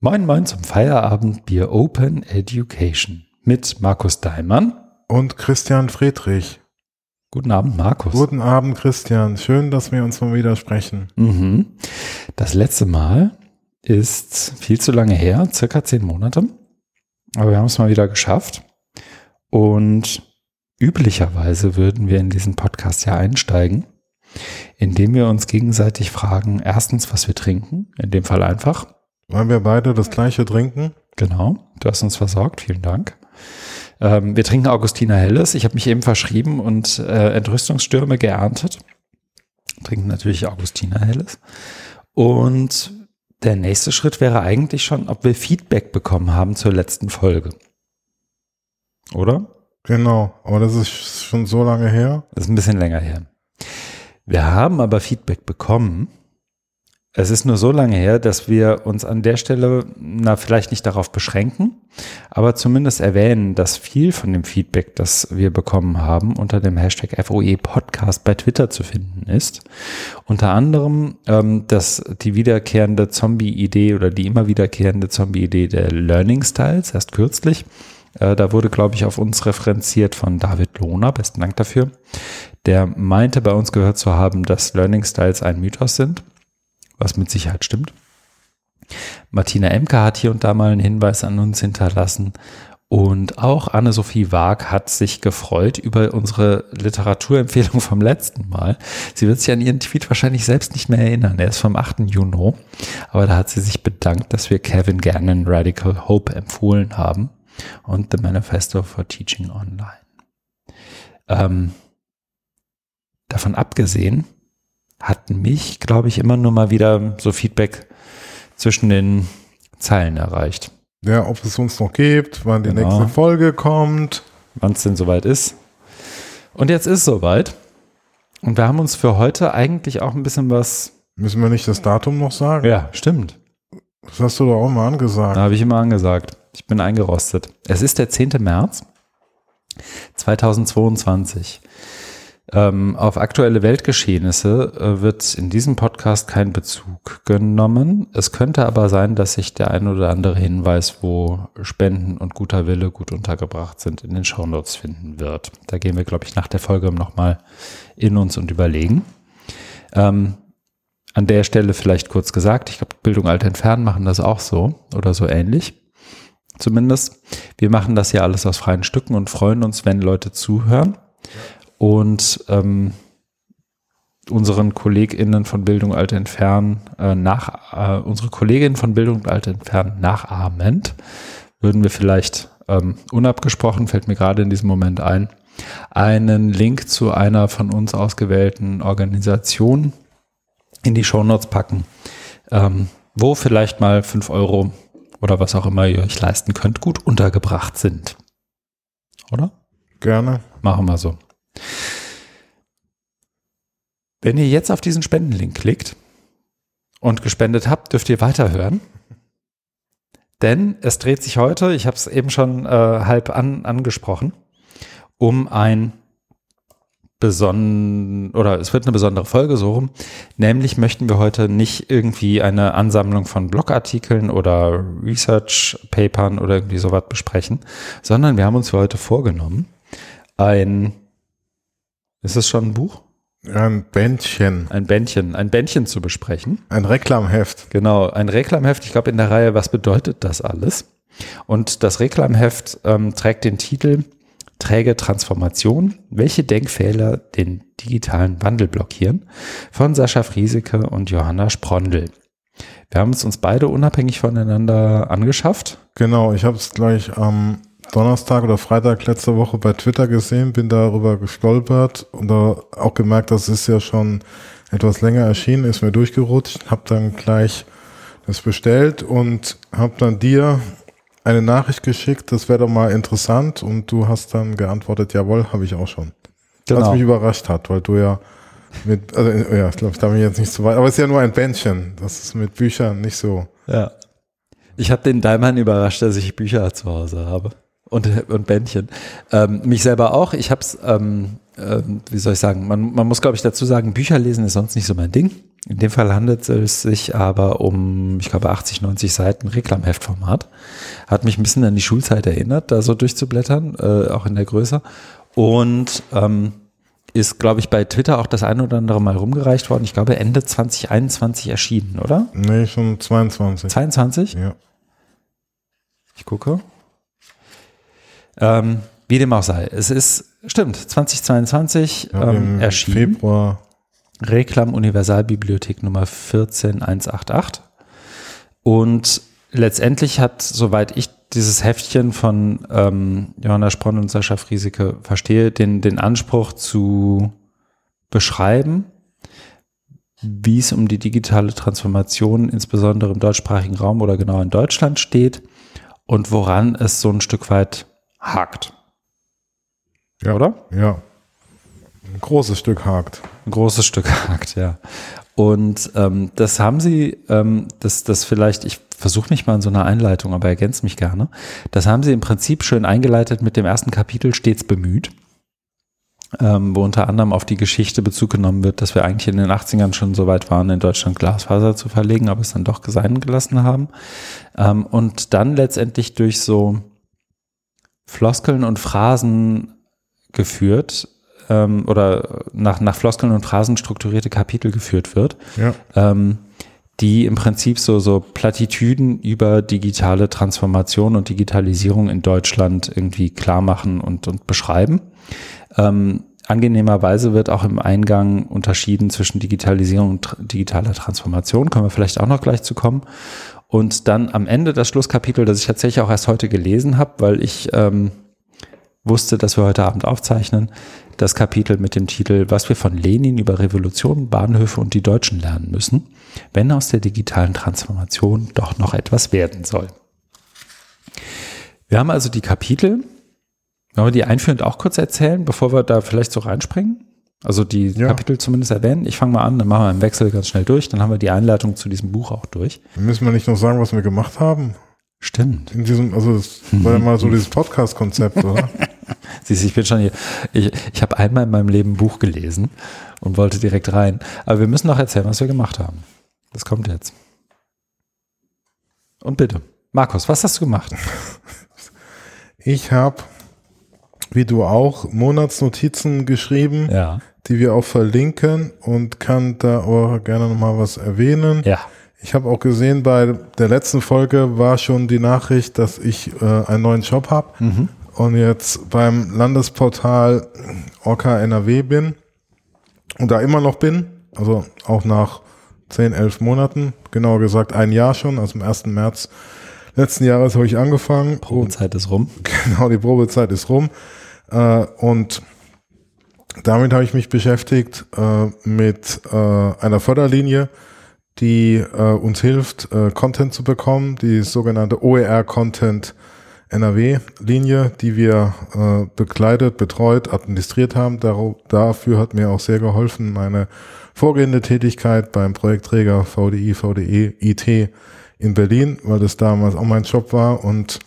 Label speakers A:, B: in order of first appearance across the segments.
A: Moin Moin zum Feierabend Bier Open Education mit Markus Daimann
B: und Christian Friedrich.
A: Guten Abend, Markus.
B: Guten Abend, Christian. Schön, dass wir uns mal wieder sprechen.
A: Mhm. Das letzte Mal ist viel zu lange her, circa zehn Monate. Aber wir haben es mal wieder geschafft. Und üblicherweise würden wir in diesen Podcast ja einsteigen, indem wir uns gegenseitig fragen, erstens, was wir trinken, in dem Fall einfach.
B: Weil wir beide das gleiche trinken?
A: Genau, du hast uns versorgt, vielen Dank. Ähm, wir trinken Augustiner Helles. Ich habe mich eben verschrieben und äh, Entrüstungsstürme geerntet. Trinken natürlich Augustiner Helles. Und der nächste Schritt wäre eigentlich schon, ob wir Feedback bekommen haben zur letzten Folge. Oder?
B: Genau, aber das ist schon so lange her.
A: Das ist ein bisschen länger her. Wir haben aber Feedback bekommen es ist nur so lange her, dass wir uns an der Stelle, na, vielleicht nicht darauf beschränken, aber zumindest erwähnen, dass viel von dem Feedback, das wir bekommen haben, unter dem Hashtag FOE Podcast bei Twitter zu finden ist. Unter anderem, ähm, dass die wiederkehrende Zombie-Idee oder die immer wiederkehrende Zombie-Idee der Learning Styles, erst kürzlich, äh, da wurde, glaube ich, auf uns referenziert von David Lohner, besten Dank dafür. Der meinte bei uns gehört zu haben, dass Learning Styles ein Mythos sind was mit Sicherheit stimmt. Martina Emke hat hier und da mal einen Hinweis an uns hinterlassen. Und auch Anne-Sophie Waag hat sich gefreut über unsere Literaturempfehlung vom letzten Mal. Sie wird sich an ihren Tweet wahrscheinlich selbst nicht mehr erinnern. Er ist vom 8. Juni. Aber da hat sie sich bedankt, dass wir Kevin Gannon Radical Hope empfohlen haben und The Manifesto for Teaching Online. Ähm, davon abgesehen, hat mich, glaube ich, immer nur mal wieder so Feedback zwischen den Zeilen erreicht.
B: Ja, ob es uns noch gibt, wann die genau. nächste Folge kommt.
A: Wann es denn soweit ist. Und jetzt ist es soweit. Und wir haben uns für heute eigentlich auch ein bisschen was.
B: Müssen wir nicht das Datum noch sagen?
A: Ja, stimmt.
B: Das hast du doch auch mal angesagt.
A: Da habe ich immer angesagt. Ich bin eingerostet. Es ist der 10. März 2022. Ähm, auf aktuelle Weltgeschehnisse äh, wird in diesem Podcast kein Bezug genommen. Es könnte aber sein, dass sich der ein oder andere Hinweis, wo Spenden und guter Wille gut untergebracht sind, in den Shownotes finden wird. Da gehen wir, glaube ich, nach der Folge nochmal in uns und überlegen. Ähm, an der Stelle vielleicht kurz gesagt, ich glaube, Bildung Alt Entfernen machen das auch so oder so ähnlich. Zumindest. Wir machen das ja alles aus freien Stücken und freuen uns, wenn Leute zuhören. Und ähm, unseren KollegInnen von Bildung Alte Entfernen äh, nach, äh, unsere Kolleginnen von Bildung Alte Entfernen nachahmend, würden wir vielleicht ähm, unabgesprochen, fällt mir gerade in diesem Moment ein, einen Link zu einer von uns ausgewählten Organisation in die Shownotes packen, ähm, wo vielleicht mal fünf Euro oder was auch immer ihr euch leisten könnt, gut untergebracht sind. Oder?
B: Gerne.
A: Machen wir so. Wenn ihr jetzt auf diesen Spendenlink klickt und gespendet habt, dürft ihr weiterhören. Denn es dreht sich heute, ich habe es eben schon äh, halb an, angesprochen, um ein besonnen oder es wird eine besondere Folge so rum. Nämlich möchten wir heute nicht irgendwie eine Ansammlung von Blogartikeln oder Research-Papern oder irgendwie sowas besprechen, sondern wir haben uns für heute vorgenommen, ein ist das schon ein Buch?
B: Ein Bändchen.
A: Ein Bändchen, ein Bändchen zu besprechen.
B: Ein Reklamheft.
A: Genau, ein Reklamheft. Ich glaube in der Reihe, was bedeutet das alles? Und das Reklamheft ähm, trägt den Titel Träge Transformation, welche Denkfehler den digitalen Wandel blockieren, von Sascha Frieseke und Johanna Sprondel. Wir haben es uns beide unabhängig voneinander angeschafft.
B: Genau, ich habe es gleich am Donnerstag oder Freitag letzte Woche bei Twitter gesehen, bin darüber gestolpert und da auch gemerkt, das ist ja schon etwas länger erschienen, ist mir durchgerutscht, habe dann gleich das bestellt und habe dann dir eine Nachricht geschickt, das wäre doch mal interessant und du hast dann geantwortet, jawohl, habe ich auch schon. Genau. Was mich überrascht hat, weil du ja mit, also ja, ich glaube, ich darf mich jetzt nicht zu weit, aber es ist ja nur ein Bändchen, das ist mit Büchern nicht so.
A: Ja. Ich habe den Daimann überrascht, dass ich Bücher zu Hause habe und, und Bändchen. Ähm, mich selber auch. Ich habe es, ähm, äh, wie soll ich sagen, man, man muss, glaube ich, dazu sagen, Bücher lesen ist sonst nicht so mein Ding. In dem Fall handelt es sich aber um, ich glaube, 80, 90 Seiten Reklamheftformat. Hat mich ein bisschen an die Schulzeit erinnert, da so durchzublättern, äh, auch in der Größe. Und ähm, ist, glaube ich, bei Twitter auch das ein oder andere Mal rumgereicht worden. Ich glaube, Ende 2021 erschienen, oder?
B: Nee, schon 22.
A: 22?
B: Ja.
A: Ich gucke. Ähm, wie dem auch sei. Es ist, stimmt, 2022
B: ja
A: ähm, erschienen.
B: Februar.
A: Reklam Universalbibliothek Nummer 14188. Und letztendlich hat, soweit ich dieses Heftchen von ähm, Johanna Spronn und Sascha Frieseke verstehe, den, den Anspruch zu beschreiben, wie es um die digitale Transformation insbesondere im deutschsprachigen Raum oder genau in Deutschland steht und woran es so ein Stück weit hakt.
B: Ja.
A: Oder?
B: Ja. Ein großes Stück hakt.
A: Ein großes Stück hakt, ja. Und ähm, das haben sie, ähm, das, das vielleicht, ich versuche mich mal in so einer Einleitung, aber ergänzt mich gerne. Das haben sie im Prinzip schön eingeleitet mit dem ersten Kapitel stets bemüht, ähm, wo unter anderem auf die Geschichte Bezug genommen wird, dass wir eigentlich in den 80ern schon so weit waren, in Deutschland Glasfaser zu verlegen, aber es dann doch sein gelassen haben. Ähm, und dann letztendlich durch so Floskeln und Phrasen geführt, ähm, oder nach, nach Floskeln und Phrasen strukturierte Kapitel geführt wird,
B: Ja.
A: ähm, die im Prinzip so, so Plattitüden über digitale Transformation und Digitalisierung in Deutschland irgendwie klar machen und, und beschreiben. Ähm, angenehmerweise wird auch im Eingang unterschieden zwischen Digitalisierung und digitaler Transformation. Kommen wir vielleicht auch noch gleich zu kommen. Und dann am Ende das Schlusskapitel, das ich tatsächlich auch erst heute gelesen habe, weil ich ähm, wusste, dass wir heute Abend aufzeichnen, das Kapitel mit dem Titel Was wir von Lenin über Revolution, Bahnhöfe und die Deutschen lernen müssen, wenn aus der digitalen Transformation doch noch etwas werden soll. Wir haben also die Kapitel. Wollen wir die einführend auch kurz erzählen, bevor wir da vielleicht so reinspringen? Also die
B: Ja.
A: Kapitel zumindest erwähnen. Ich fange mal an, dann machen wir im Wechsel ganz schnell durch. Dann haben wir die Einleitung zu diesem Buch auch durch.
B: Müssen wir nicht noch sagen, was wir gemacht haben?
A: Stimmt.
B: In diesem, also das war ja mal so dieses Podcast-Konzept, oder?
A: Siehst du, ich bin schon hier. Ich, ich habe einmal in meinem Leben ein Buch gelesen und wollte direkt rein. Aber wir müssen noch erzählen, was wir gemacht haben. Das kommt jetzt. Und bitte. Markus, was hast du gemacht?
B: Ich habe, wie du auch, Monatsnotizen geschrieben,
A: Ja.
B: die wir auch verlinken und kann da auch gerne nochmal was erwähnen.
A: Ja.
B: Ich habe auch gesehen, bei der letzten Folge war schon die Nachricht, dass ich äh, einen neuen Job habe und jetzt beim Landesportal Orca NRW bin und da immer noch bin, also auch nach 10, 11 Monaten, genauer gesagt ein Jahr schon, also am 1. März letzten Jahres habe ich angefangen.
A: Probezeit ist rum.
B: Genau, die Probezeit ist rum. Äh, und damit habe ich mich beschäftigt äh, mit äh, einer Förderlinie, die äh, uns hilft, äh, Content zu bekommen, die sogenannte OER Content NRW-Linie, die wir äh, begleitet, betreut, administriert haben. Darauf, dafür hat mir auch sehr geholfen meine vorgehende Tätigkeit beim Projektträger VDI, VDE, IT in Berlin, weil das damals auch mein Job war und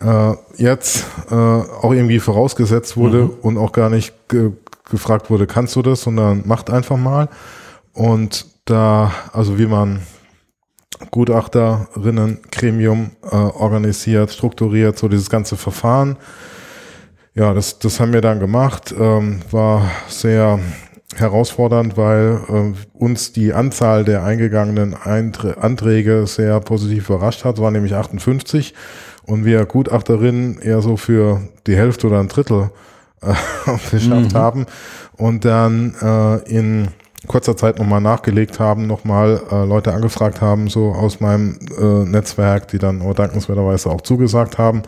B: äh, jetzt äh, auch irgendwie vorausgesetzt wurde und auch gar nicht ge gefragt wurde, kannst du das, sondern macht einfach mal. Und da, also wie man Gutachterinnen, Gremium äh, organisiert, strukturiert, so dieses ganze Verfahren. Ja, das, das haben wir dann gemacht, ähm, war sehr herausfordernd, weil äh, uns die Anzahl der eingegangenen Einträ Anträge sehr positiv überrascht hat. Es waren nämlich 58 und wir Gutachterinnen eher so für die Hälfte oder ein Drittel äh, geschafft haben und dann äh, in kurzer Zeit nochmal nachgelegt haben, nochmal äh, Leute angefragt haben, so aus meinem äh, Netzwerk, die dann oh, dankenswerterweise auch zugesagt haben,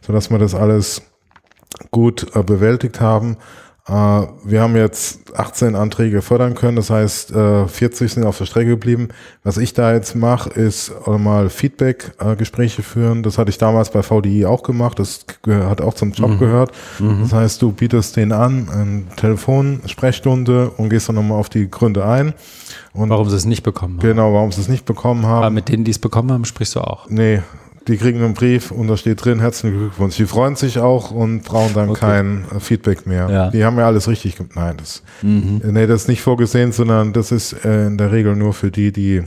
B: sodass wir das alles gut äh, bewältigt haben. Äh, wir haben jetzt 18 Anträge fördern können, das heißt äh, 40 sind auf der Strecke geblieben. Was ich da jetzt mache, ist äh, mal Feedback-Gespräche führen. Das hatte ich damals bei VDI auch gemacht, das hat auch zum Job gehört. Das heißt, du bietest denen an, eine Telefonsprechstunde und gehst dann nochmal auf die Gründe ein. Und
A: Warum sie es nicht bekommen haben.
B: genau, warum sie es nicht bekommen haben.
A: Aber mit denen, die es bekommen haben, sprichst du auch.
B: Nee, die kriegen einen Brief und da steht drin, herzlichen Glückwunsch. Die freuen sich auch und brauchen dann okay. kein äh, Feedback mehr. Ja. Die haben ja alles richtig gemacht. Nein, das, mhm. nee, das ist nicht vorgesehen, sondern das ist äh, in der Regel nur für die, die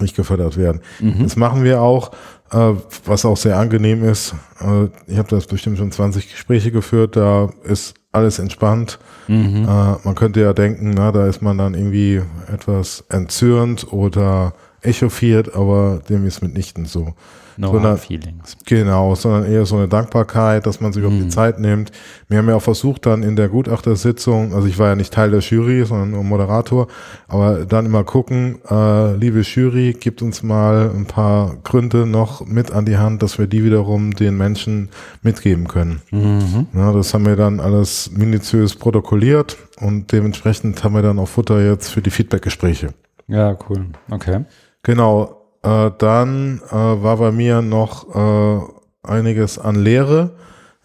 B: nicht gefördert werden. Mhm. Das machen wir auch, äh, was auch sehr angenehm ist. Äh, ich habe das bestimmt schon 20 Gespräche geführt, da ist alles entspannt. Mhm. Äh, man könnte ja denken, na, da ist man dann irgendwie etwas entzürnt oder echauffiert, aber dem ist mitnichten so.
A: No sondern, Feelings.
B: Genau, sondern eher so eine Dankbarkeit, dass man sich auch die mhm. Zeit nimmt. Wir haben ja auch versucht dann in der Gutachtersitzung, also ich war ja nicht Teil der Jury, sondern nur Moderator, aber dann immer gucken, äh, liebe Jury, gibt uns mal ein paar Gründe noch mit an die Hand, dass wir die wiederum den Menschen mitgeben können. Mhm. Ja, das haben wir dann alles minutiös protokolliert und dementsprechend haben wir dann auch Futter jetzt für die Feedbackgespräche.
A: Ja, cool. Okay.
B: Genau, äh, dann äh, war bei mir noch äh, einiges an Lehre.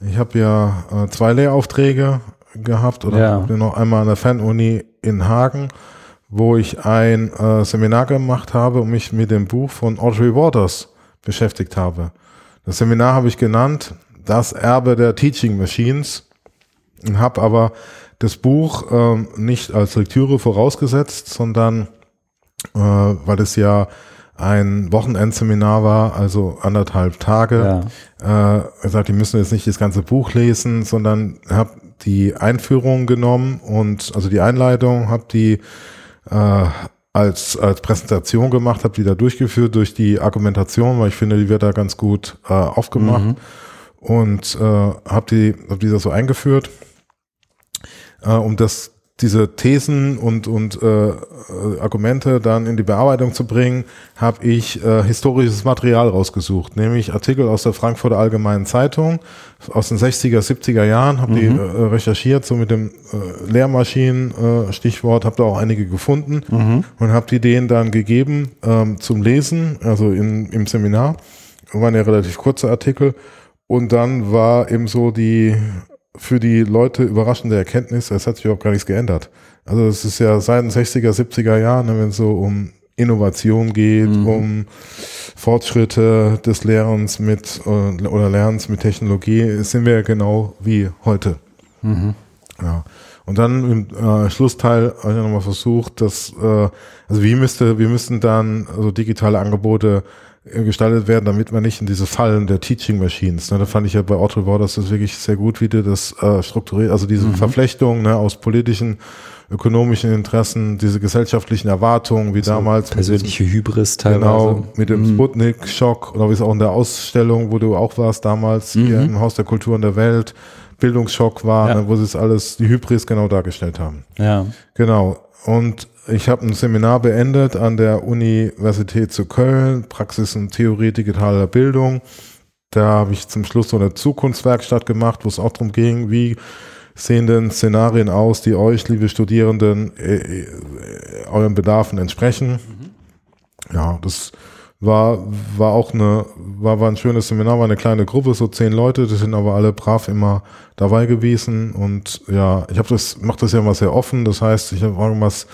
B: Ich habe ja äh, zwei Lehraufträge gehabt oder ja. noch einmal an der Fanuni in Hagen, wo ich ein äh, Seminar gemacht habe und mich mit dem Buch von Audrey Waters beschäftigt habe. Das Seminar habe ich genannt, das Erbe der Teaching Machines und habe aber das Buch äh, nicht als Lektüre vorausgesetzt, sondern äh, weil es ja ein Wochenendseminar war, also anderthalb Tage. Ja. Äh, er sagt, die müssen jetzt nicht das ganze Buch lesen, sondern habe die Einführung genommen und also die Einleitung, habe die äh, als, als Präsentation gemacht, habe die da durchgeführt durch die Argumentation, weil ich finde, die wird da ganz gut äh, aufgemacht mhm. und äh, habe die, hab die da so eingeführt, äh, um das diese Thesen und, und äh, äh, Argumente dann in die Bearbeitung zu bringen, habe ich äh, historisches Material rausgesucht, nämlich Artikel aus der Frankfurter Allgemeinen Zeitung aus den 60er, 70er Jahren, habe mhm. die äh, recherchiert, so mit dem äh, Lehrmaschinen äh, habe da auch einige gefunden mhm. und habe die denen dann gegeben ähm, zum Lesen, also in, im Seminar. Waren ja relativ kurze Artikel. Und dann war eben so die für die Leute überraschende Erkenntnis, es hat sich überhaupt gar nichts geändert. Also es ist ja seit den 60er, 70er Jahren, wenn es so um Innovation geht, mhm. um Fortschritte des Lehrens mit äh, oder Lernens mit Technologie, sind wir ja genau wie heute. Mhm. Ja. Und dann im äh, Schlussteil habe ich nochmal versucht, dass, äh, also wie müsste, wie müssten dann also digitale Angebote gestaltet werden, damit man nicht in diese Fallen der Teaching Machines. Ne, da fand ich ja bei Audrey Waters das wirklich sehr gut, wie du das äh, strukturiert, also diese mhm. Verflechtung ne, aus politischen, ökonomischen Interessen, diese gesellschaftlichen Erwartungen, wie so damals.
A: Persönliche diesem, Hybris
B: teilweise. Genau, mit dem mhm. Sputnik-Schock oder wie es auch in der Ausstellung, wo du auch warst damals, mhm. hier im Haus der Kulturen der Welt, Bildungsschock war, ja. ne, wo sie es alles, die Hybris genau dargestellt haben.
A: Ja.
B: Genau. Und ich habe ein Seminar beendet an der Universität zu Köln, Praxis und Theorie digitaler Bildung. Da habe ich zum Schluss so eine Zukunftswerkstatt gemacht, wo es auch darum ging, wie sehen denn Szenarien aus, die euch, liebe Studierenden, äh, äh, euren Bedarfen entsprechen. Mhm. Ja, das war, war auch eine, war, war ein schönes Seminar, war eine kleine Gruppe, so zehn Leute, die sind aber alle brav immer dabei gewesen und ja, ich habe das, mache das ja immer sehr offen, das heißt, ich habe irgendwas,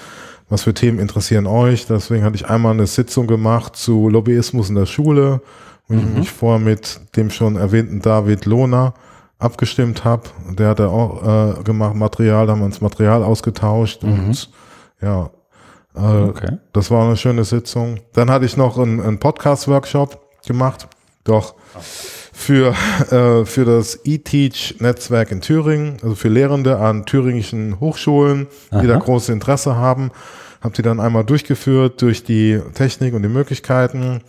B: was für Themen interessieren euch, deswegen hatte ich einmal eine Sitzung gemacht zu Lobbyismus in der Schule, wo mhm. ich mich vorher mit dem schon erwähnten David Lohner abgestimmt habe, der hat auch äh, gemacht Material, da haben wir uns Material ausgetauscht mhm. und ja, äh, okay. Das war eine schöne Sitzung. Dann hatte ich noch einen, einen Podcast-Workshop gemacht. Doch. Für, äh, für das eTeach-Netzwerk in Thüringen, also für Lehrende an thüringischen Hochschulen, Aha. die da großes Interesse haben. Habe die dann einmal durchgeführt durch die Technik und die Möglichkeiten.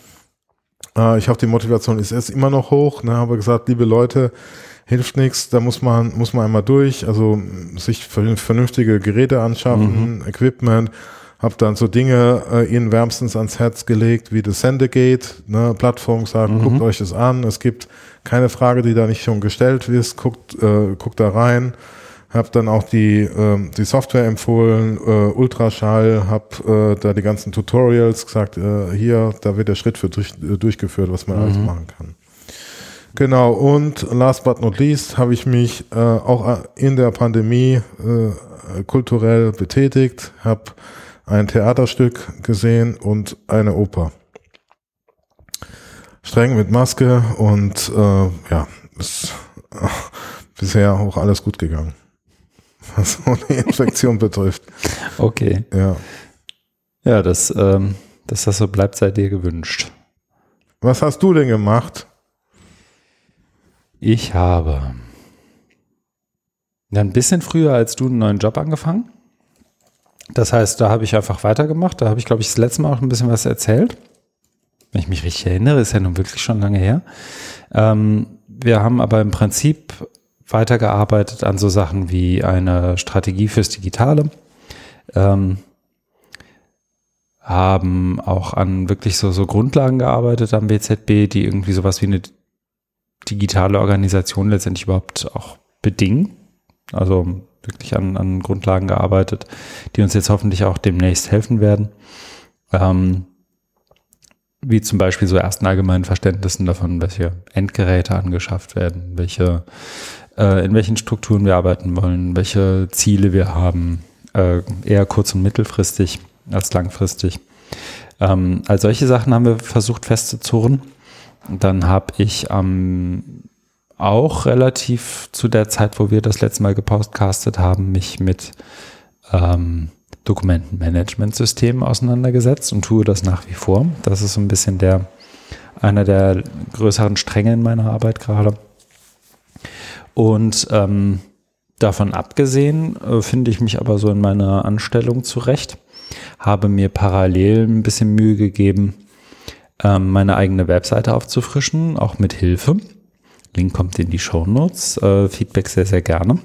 B: Äh, ich habe die Motivation ist erst immer noch hoch. Ne, habe gesagt, liebe Leute, hilft nichts, da muss man, muss man einmal durch, also sich vernünftige Geräte anschaffen, mhm. Equipment, habe dann so Dinge äh, ihnen wärmstens ans Herz gelegt, wie das Sendegate, ne, Plattform gesagt, mhm. guckt euch das an. Es gibt keine Frage, die da nicht schon gestellt ist, guckt, äh, guckt da rein. Hab dann auch die, äh, die Software empfohlen, äh, Ultraschall, hab äh, da die ganzen Tutorials gesagt, äh, hier, da wird der Schritt für durch, äh, durchgeführt, was man mhm. alles machen kann. Genau, und last but not least habe ich mich äh, auch äh, in der Pandemie äh, kulturell betätigt, habe ein Theaterstück gesehen und eine Oper. streng mit Maske und äh, ja, ist äh, bisher auch alles gut gegangen, was so die Infektion betrifft.
A: Okay.
B: Ja.
A: Ja, das, ähm, dass das so bleibt, sei dir gewünscht.
B: Was hast du denn gemacht?
A: Ich habe ja, ein bisschen früher als du einen neuen Job angefangen. Das heißt, da habe ich einfach weitergemacht. Da habe ich, glaube ich, das letzte Mal auch ein bisschen was erzählt. Wenn ich mich richtig erinnere, ist ja nun wirklich schon lange her. Ähm, wir haben aber im Prinzip weitergearbeitet an so Sachen wie eine Strategie fürs Digitale. Ähm, haben auch an wirklich so, so Grundlagen gearbeitet am BZB, die irgendwie sowas wie eine digitale Organisation letztendlich überhaupt auch bedingen. Also wirklich an, an Grundlagen gearbeitet, die uns jetzt hoffentlich auch demnächst helfen werden. Ähm, wie zum Beispiel so ersten allgemeinen Verständnissen davon, welche Endgeräte angeschafft werden, welche, äh, in welchen Strukturen wir arbeiten wollen, welche Ziele wir haben, äh, eher kurz- und mittelfristig als langfristig. Ähm, all solche Sachen haben wir versucht festzuzurren. Dann habe ich am auch relativ zu der Zeit, wo wir das letzte Mal gepostcastet haben, mich mit ähm, Dokumentenmanagementsystemen auseinandergesetzt und tue das nach wie vor. Das ist so ein bisschen der einer der größeren Stränge in meiner Arbeit gerade. Und ähm, davon abgesehen äh, finde ich mich aber so in meiner Anstellung zurecht, habe mir parallel ein bisschen Mühe gegeben, ähm, meine eigene Webseite aufzufrischen, auch mit Hilfe. Link kommt in die Show Notes. Äh, Feedback sehr, sehr gerne.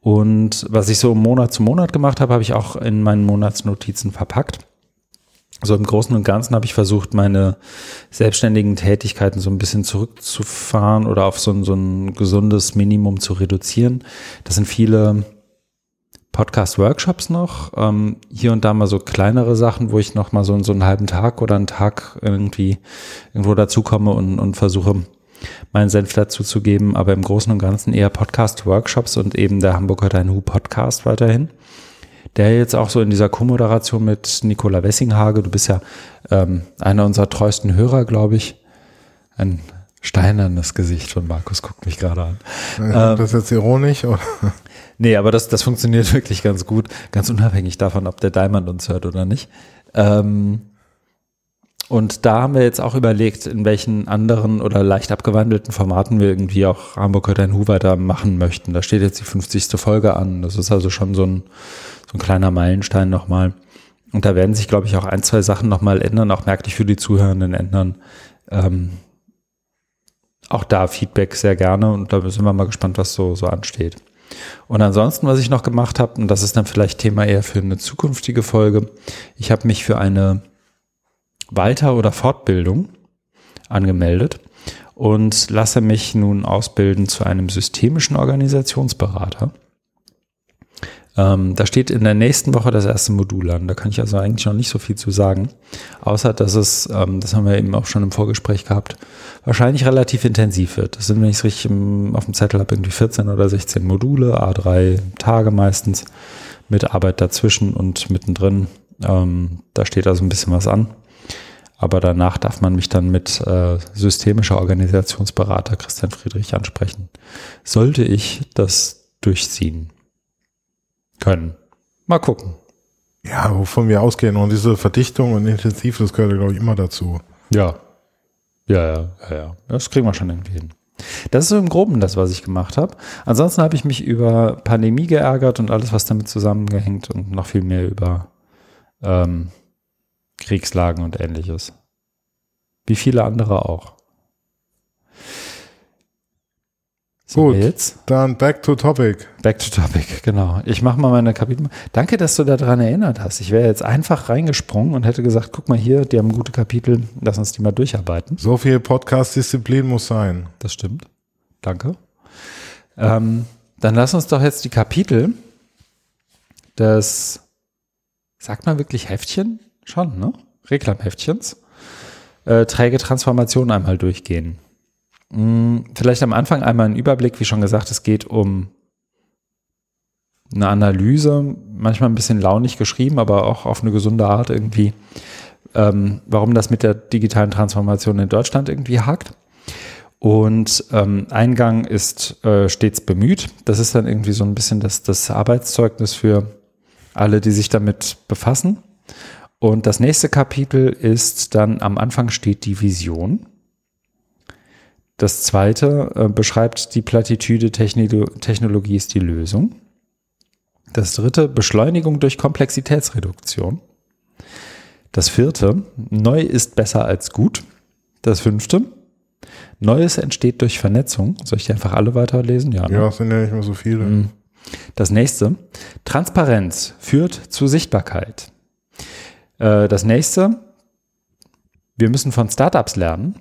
A: Und was ich so Monat zu Monat gemacht habe, habe ich auch in meinen Monatsnotizen verpackt. So im Großen und Ganzen habe ich versucht, meine selbstständigen Tätigkeiten so ein bisschen zurückzufahren oder auf so ein, so ein gesundes Minimum zu reduzieren. Das sind viele Podcast-Workshops noch. Ähm, hier und da mal so kleinere Sachen, wo ich noch mal so, so einen halben Tag oder einen Tag irgendwie irgendwo dazukomme und, und versuche, meinen Senf dazu zu geben, aber im Großen und Ganzen eher Podcast-Workshops und eben der Hamburger Dein Hu Podcast weiterhin. Der jetzt auch so in dieser Co-Moderation mit Nicola Wessinghage, du bist ja ähm, einer unserer treuesten Hörer, glaube ich. Ein steinernes Gesicht von Markus guckt mich gerade an.
B: Ähm, das ist jetzt ironisch, oder?
A: Nee, aber das, das funktioniert wirklich ganz gut, ganz unabhängig davon, ob der Diamond uns hört oder nicht. Ähm, und da haben wir jetzt auch überlegt, in welchen anderen oder leicht abgewandelten Formaten wir irgendwie auch Hamburg hört ein Hu weiter machen möchten. Da steht jetzt die 50. Folge an. Das ist also schon so ein, so ein kleiner Meilenstein nochmal. Und da werden sich, glaube ich, auch ein, zwei Sachen nochmal ändern, auch merklich für die Zuhörenden ändern. Ähm, auch da Feedback sehr gerne und da sind wir mal gespannt, was so, so ansteht. Und ansonsten, was ich noch gemacht habe, und das ist dann vielleicht Thema eher für eine zukünftige Folge, ich habe mich für eine weiter- oder Fortbildung angemeldet und lasse mich nun ausbilden zu einem systemischen Organisationsberater. Ähm, da steht in der nächsten Woche das erste Modul an. Da kann ich also eigentlich noch nicht so viel zu sagen. Außer, dass es, ähm, das haben wir eben auch schon im Vorgespräch gehabt, wahrscheinlich relativ intensiv wird. Das sind, wenn ich es richtig im, auf dem Zettel habe, irgendwie 14 oder 16 Module, A3 Tage meistens, mit Arbeit dazwischen und mittendrin. Ähm, da steht also ein bisschen was an. Aber danach darf man mich dann mit äh, systemischer Organisationsberater Christian Friedrich ansprechen. Sollte ich das durchziehen können. Mal gucken.
B: Ja, wovon wir ausgehen. Und diese Verdichtung und Intensiv, das gehört, glaube ich, immer dazu.
A: Ja. Ja, ja, ja, ja. Das kriegen wir schon irgendwie hin. Das ist so im Groben das, was ich gemacht habe. Ansonsten habe ich mich über Pandemie geärgert und alles, was damit zusammengehängt und noch viel mehr über ähm, Kriegslagen und ähnliches. Wie viele andere auch.
B: So Gut, jetzt? dann back to topic.
A: Back to topic, genau. Ich mache mal meine Kapitel. Danke, dass du daran erinnert hast. Ich wäre jetzt einfach reingesprungen und hätte gesagt, guck mal hier, die haben gute Kapitel, lass uns die mal durcharbeiten.
B: So viel Podcast-Disziplin muss sein.
A: Das stimmt. Danke. Ähm, dann lass uns doch jetzt die Kapitel des, sagt man wirklich Heftchen? Schon, ne? Reklamheftchens. Äh, träge Transformation einmal durchgehen. Hm, vielleicht am Anfang einmal ein Überblick, wie schon gesagt, es geht um eine Analyse, manchmal ein bisschen launig geschrieben, aber auch auf eine gesunde Art irgendwie ähm, warum das mit der digitalen Transformation in Deutschland irgendwie hakt. Und ähm, Eingang ist äh, stets bemüht. Das ist dann irgendwie so ein bisschen das, das Arbeitszeugnis für alle, die sich damit befassen. Und das nächste Kapitel ist dann am Anfang steht die Vision. Das zweite äh, beschreibt die Plattitüde Techno Technologie ist die Lösung. Das dritte Beschleunigung durch Komplexitätsreduktion. Das vierte neu ist besser als gut. Das fünfte Neues entsteht durch Vernetzung. Soll ich die einfach alle weiterlesen?
B: Ja, ne? ja sind ja nicht mehr so viele. Mhm.
A: Das nächste, Transparenz führt zu Sichtbarkeit. Äh, das nächste, wir müssen von Startups lernen,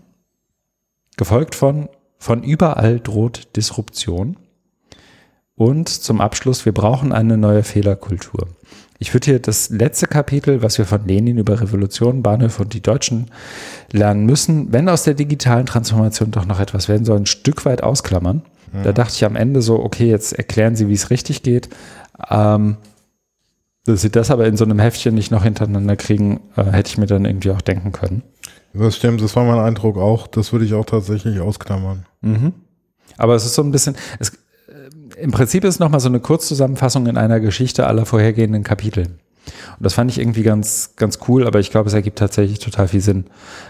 A: gefolgt von von überall droht Disruption. Und zum Abschluss, wir brauchen eine neue Fehlerkultur. Ich würde hier das letzte Kapitel, was wir von Lenin über Revolution, Bahnhöfe und die Deutschen lernen müssen, wenn aus der digitalen Transformation doch noch etwas werden soll, ein Stück weit ausklammern. Mhm. Da dachte ich am Ende so, okay, jetzt erklären Sie, wie es richtig geht. Ähm, dass sie das aber in so einem Heftchen nicht noch hintereinander kriegen, äh, hätte ich mir dann irgendwie auch denken können.
B: Das stimmt, das war mein Eindruck auch. Das würde ich auch tatsächlich ausklammern.
A: Mhm. Aber es ist so ein bisschen, es, äh, im Prinzip ist es nochmal so eine Kurzzusammenfassung in einer Geschichte aller vorhergehenden Kapitel. Und das fand ich irgendwie ganz, ganz cool, aber ich glaube, es ergibt tatsächlich total viel Sinn,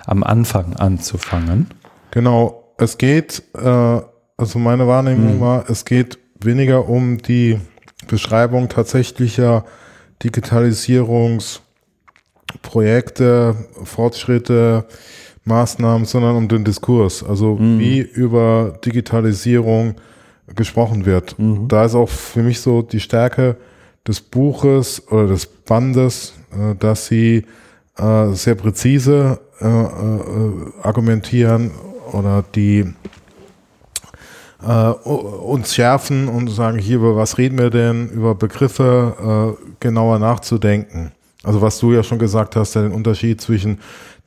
A: am Anfang anzufangen.
B: Genau, es geht, äh, also meine Wahrnehmung mhm. war, es geht weniger um die Beschreibung tatsächlicher Digitalisierungsprojekte, Fortschritte, Maßnahmen, sondern um den Diskurs. Also mhm. wie über Digitalisierung gesprochen wird. Mhm. Da ist auch für mich so die Stärke des Buches oder des Bandes, äh, dass sie äh, sehr präzise äh, argumentieren oder die äh, uns schärfen und sagen, hier, über was reden wir denn, über Begriffe äh, genauer nachzudenken. Also was du ja schon gesagt hast, den Unterschied zwischen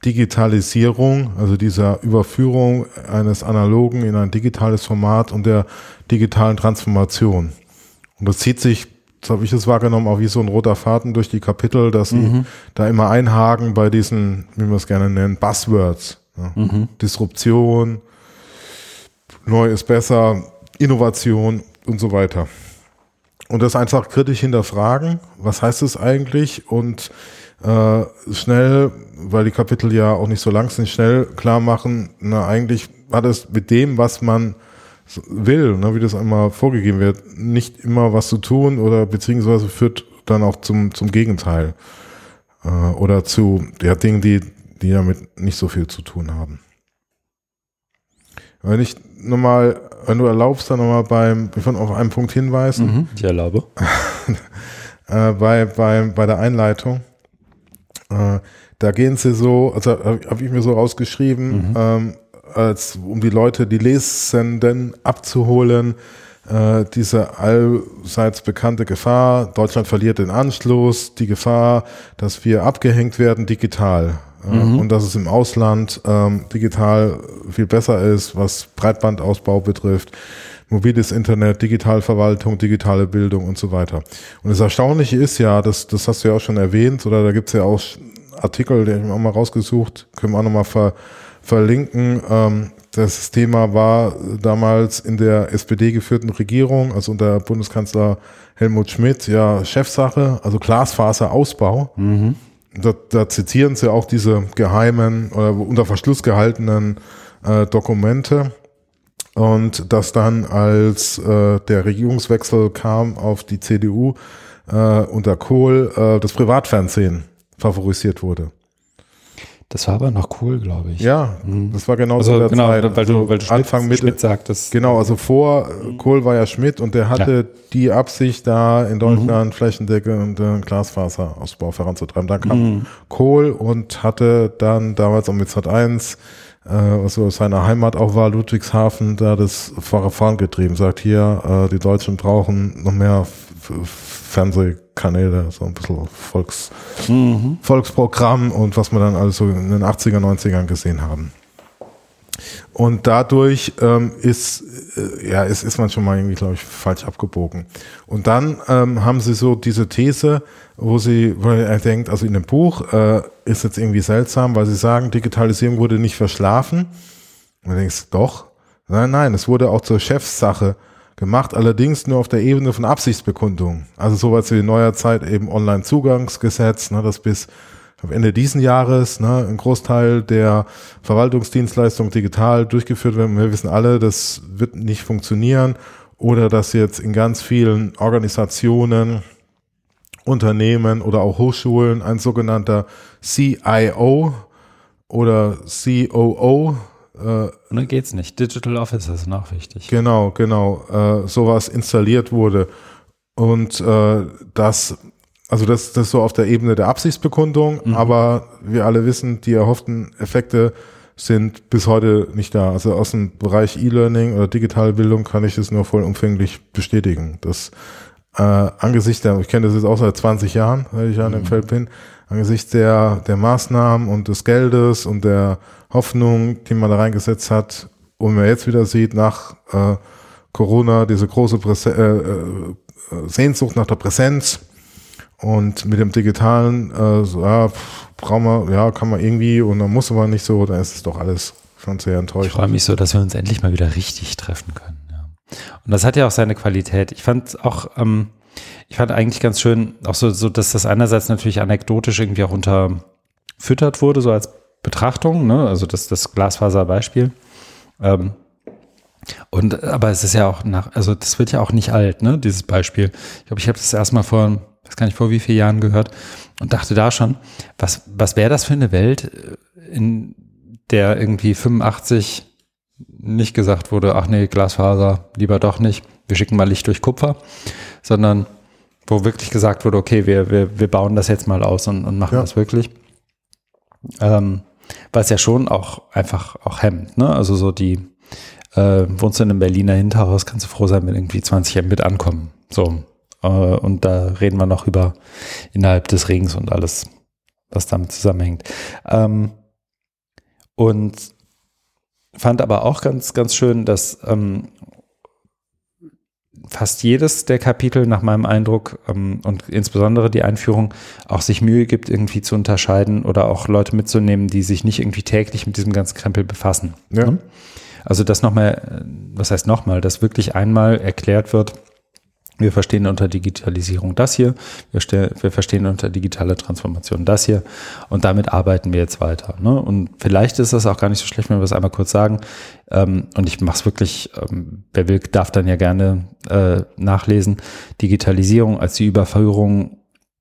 B: Digitalisierung, also dieser Überführung eines analogen in ein digitales Format und der digitalen Transformation. Und das zieht sich, so habe ich es wahrgenommen, auch wie so ein roter Faden durch die Kapitel, dass sie mhm. da immer einhaken bei diesen, wie wir es gerne nennen, Buzzwords. Ja. Mhm. Disruption, neu ist besser, Innovation und so weiter. Und das einfach kritisch hinterfragen, was heißt es eigentlich und äh, schnell, weil die Kapitel ja auch nicht so lang sind, schnell klar machen, na eigentlich hat es mit dem, was man will, ne, wie das einmal vorgegeben wird, nicht immer was zu tun oder beziehungsweise führt dann auch zum, zum Gegenteil äh, oder zu ja, Dingen, die, die damit nicht so viel zu tun haben. Wenn ich nochmal, wenn du erlaubst, dann nochmal beim, ich will auf einen Punkt hinweisen.
A: Mhm, ich erlaube.
B: äh, bei, bei, bei der Einleitung. Äh, da gehen sie so, also habe hab ich mir so rausgeschrieben, mhm. ähm, als um die Leute, die Lesenden abzuholen, äh, diese allseits bekannte Gefahr, Deutschland verliert den Anschluss, die Gefahr, dass wir abgehängt werden digital mhm. und dass es im Ausland ähm, digital viel besser ist, was Breitbandausbau betrifft, mobiles Internet, Digitalverwaltung, digitale Bildung und so weiter. Und das Erstaunliche ist ja, das, das hast du ja auch schon erwähnt, oder da gibt's ja auch Artikel, den ich mir auch mal rausgesucht, können wir auch nochmal ver, verlinken. Ähm, das Thema war damals in der SPD geführten Regierung, also unter Bundeskanzler Helmut Schmidt, ja Chefsache, also Glasfaserausbau. Mhm da, da zitieren sie auch diese geheimen oder unter Verschluss gehaltenen äh, Dokumente. Und dass dann, als äh, der Regierungswechsel kam auf die CDU äh, unter Kohl, äh, das Privatfernsehen favorisiert wurde.
A: Das war aber noch cool, glaube ich.
B: Ja, mhm. das war genau
A: also,
B: der
A: genau,
B: Zeit.
A: Weil du, also weil du
B: Anfang Schmidt, Mitte,
A: Schmidt sagtest.
B: Genau, also vor. Kohl war ja Schmidt und der hatte ja. die Absicht, da in Deutschland mhm. Flächendecker äh, Glasfaserausbau voranzutreiben. Dann kam mhm. Kohl und hatte dann damals um mit Sat 1 also seine Heimat auch war, Ludwigshafen, da das vorangetrieben, sagt hier, äh, die Deutschen brauchen noch mehr Fernsehkanäle, so ein bisschen Volks, mhm. Volksprogramm und was wir dann also in den 80er, 90ern gesehen haben. Und dadurch ähm, ist, äh, ja, ist, ist man schon mal irgendwie, glaube ich, falsch abgebogen. Und dann ähm, haben sie so diese These, wo sie, wo er denkt, also in dem Buch äh, ist jetzt irgendwie seltsam, weil sie sagen, Digitalisierung wurde nicht verschlafen. Und du denkst, doch. Nein, nein, es wurde auch zur Chefsache gemacht, allerdings nur auf der Ebene von Absichtsbekundung. Also sowas wie in neuer Zeit eben Online-Zugangsgesetz, ne, das bis Ende diesen Jahres ne, ein Großteil der Verwaltungsdienstleistungen digital durchgeführt werden. Wir wissen alle, das wird nicht funktionieren oder dass jetzt in ganz vielen Organisationen, Unternehmen oder auch Hochschulen ein sogenannter CIO oder COO
A: äh, Nun geht's nicht. Digital Office ist noch wichtig.
B: Genau, genau. Äh, sowas installiert wurde. Und äh, das, also das, das so auf der Ebene der Absichtsbekundung, mhm. aber wir alle wissen, die erhofften Effekte sind bis heute nicht da. Also aus dem Bereich E-Learning oder digitale Bildung kann ich das nur vollumfänglich bestätigen. Das äh, angesichts der, ich kenne das jetzt auch seit 20 Jahren, weil ich an dem mhm. Feld bin, angesichts der, der Maßnahmen und des Geldes und der Hoffnung, die man da reingesetzt hat, und man jetzt wieder sieht, nach äh, Corona diese große Präse äh, äh, Sehnsucht nach der Präsenz und mit dem Digitalen, äh, so, ja, brauchen wir, ja, kann man irgendwie und dann muss aber nicht so, dann ist es doch alles schon sehr enttäuschend.
A: Ich freue mich so, dass wir uns endlich mal wieder richtig treffen können. Ja. Und das hat ja auch seine Qualität. Ich fand auch, ähm, ich fand eigentlich ganz schön, auch so, so, dass das einerseits natürlich anekdotisch irgendwie auch unterfüttert wurde, so als Betrachtung, ne? also das, das Glasfaserbeispiel. Ähm, und aber es ist ja auch nach, also das wird ja auch nicht alt, ne, dieses Beispiel. Ich glaube, ich habe das erstmal vor, weiß gar nicht vor wie vielen Jahren gehört und dachte da schon, was, was wäre das für eine Welt, in der irgendwie 85 nicht gesagt wurde, ach nee, Glasfaser, lieber doch nicht, wir schicken mal Licht durch Kupfer, sondern wo wirklich gesagt wurde, okay, wir, wir, wir bauen das jetzt mal aus und, und machen ja. das wirklich. Ähm, was ja schon auch einfach auch hemmt, ne? Also so die, äh, wohnst du in einem Berliner Hinterhaus, kannst du froh sein, wenn irgendwie 20 Mbit ankommen. So. Äh, und da reden wir noch über innerhalb des Rings und alles, was damit zusammenhängt. Ähm, und fand aber auch ganz, ganz schön, dass ähm, fast jedes der Kapitel nach meinem Eindruck ähm, und insbesondere die Einführung auch sich Mühe gibt, irgendwie zu unterscheiden oder auch Leute mitzunehmen, die sich nicht irgendwie täglich mit diesem ganzen Krempel befassen. Ja. Also das nochmal, äh, was heißt nochmal, dass wirklich einmal erklärt wird, wir verstehen unter Digitalisierung das hier, wir, wir, verstehen unter digitale Transformation das hier und damit arbeiten wir jetzt weiter. Ne? Und vielleicht ist das auch gar nicht so schlecht, wenn wir es einmal kurz sagen. Ähm, und ich mache es wirklich, ähm, wer will, darf dann ja gerne äh, nachlesen. Digitalisierung als die Überführung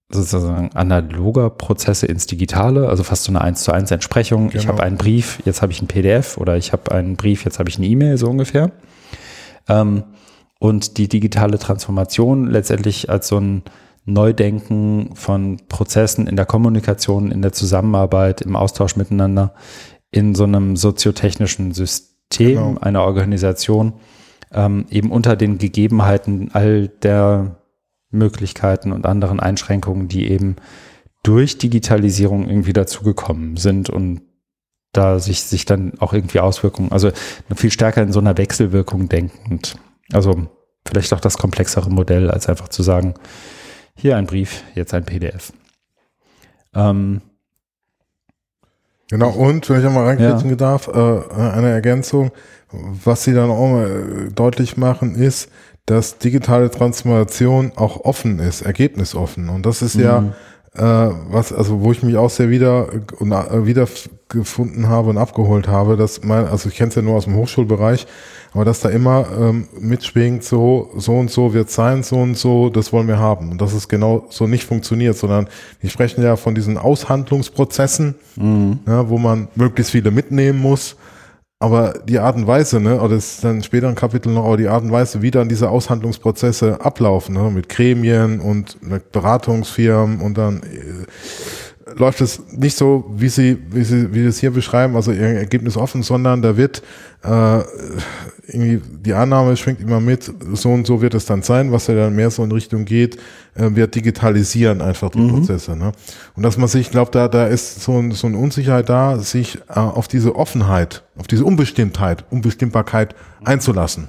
A: sozusagen analoger Prozesse ins Digitale, also fast so eine 1 zu 1 Entsprechung. Genau. Ich habe einen Brief, jetzt habe ich ein PDF oder ich habe einen Brief, jetzt habe ich eine E-Mail, so ungefähr. Ähm, und die digitale Transformation letztendlich als so ein Neudenken von Prozessen in der Kommunikation, in der Zusammenarbeit, im Austausch miteinander, in so einem soziotechnischen System genau. einer Organisation, ähm, eben unter den Gegebenheiten all der Möglichkeiten und anderen Einschränkungen, die eben durch Digitalisierung irgendwie dazugekommen sind und da sich, sich dann auch irgendwie Auswirkungen, also viel stärker in so einer Wechselwirkung denkend also vielleicht auch das komplexere Modell, als einfach zu sagen, hier ein Brief, jetzt ein PDF. Ähm,
B: genau, und wenn ich einmal reinkriegen ja. darf, äh, eine Ergänzung, was sie dann auch mal deutlich machen, ist, dass digitale Transformation auch offen ist, ergebnisoffen. Und das ist mhm. ja äh, was, also wo ich mich auch sehr wieder äh, wiedergefunden habe und abgeholt habe, dass mein, also ich kenne es ja nur aus dem Hochschulbereich, aber dass da immer ähm, mitschwingt, so, so und so wird sein, so und so, das wollen wir haben. Und dass es genau so nicht funktioniert, sondern wir sprechen ja von diesen Aushandlungsprozessen, mhm. ja, wo man möglichst viele mitnehmen muss. Aber die Art und Weise, ne, oder das ist dann später ein Kapitel noch, aber die Art und Weise, wie dann diese Aushandlungsprozesse ablaufen, ne, mit Gremien und mit Beratungsfirmen und dann läuft es nicht so, wie sie, wie sie, wie sie es hier beschreiben, also Ergebnis offen, sondern da wird äh, irgendwie die Annahme schwingt immer mit, so und so wird es dann sein, was ja dann mehr so in Richtung geht, äh, wir digitalisieren einfach die mhm. Prozesse. Ne? Und dass man sich, ich glaube, da, da ist so, ein, so eine Unsicherheit da, sich äh, auf diese Offenheit, auf diese Unbestimmtheit, Unbestimmbarkeit einzulassen.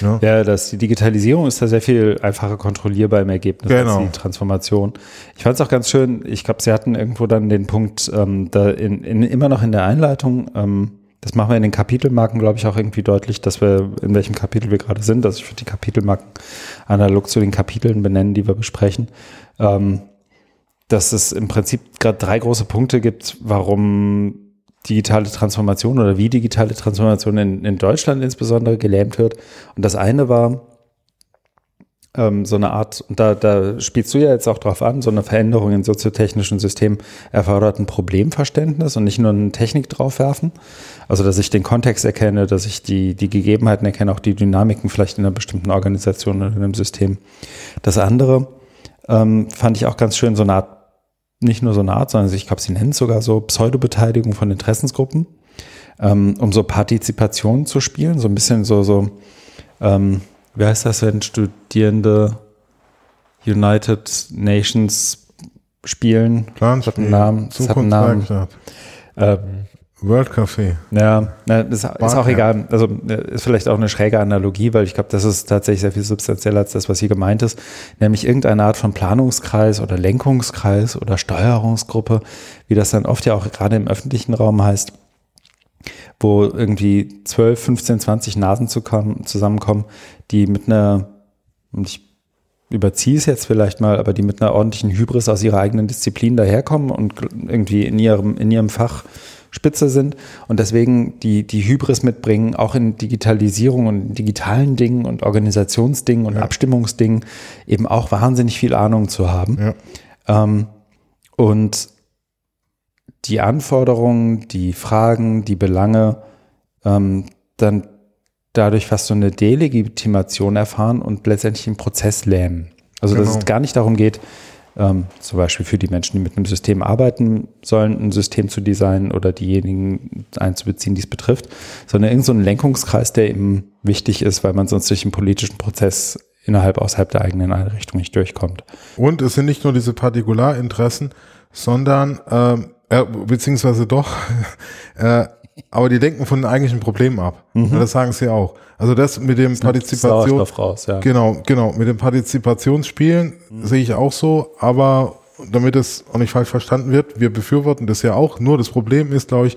A: Ja, ja das, die Digitalisierung ist da sehr viel einfacher kontrollierbar im Ergebnis genau. als die Transformation. Ich fand es auch ganz schön, ich glaube, Sie hatten irgendwo dann den Punkt, ähm, da in, in, immer noch in der Einleitung, ähm, das machen wir in den Kapitelmarken, glaube ich, auch irgendwie deutlich, dass wir, in welchem Kapitel wir gerade sind. dass ich würde die Kapitelmarken analog zu den Kapiteln benennen, die wir besprechen. Ähm, dass es im Prinzip gerade drei große Punkte gibt, warum digitale Transformation oder wie digitale Transformation in, in Deutschland insbesondere gelähmt wird. Und das eine war ähm, so eine Art, und da, da spielst du ja jetzt auch drauf an, so eine Veränderung in soziotechnischen Systemen erfordert ein Problemverständnis und nicht nur eine Technik draufwerfen. Also, dass ich den Kontext erkenne, dass ich die, die Gegebenheiten erkenne, auch die Dynamiken vielleicht in einer bestimmten Organisation oder in einem System. Das andere ähm, fand ich auch ganz schön, so eine Art nicht nur so eine Art, sondern ich glaube, sie nennen es sogar so Pseudobeteiligung von Interessensgruppen, ähm, um so Partizipation zu spielen, so ein bisschen so, so ähm, wie heißt das, wenn Studierende United Nations spielen?
B: Planspiel,
A: hat einen Namen. Das hat einen Namen.
B: Ähm, World Café.
A: Ja, na, das Barcamp. ist auch egal. Also ist vielleicht auch eine schräge Analogie, weil ich glaube, das ist tatsächlich sehr viel substanzieller als das, was hier gemeint ist. Nämlich irgendeine Art von Planungskreis oder Lenkungskreis oder Steuerungsgruppe, wie das dann oft ja auch gerade im öffentlichen Raum heißt, wo irgendwie 12, 15, 20 Nasen zusammenkommen, die mit einer, ich überziehe es jetzt vielleicht mal, aber die mit einer ordentlichen Hybris aus ihrer eigenen Disziplin daherkommen und irgendwie in ihrem, in ihrem Fach Spitze sind und deswegen die, die Hybris mitbringen, auch in Digitalisierung und digitalen Dingen und Organisationsdingen und ja. Abstimmungsdingen eben auch wahnsinnig viel Ahnung zu haben. Ja. Ähm, und die Anforderungen, die Fragen, die Belange ähm, dann dadurch fast so eine Delegitimation erfahren und letztendlich den Prozess lähmen. Also genau. dass es gar nicht darum geht, ähm, zum Beispiel für die Menschen, die mit einem System arbeiten sollen, ein System zu designen oder diejenigen einzubeziehen, die es betrifft, sondern irgendein so ein Lenkungskreis, der eben wichtig ist, weil man sonst durch den politischen Prozess innerhalb, außerhalb der eigenen Einrichtung nicht durchkommt.
B: Und es sind nicht nur diese Partikularinteressen, sondern ähm, äh, beziehungsweise doch, äh, aber die denken von den eigentlichen Problemen ab. Mhm. Das sagen sie auch. Also das mit dem Partizipation,
A: raus, ja.
B: genau, genau, mit dem Partizipationsspielen mhm. sehe ich auch so, aber damit es auch nicht falsch verstanden wird, wir befürworten das ja auch. Nur das Problem ist, glaube ich,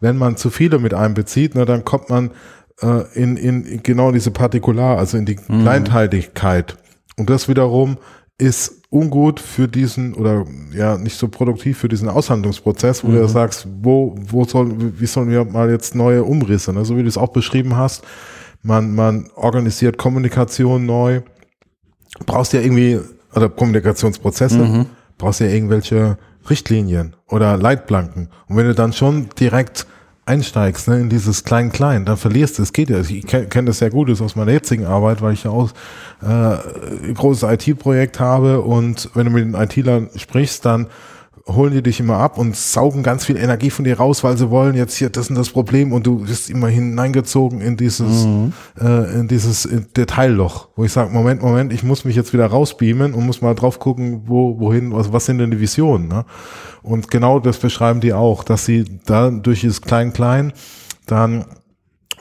B: wenn man zu viele mit einbezieht, ne, dann kommt man äh, in, in genau diese Partikular, also in die mhm. Kleinteiligkeit. Und das wiederum ist ungut für diesen oder ja nicht so produktiv für diesen Aushandlungsprozess, wo mhm. du sagst, wo wo soll wie sollen wir mal jetzt neue Umrisse, ne? so wie du es auch beschrieben hast, man man organisiert Kommunikation neu, brauchst ja irgendwie oder Kommunikationsprozesse, mhm. brauchst ja irgendwelche Richtlinien oder Leitplanken und wenn du dann schon direkt einsteigst ne, in dieses Klein-Klein, dann verlierst du es. Geht ja. Ich kenne kenn das sehr gut ist aus meiner jetzigen Arbeit, weil ich ja auch äh, ein großes IT-Projekt habe und wenn du mit den IT-Lern sprichst, dann holen die dich immer ab und saugen ganz viel Energie von dir raus, weil sie wollen jetzt hier das und das Problem und du bist immer hineingezogen in dieses, mhm. äh, in dieses Detailloch, wo ich sage, Moment, Moment, ich muss mich jetzt wieder rausbeamen und muss mal drauf gucken, wo, wohin, was, was sind denn die Visionen, ne? Und genau das beschreiben die auch, dass sie da durch dieses Klein-Klein dann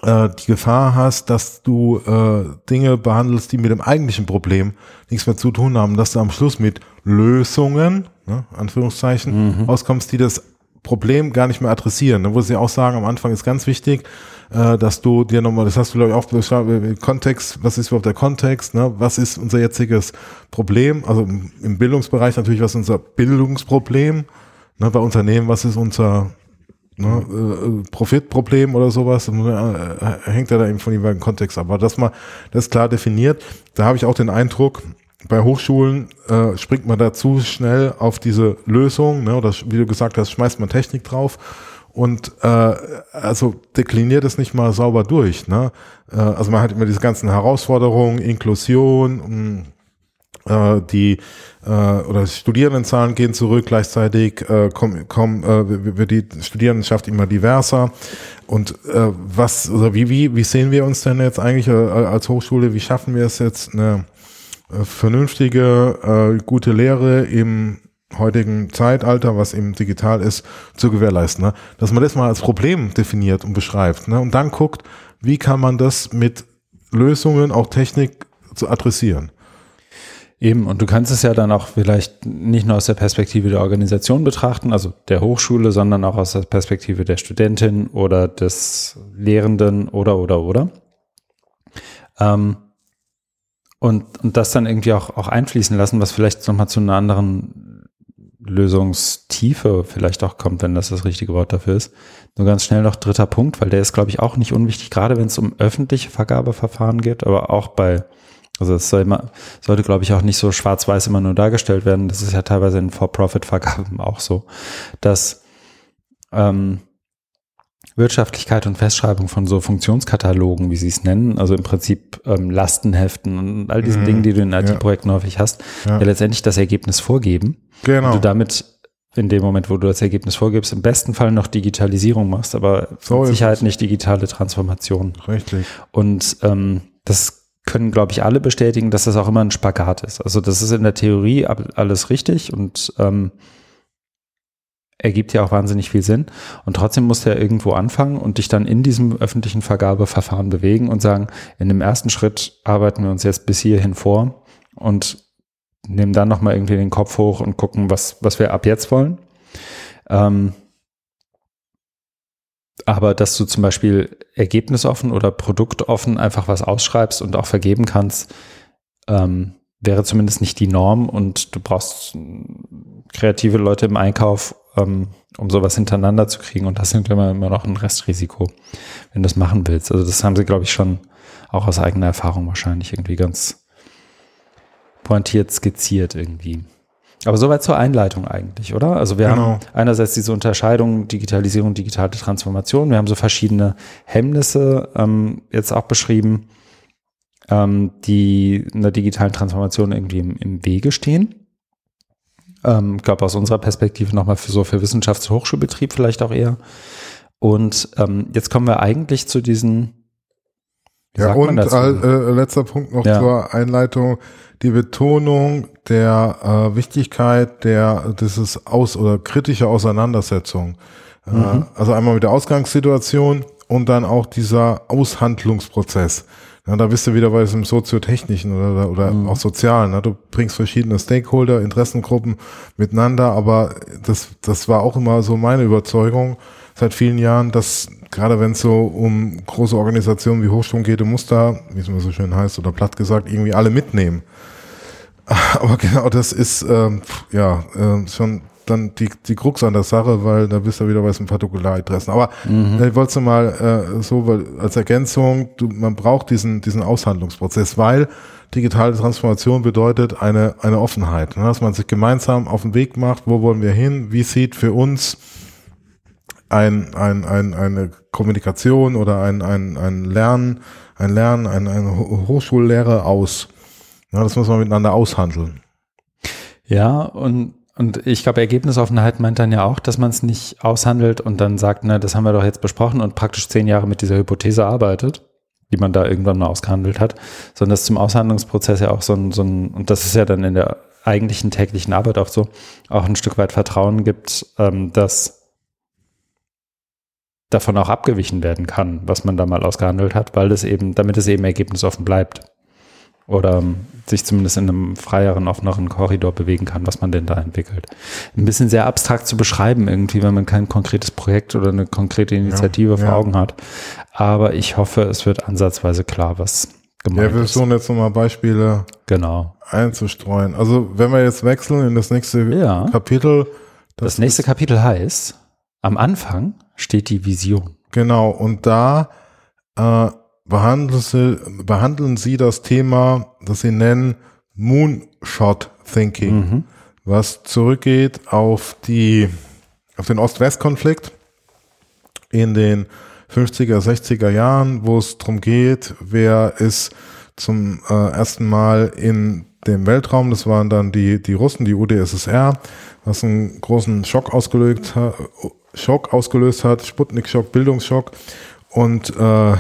B: äh, die Gefahr hast, dass du äh, Dinge behandelst, die mit dem eigentlichen Problem nichts mehr zu tun haben, dass du am Schluss mit Lösungen, ne, Anführungszeichen, mhm. auskommst, die das Problem gar nicht mehr adressieren. Da wo sie auch sagen, am Anfang ist ganz wichtig, äh, dass du dir nochmal, das hast du glaube ich auch beschrieben, Kontext, was ist überhaupt der Kontext, ne? was ist unser jetziges Problem, also im Bildungsbereich natürlich, was ist unser Bildungsproblem, ne? bei Unternehmen, was ist unser Ne, äh, Profitproblem oder sowas, äh, hängt ja da eben von jeweiligen Kontext ab. Aber das mal, das ist klar definiert. Da habe ich auch den Eindruck, bei Hochschulen äh, springt man da zu schnell auf diese Lösung, ne, oder wie du gesagt hast, schmeißt man Technik drauf und äh, also dekliniert es nicht mal sauber durch. Ne? Äh, also man hat immer diese ganzen Herausforderungen, Inklusion, mh, Äh, die äh, oder Studierendenzahlen gehen zurück, gleichzeitig äh, kommen komm, äh, wird die Studierendenschaft immer diverser. Und äh, was, oder wie, wie, wie sehen wir uns denn jetzt eigentlich äh, als Hochschule, wie schaffen wir es jetzt, äh, vernünftige, äh, gute Lehre im heutigen Zeitalter, was eben digital ist, zu gewährleisten. Ne? Dass man das mal als Problem definiert und beschreibt ne? und dann guckt, wie kann man das mit Lösungen, auch Technik zu adressieren.
A: Eben, und du kannst es ja dann auch vielleicht nicht nur aus der Perspektive der Organisation betrachten, also der Hochschule, sondern auch aus der Perspektive der Studentin oder des Lehrenden oder, oder, oder. Ähm, und, und das dann irgendwie auch, auch einfließen lassen, was vielleicht nochmal zu einer anderen Lösungstiefe vielleicht auch kommt, wenn das das richtige Wort dafür ist. Nur ganz schnell noch dritter Punkt, weil der ist, glaube ich, auch nicht unwichtig, gerade wenn es um öffentliche Vergabeverfahren geht, aber auch bei also es soll immer, sollte, glaube ich, auch nicht so schwarz-weiß immer nur dargestellt werden. Das ist ja teilweise in For-Profit-Vergaben auch so, dass ähm, Wirtschaftlichkeit und Festschreibung von so Funktionskatalogen, wie sie es nennen, also im Prinzip ähm, Lastenheften und all diesen mhm. Dingen, die du in IT-Projekten ja. häufig hast, ja. ja. letztendlich das Ergebnis vorgeben. Genau. Und du damit in dem Moment, wo du das Ergebnis vorgibst, im besten Fall noch Digitalisierung machst, aber so mit Sicherheit nicht digitale Transformation.
B: Richtig.
A: Und ähm, das können, glaube ich, alle bestätigen, dass das auch immer ein Spagat ist. Also das ist in der Theorie alles richtig und ähm, ergibt ja auch wahnsinnig viel Sinn. Und trotzdem musst du ja irgendwo anfangen und dich dann in diesem öffentlichen Vergabeverfahren bewegen und sagen, in dem ersten Schritt arbeiten wir uns jetzt bis hierhin vor und nehmen dann nochmal irgendwie den Kopf hoch und gucken, was, was wir ab jetzt wollen. Ähm, aber dass du zum Beispiel ergebnisoffen oder produktoffen einfach was ausschreibst und auch vergeben kannst, ähm, wäre zumindest nicht die Norm und du brauchst kreative Leute im Einkauf, ähm, um sowas hintereinander zu kriegen und das sind immer, immer noch ein Restrisiko, wenn du das machen willst. Also das haben sie, glaube ich, schon auch aus eigener Erfahrung wahrscheinlich irgendwie ganz pointiert skizziert irgendwie. Aber soweit zur Einleitung eigentlich, oder? Also wir genau. haben einerseits diese Unterscheidung Digitalisierung, digitale Transformation. Wir haben so verschiedene Hemmnisse ähm, jetzt auch beschrieben, ähm, die einer digitalen Transformation irgendwie im, im Wege stehen. Ähm, ich glaube aus unserer Perspektive nochmal für so für Wissenschafts- und Hochschulbetrieb vielleicht auch eher. Und ähm, jetzt kommen wir eigentlich zu diesen
B: ja, und äh, letzter Punkt noch ja. zur Einleitung die Betonung der äh, Wichtigkeit der dieses Aus- oder kritische Auseinandersetzung. Äh, mhm. Äh, also einmal mit der Ausgangssituation und dann auch dieser Aushandlungsprozess. Ja, da bist du wieder bei diesem soziotechnischen oder, oder mhm. auch sozialen. Ne? Du bringst verschiedene Stakeholder, Interessengruppen miteinander, aber das, das war auch immer so meine Überzeugung seit vielen Jahren, dass gerade wenn es so um große Organisationen wie Hochschulen geht, du musst da, wie es immer so schön heißt, oder platt gesagt, irgendwie alle mitnehmen. Aber genau das ist ähm, ja äh, schon dann die, die Krux an der Sache, weil da bist du wieder bei diesem Partikularinteressen. Aber mhm. ich wollte mal äh, so weil als Ergänzung, du, man braucht diesen, diesen Aushandlungsprozess, weil digitale Transformation bedeutet eine, eine Offenheit, ne? dass man sich gemeinsam auf den Weg macht, wo wollen wir hin, wie sieht für uns ein, ein, ein, eine Kommunikation oder ein, ein, ein Lernen, ein Lernen, ein, eine Hochschullehre aus. Ja, das muss man miteinander aushandeln.
A: Ja, und, und ich glaube, Ergebnisoffenheit meint dann ja auch, dass man es nicht aushandelt und dann sagt, na, das haben wir doch jetzt besprochen und praktisch zehn Jahre mit dieser Hypothese arbeitet, die man da irgendwann mal ausgehandelt hat, sondern dass zum Aushandlungsprozess ja auch so ein, so ein, und das ist ja dann in der eigentlichen täglichen Arbeit auch so, auch ein Stück weit Vertrauen gibt, ähm, dass davon auch abgewichen werden kann, was man da mal ausgehandelt hat, weil es eben, damit es eben ergebnisoffen bleibt. Oder sich zumindest in einem freieren, offeneren Korridor bewegen kann, was man denn da entwickelt. Ein bisschen sehr abstrakt zu beschreiben irgendwie, wenn man kein konkretes Projekt oder eine konkrete Initiative ja, vor ja. Augen hat. Aber ich hoffe, es wird ansatzweise klar, was gemeint
B: ja, wir versuchen jetzt nochmal Beispiele
A: genau.
B: einzustreuen. Also wenn wir jetzt wechseln in das nächste ja. Kapitel.
A: Das, das nächste Kapitel heißt, am Anfang steht die Vision.
B: Genau, und da äh, behandeln Sie, behandeln Sie das Thema, das Sie nennen Moonshot Thinking, mhm. was zurückgeht auf die, auf den Ost-West-Konflikt in den 50er, 60er Jahren, wo es darum geht, wer ist zum äh, ersten Mal in dem Weltraum. Das waren dann die, die Russen, die UdSSR, was einen großen Schock ausgelöst hat, Schock ausgelöst hat, Sputnik-Schock, Bildungsschock. Und äh,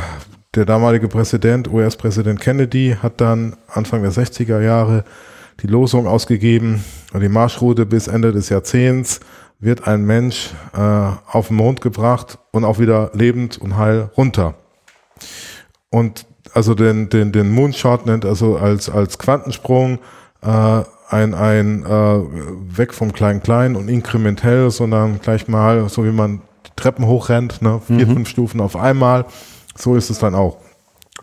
B: der damalige Präsident, US-Präsident Kennedy, hat dann Anfang der 60er Jahre die Losung ausgegeben, die Marschroute bis Ende des Jahrzehnts wird ein Mensch äh, auf den Mond gebracht und auch wieder lebend und heil runter. Und also den, den, den Moonshot nennt also als, als Quantensprung äh, ein, ein äh, weg vom Klein-Klein und inkrementell, sondern gleich mal, so wie man Treppen hochrennt, ne, vier, mhm. fünf Stufen auf einmal, so ist es dann auch.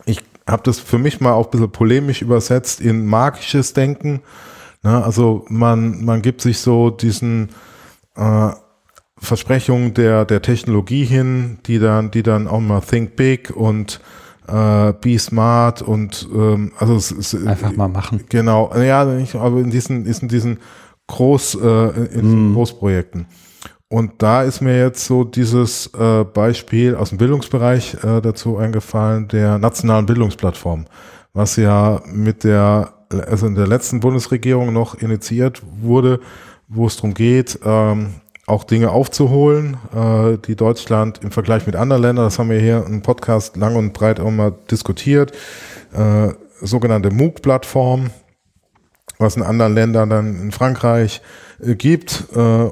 B: Ich habe das für mich mal auch ein bisschen polemisch übersetzt in magisches Denken. Ne, also man, man gibt sich so diesen äh, Versprechungen der, der Technologie hin, die dann, die dann auch mal think big und äh, be smart und ähm, also es, es,
A: einfach mal machen.
B: Genau, ja, aber in diesen, in diesen Groß, äh, in mm. Großprojekten. Und da ist mir jetzt so dieses äh, Beispiel aus dem Bildungsbereich äh, dazu eingefallen, der nationalen Bildungsplattform, was ja mit der, also in der letzten Bundesregierung noch initiiert wurde, wo es darum geht, ähm, auch Dinge aufzuholen, äh, die Deutschland im Vergleich mit anderen Ländern, das haben wir hier im Podcast lang und breit auch mal diskutiert, äh, sogenannte MOOC-Plattform, was in anderen Ländern dann in Frankreich äh, gibt, äh,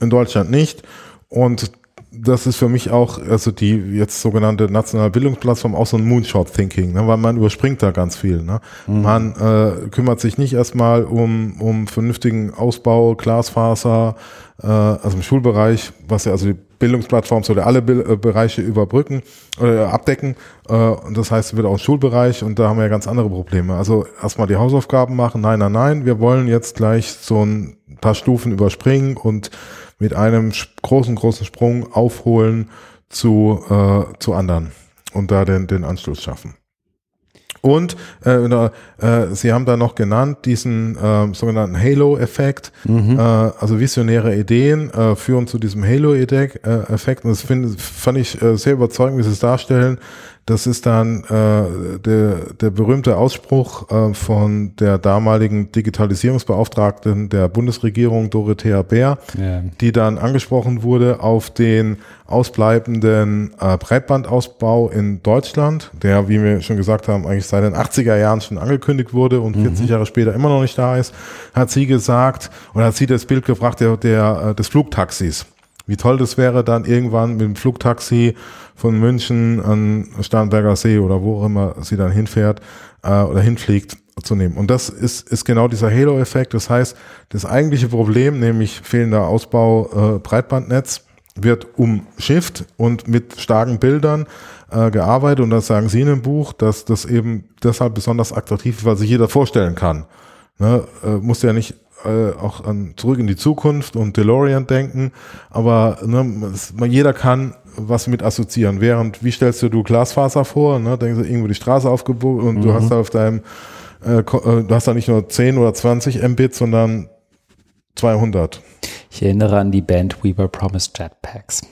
B: in Deutschland nicht. Und das ist für mich auch, also die jetzt sogenannte nationale Bildungsplattform, auch so ein Moonshot-Thinking, ne, weil man überspringt da ganz viel. Ne? Mhm. Man äh, kümmert sich nicht erstmal um, um vernünftigen Ausbau, Glasfaser, äh, also im Schulbereich, was ja also die Bildungsplattform soll ja alle Be äh, Bereiche überbrücken oder äh, abdecken. Äh, und das heißt, es wird auch Schulbereich und da haben wir ja ganz andere Probleme. Also erstmal die Hausaufgaben machen, nein, nein, nein, wir wollen jetzt gleich so ein paar Stufen überspringen und mit einem großen, großen Sprung aufholen zu, äh, zu anderen und da den, den Anschluss schaffen. Und äh, äh, Sie haben da noch genannt diesen äh, sogenannten Halo-Effekt. Mhm. Äh, also visionäre Ideen äh, führen zu diesem Halo-Effekt. Und das find, fand ich äh, sehr überzeugend, wie Sie es darstellen, das ist dann äh, der, der berühmte Ausspruch äh, von der damaligen Digitalisierungsbeauftragten der Bundesregierung, Dorothea Bär, ja. die dann angesprochen wurde auf den ausbleibenden äh, Breitbandausbau in Deutschland, der, wie wir schon gesagt haben, eigentlich seit den 80er Jahren schon angekündigt wurde und 40 mhm. Jahre später immer noch nicht da ist, hat sie gesagt, oder hat sie das Bild gebracht der, der, äh, des Flugtaxis. Wie toll das wäre, dann irgendwann mit dem Flugtaxi von München an Starnberger See oder wo auch immer sie dann hinfährt äh, oder hinfliegt zu nehmen. Und das ist, ist genau dieser Halo-Effekt. Das heißt, das eigentliche Problem, nämlich fehlender Ausbau äh, Breitbandnetz, wird umschifft und mit starken Bildern äh, gearbeitet. Und das sagen Sie in dem Buch, dass das eben deshalb besonders attraktiv ist, weil sich jeder vorstellen kann. Ne, äh, muss ja nicht äh, auch an zurück in die Zukunft und DeLorean denken, aber ne, jeder kann was mit assoziieren. Während, wie stellst du du Glasfaser vor? Ne? Denkst du irgendwo die Straße aufgebogen und mhm. du hast da auf deinem, äh, äh, du hast da nicht nur 10 oder 20 Mbit, sondern 200.
A: Ich erinnere an die Band We Were Promised Jetpacks.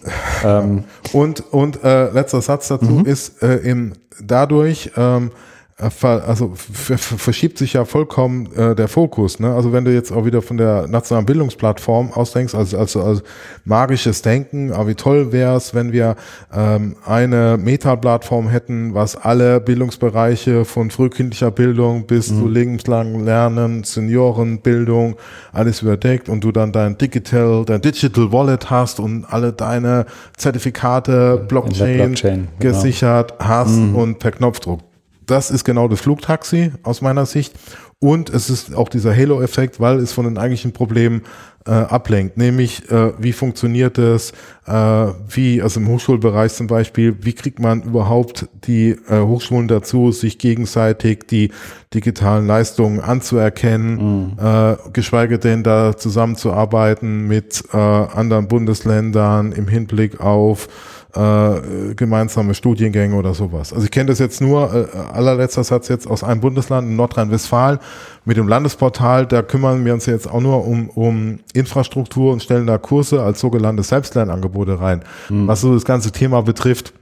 A: ähm.
B: Und, und äh, letzter Satz dazu mhm. ist, äh, im, dadurch ähm, äh, also verschiebt sich ja vollkommen äh, der Fokus. Ne? Also wenn du jetzt auch wieder von der nationalen Bildungsplattform ausdenkst, also, also, also magisches Denken, aber wie toll wäre es, wenn wir ähm, eine Meta-Plattform hätten, was alle Bildungsbereiche von frühkindlicher Bildung bis mhm. zu lebenslangen Lernen, Seniorenbildung, alles überdeckt und du dann dein Digital, dein Digital Wallet hast und alle deine Zertifikate Blockchain, Blockchain genau. gesichert hast mhm. und per Knopfdruck das ist genau das Flugtaxi aus meiner Sicht. Und es ist auch dieser Halo-Effekt, weil es von den eigentlichen Problemen äh, ablenkt. Nämlich, äh, wie funktioniert es, äh, wie, also im Hochschulbereich zum Beispiel, wie kriegt man überhaupt die äh, Hochschulen dazu, sich gegenseitig die digitalen Leistungen anzuerkennen, mhm. äh, geschweige denn da zusammenzuarbeiten mit äh, anderen Bundesländern im Hinblick auf äh, gemeinsame Studiengänge oder sowas. Also ich kenne das jetzt nur, äh, allerletzter Satz jetzt aus einem Bundesland, in Nordrhein-Westfalen, mit dem Landesportal, da kümmern wir uns jetzt auch nur um, um Infrastruktur und stellen da Kurse als sogenannte Selbstlernangebote rein. Mhm. Was so das ganze Thema betrifft,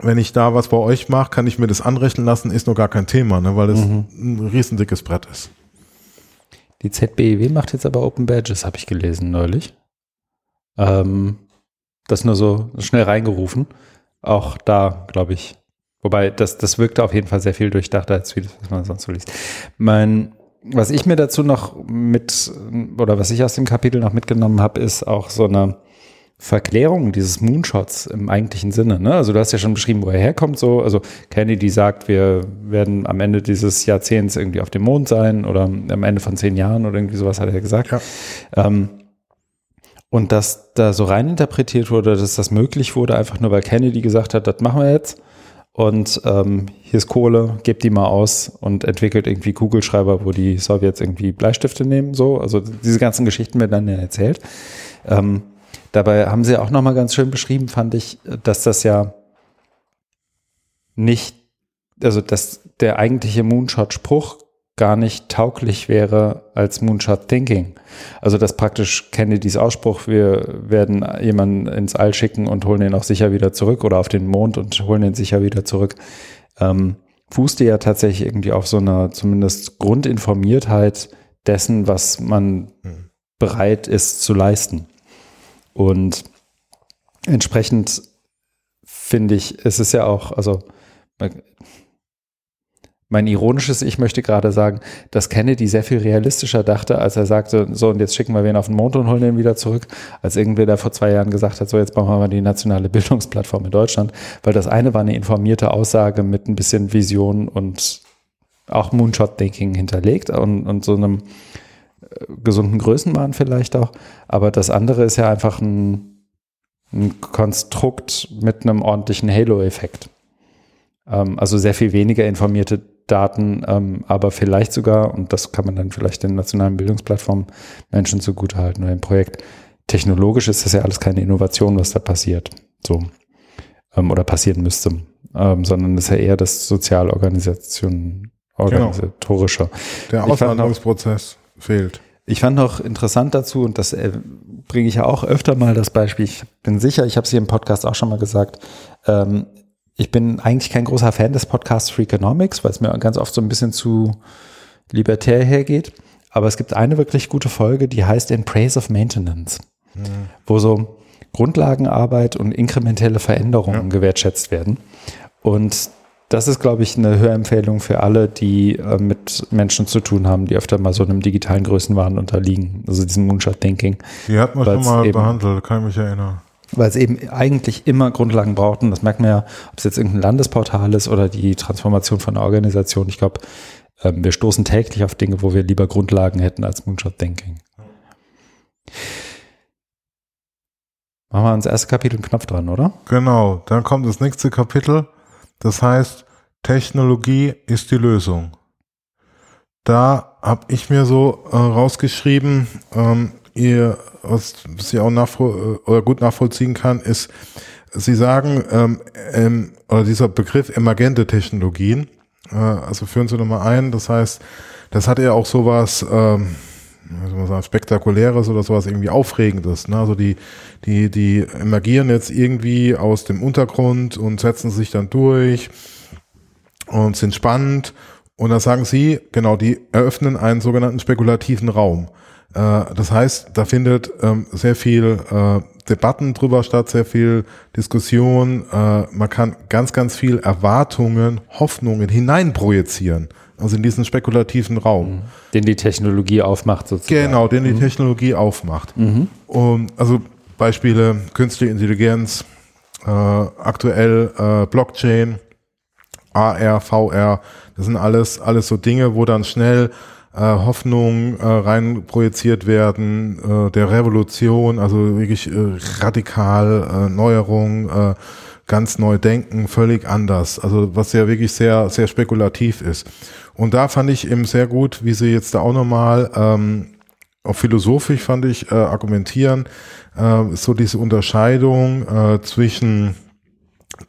B: wenn ich da was bei euch mache, kann ich mir das anrechnen lassen, ist noch gar kein Thema, ne, weil das mhm. ein riesendickes Brett ist.
A: Die ZBEW macht jetzt aber Open Badges, habe ich gelesen neulich. Ähm, das nur so schnell reingerufen. Auch da, glaube ich. Wobei, das, das wirkte auf jeden Fall sehr viel durchdachter als vieles, was man sonst so liest. Mein, was ich mir dazu noch mit, oder was ich aus dem Kapitel noch mitgenommen habe, ist auch so eine Verklärung dieses Moonshots im eigentlichen Sinne. Ne? Also du hast ja schon beschrieben, wo er herkommt. So, also Kennedy sagt, wir werden am Ende dieses Jahrzehnts irgendwie auf dem Mond sein oder am Ende von zehn Jahren oder irgendwie sowas hat er gesagt. Ja. Ähm, und dass da so rein interpretiert wurde, dass das möglich wurde, einfach nur weil Kennedy gesagt hat, das machen wir jetzt. Und ähm, hier ist Kohle, gebt die mal aus und entwickelt irgendwie Kugelschreiber, wo die Sowjets irgendwie Bleistifte nehmen. So, also diese ganzen Geschichten werden dann ja erzählt. Ähm, dabei haben sie auch nochmal ganz schön beschrieben, fand ich, dass das ja nicht, also dass der eigentliche Moonshot-Spruch gar nicht tauglich wäre als Moonshot Thinking. Also dass praktisch Kennedys Ausspruch, wir werden jemanden ins All schicken und holen ihn auch sicher wieder zurück oder auf den Mond und holen ihn sicher wieder zurück, ähm, fußte ja tatsächlich irgendwie auf so einer zumindest Grundinformiertheit dessen, was man hm. bereit ist zu leisten. Und entsprechend finde ich, es ist ja auch, also mein ironisches Ich möchte gerade sagen, dass Kennedy sehr viel realistischer dachte, als er sagte, so und jetzt schicken wir wen auf den Mond und holen den wieder zurück, als irgendwer da vor zwei Jahren gesagt hat, so jetzt bauen wir mal die nationale Bildungsplattform in Deutschland, weil das eine war eine informierte Aussage mit ein bisschen Vision und auch Moonshot-Thinking hinterlegt und, und so einem äh, gesunden Größenwahn vielleicht auch, aber das andere ist ja einfach ein, ein Konstrukt mit einem ordentlichen Halo-Effekt. Ähm, also sehr viel weniger informierte Daten, ähm, aber vielleicht sogar, und das kann man dann vielleicht den nationalen Bildungsplattformen Menschen zugutehalten oder im Projekt, technologisch ist das ja alles keine Innovation, was da passiert, so, ähm, oder passieren müsste, ähm, sondern es ist ja eher das Sozialorganisation, organisatorische. Genau.
B: Der Auswanderungsprozess fehlt.
A: Ich fand noch interessant dazu, und das äh, bringe ich ja auch öfter mal das Beispiel, ich bin sicher, ich habe es hier im Podcast auch schon mal gesagt, ähm, ich bin eigentlich kein großer Fan des Podcasts Freakonomics, weil es mir ganz oft so ein bisschen zu libertär hergeht. Aber es gibt eine wirklich gute Folge, die heißt In Praise of Maintenance, mhm. wo so Grundlagenarbeit und inkrementelle Veränderungen ja. gewertschätzt werden. Und das ist, glaube ich, eine Hörempfehlung für alle, die äh, mit Menschen zu tun haben, die öfter mal so einem digitalen Größenwahn unterliegen, also diesem Moonshot-Thinking.
B: Die hat man schon mal behandelt, kann ich mich erinnern
A: weil es eben eigentlich immer Grundlagen braucht. Und das merkt man ja, ob es jetzt irgendein Landesportal ist oder die Transformation von einer Organisation. Ich glaube, ähm, wir stoßen täglich auf Dinge, wo wir lieber Grundlagen hätten als Moonshot Thinking. Machen wir ans erste Kapitel einen Knopf dran, oder?
B: Genau, dann kommt das nächste Kapitel. Das heißt, Technologie ist die Lösung. Da habe ich mir so äh, rausgeschrieben, ähm, ihr, was sie auch nachvoll oder gut nachvollziehen kann, ist, Sie sagen, ähm, ähm, oder dieser Begriff emergente Technologien, äh, also führen Sie nochmal ein, das heißt, das hat ja auch sowas, ähm, man sagen, spektakuläres oder sowas irgendwie Aufregendes. Ne? Also die, die, die emergieren jetzt irgendwie aus dem Untergrund und setzen sich dann durch und sind spannend. Und da sagen Sie, genau, die eröffnen einen sogenannten spekulativen Raum. Äh, das heißt, da findet ähm, sehr viel äh, Debatten drüber statt, sehr viel Diskussion. Äh, man kann ganz, ganz viel Erwartungen, Hoffnungen hineinprojizieren. Also in diesen spekulativen Raum. Mhm.
A: Den die Technologie aufmacht sozusagen.
B: Genau, den die mhm. Technologie aufmacht. Mhm. Und also Beispiele künstliche Intelligenz, äh, aktuell äh, Blockchain, AR, VR, das sind alles, alles so Dinge, wo dann schnell äh, Hoffnung äh, rein projiziert werden, äh, der Revolution, also wirklich äh, radikal, äh, Neuerung, äh, ganz neu denken, völlig anders. Also was ja wirklich sehr, sehr spekulativ ist. Und da fand ich eben sehr gut, wie sie jetzt da auch nochmal, ähm, auch philosophisch fand ich, äh, argumentieren, äh, so diese Unterscheidung äh, zwischen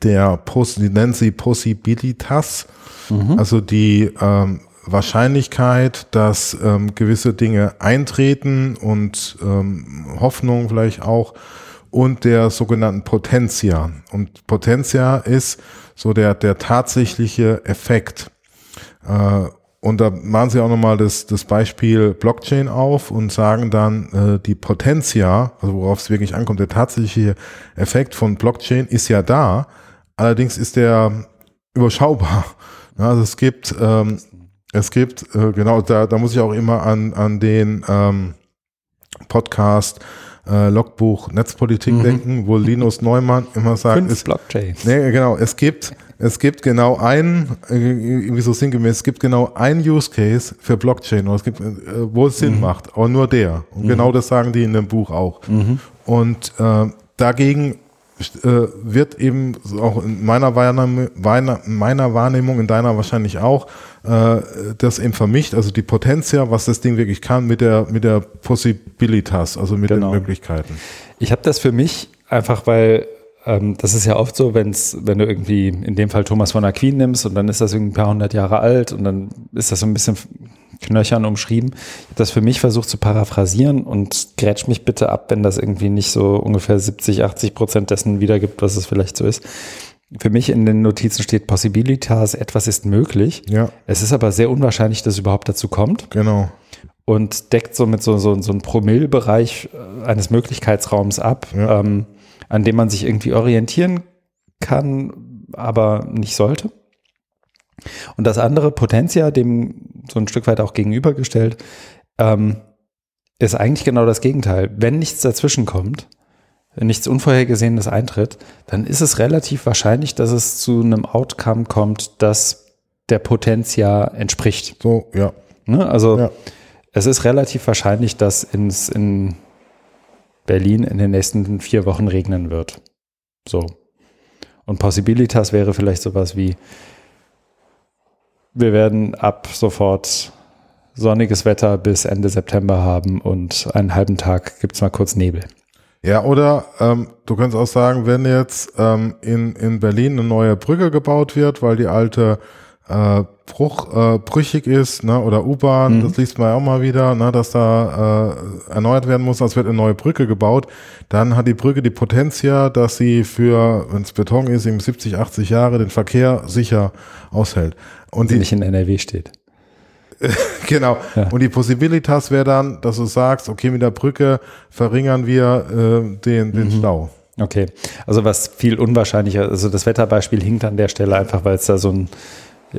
B: der, Pos die nennen sie Possibilitas, mhm. also die ähm, Wahrscheinlichkeit, dass ähm, gewisse Dinge eintreten und ähm, Hoffnung vielleicht auch und der sogenannten Potentia. Und Potentia ist so der, der tatsächliche Effekt. Äh, und da machen sie auch nochmal das, das Beispiel Blockchain auf und sagen dann, äh, die Potentia, also worauf es wirklich ankommt, der tatsächliche Effekt von Blockchain ist ja da, allerdings ist der überschaubar. Ja, also es gibt, ähm, es gibt, äh, genau, da, da muss ich auch immer an, an den ähm, Podcast äh, Logbuch Netzpolitik mhm. denken, wo Linus Neumann immer sagt,
A: Fünf es, Blockchain.
B: Nee, genau, es gibt es gibt genau ein, äh, irgendwie so sinngemäß, es gibt genau ein Use Case für Blockchain, es gibt, äh, wo es Sinn mhm. macht, aber nur der. Und mhm. genau das sagen die in dem Buch auch. Mhm. Und äh, dagegen wird eben auch in meiner Wahrnehmung, meiner Wahrnehmung, in deiner wahrscheinlich auch, äh, das eben vermischt, also die Potentia, was das Ding wirklich kann, mit der, mit der Possibilitas, also mit genau. den Möglichkeiten.
A: Ich habe das für mich einfach, weil ähm, das ist ja oft so, wenn's, wenn du irgendwie in dem Fall Thomas von Aquin nimmst und dann ist das irgendwie ein paar hundert Jahre alt und dann ist das so ein bisschen knöchern umschrieben. Ich habe das für mich versucht zu paraphrasieren und grätsch mich bitte ab, wenn das irgendwie nicht so ungefähr 70, 80 Prozent dessen wiedergibt, was es vielleicht so ist. Für mich in den Notizen steht Possibilitas, etwas ist möglich.
B: Ja.
A: Es ist aber sehr unwahrscheinlich, dass es überhaupt dazu kommt.
B: Genau.
A: Und deckt somit so, so, so einen Promillbereich äh, eines Möglichkeitsraums ab. Ja. Ähm, an dem man sich irgendwie orientieren kann, aber nicht sollte. Und das andere, Potentia, dem so ein Stück weit auch gegenübergestellt, ähm, ist eigentlich genau das Gegenteil. Wenn nichts dazwischen kommt, wenn nichts Unvorhergesehenes eintritt, dann ist es relativ wahrscheinlich, dass es zu einem Outcome kommt, das der Potentia entspricht.
B: So, ja.
A: Ne? Also ja. es ist relativ wahrscheinlich, dass ins, in Berlin in den nächsten vier Wochen regnen wird. So. Und Possibilitas wäre vielleicht sowas wie, wir werden ab sofort sonniges Wetter bis Ende September haben und einen halben Tag gibt es mal kurz Nebel.
B: Ja, oder ähm, du kannst auch sagen, wenn jetzt ähm, in, in Berlin eine neue Brücke gebaut wird, weil die alte äh, Bruch, äh, brüchig ist, ne, oder U-Bahn, mhm. das liest man ja auch mal wieder, ne, dass da äh, erneuert werden muss, als wird eine neue Brücke gebaut, dann hat die Brücke die Potenz ja, dass sie für, wenn es Beton ist, eben 70, 80 Jahre den Verkehr sicher aushält.
A: Und die nicht in NRW steht.
B: genau. Ja. Und die Possibilitas wäre dann, dass du sagst, okay, mit der Brücke verringern wir äh, den, den mhm. Stau.
A: Okay, also was viel unwahrscheinlicher, also das Wetterbeispiel hinkt an der Stelle einfach, weil es da so ein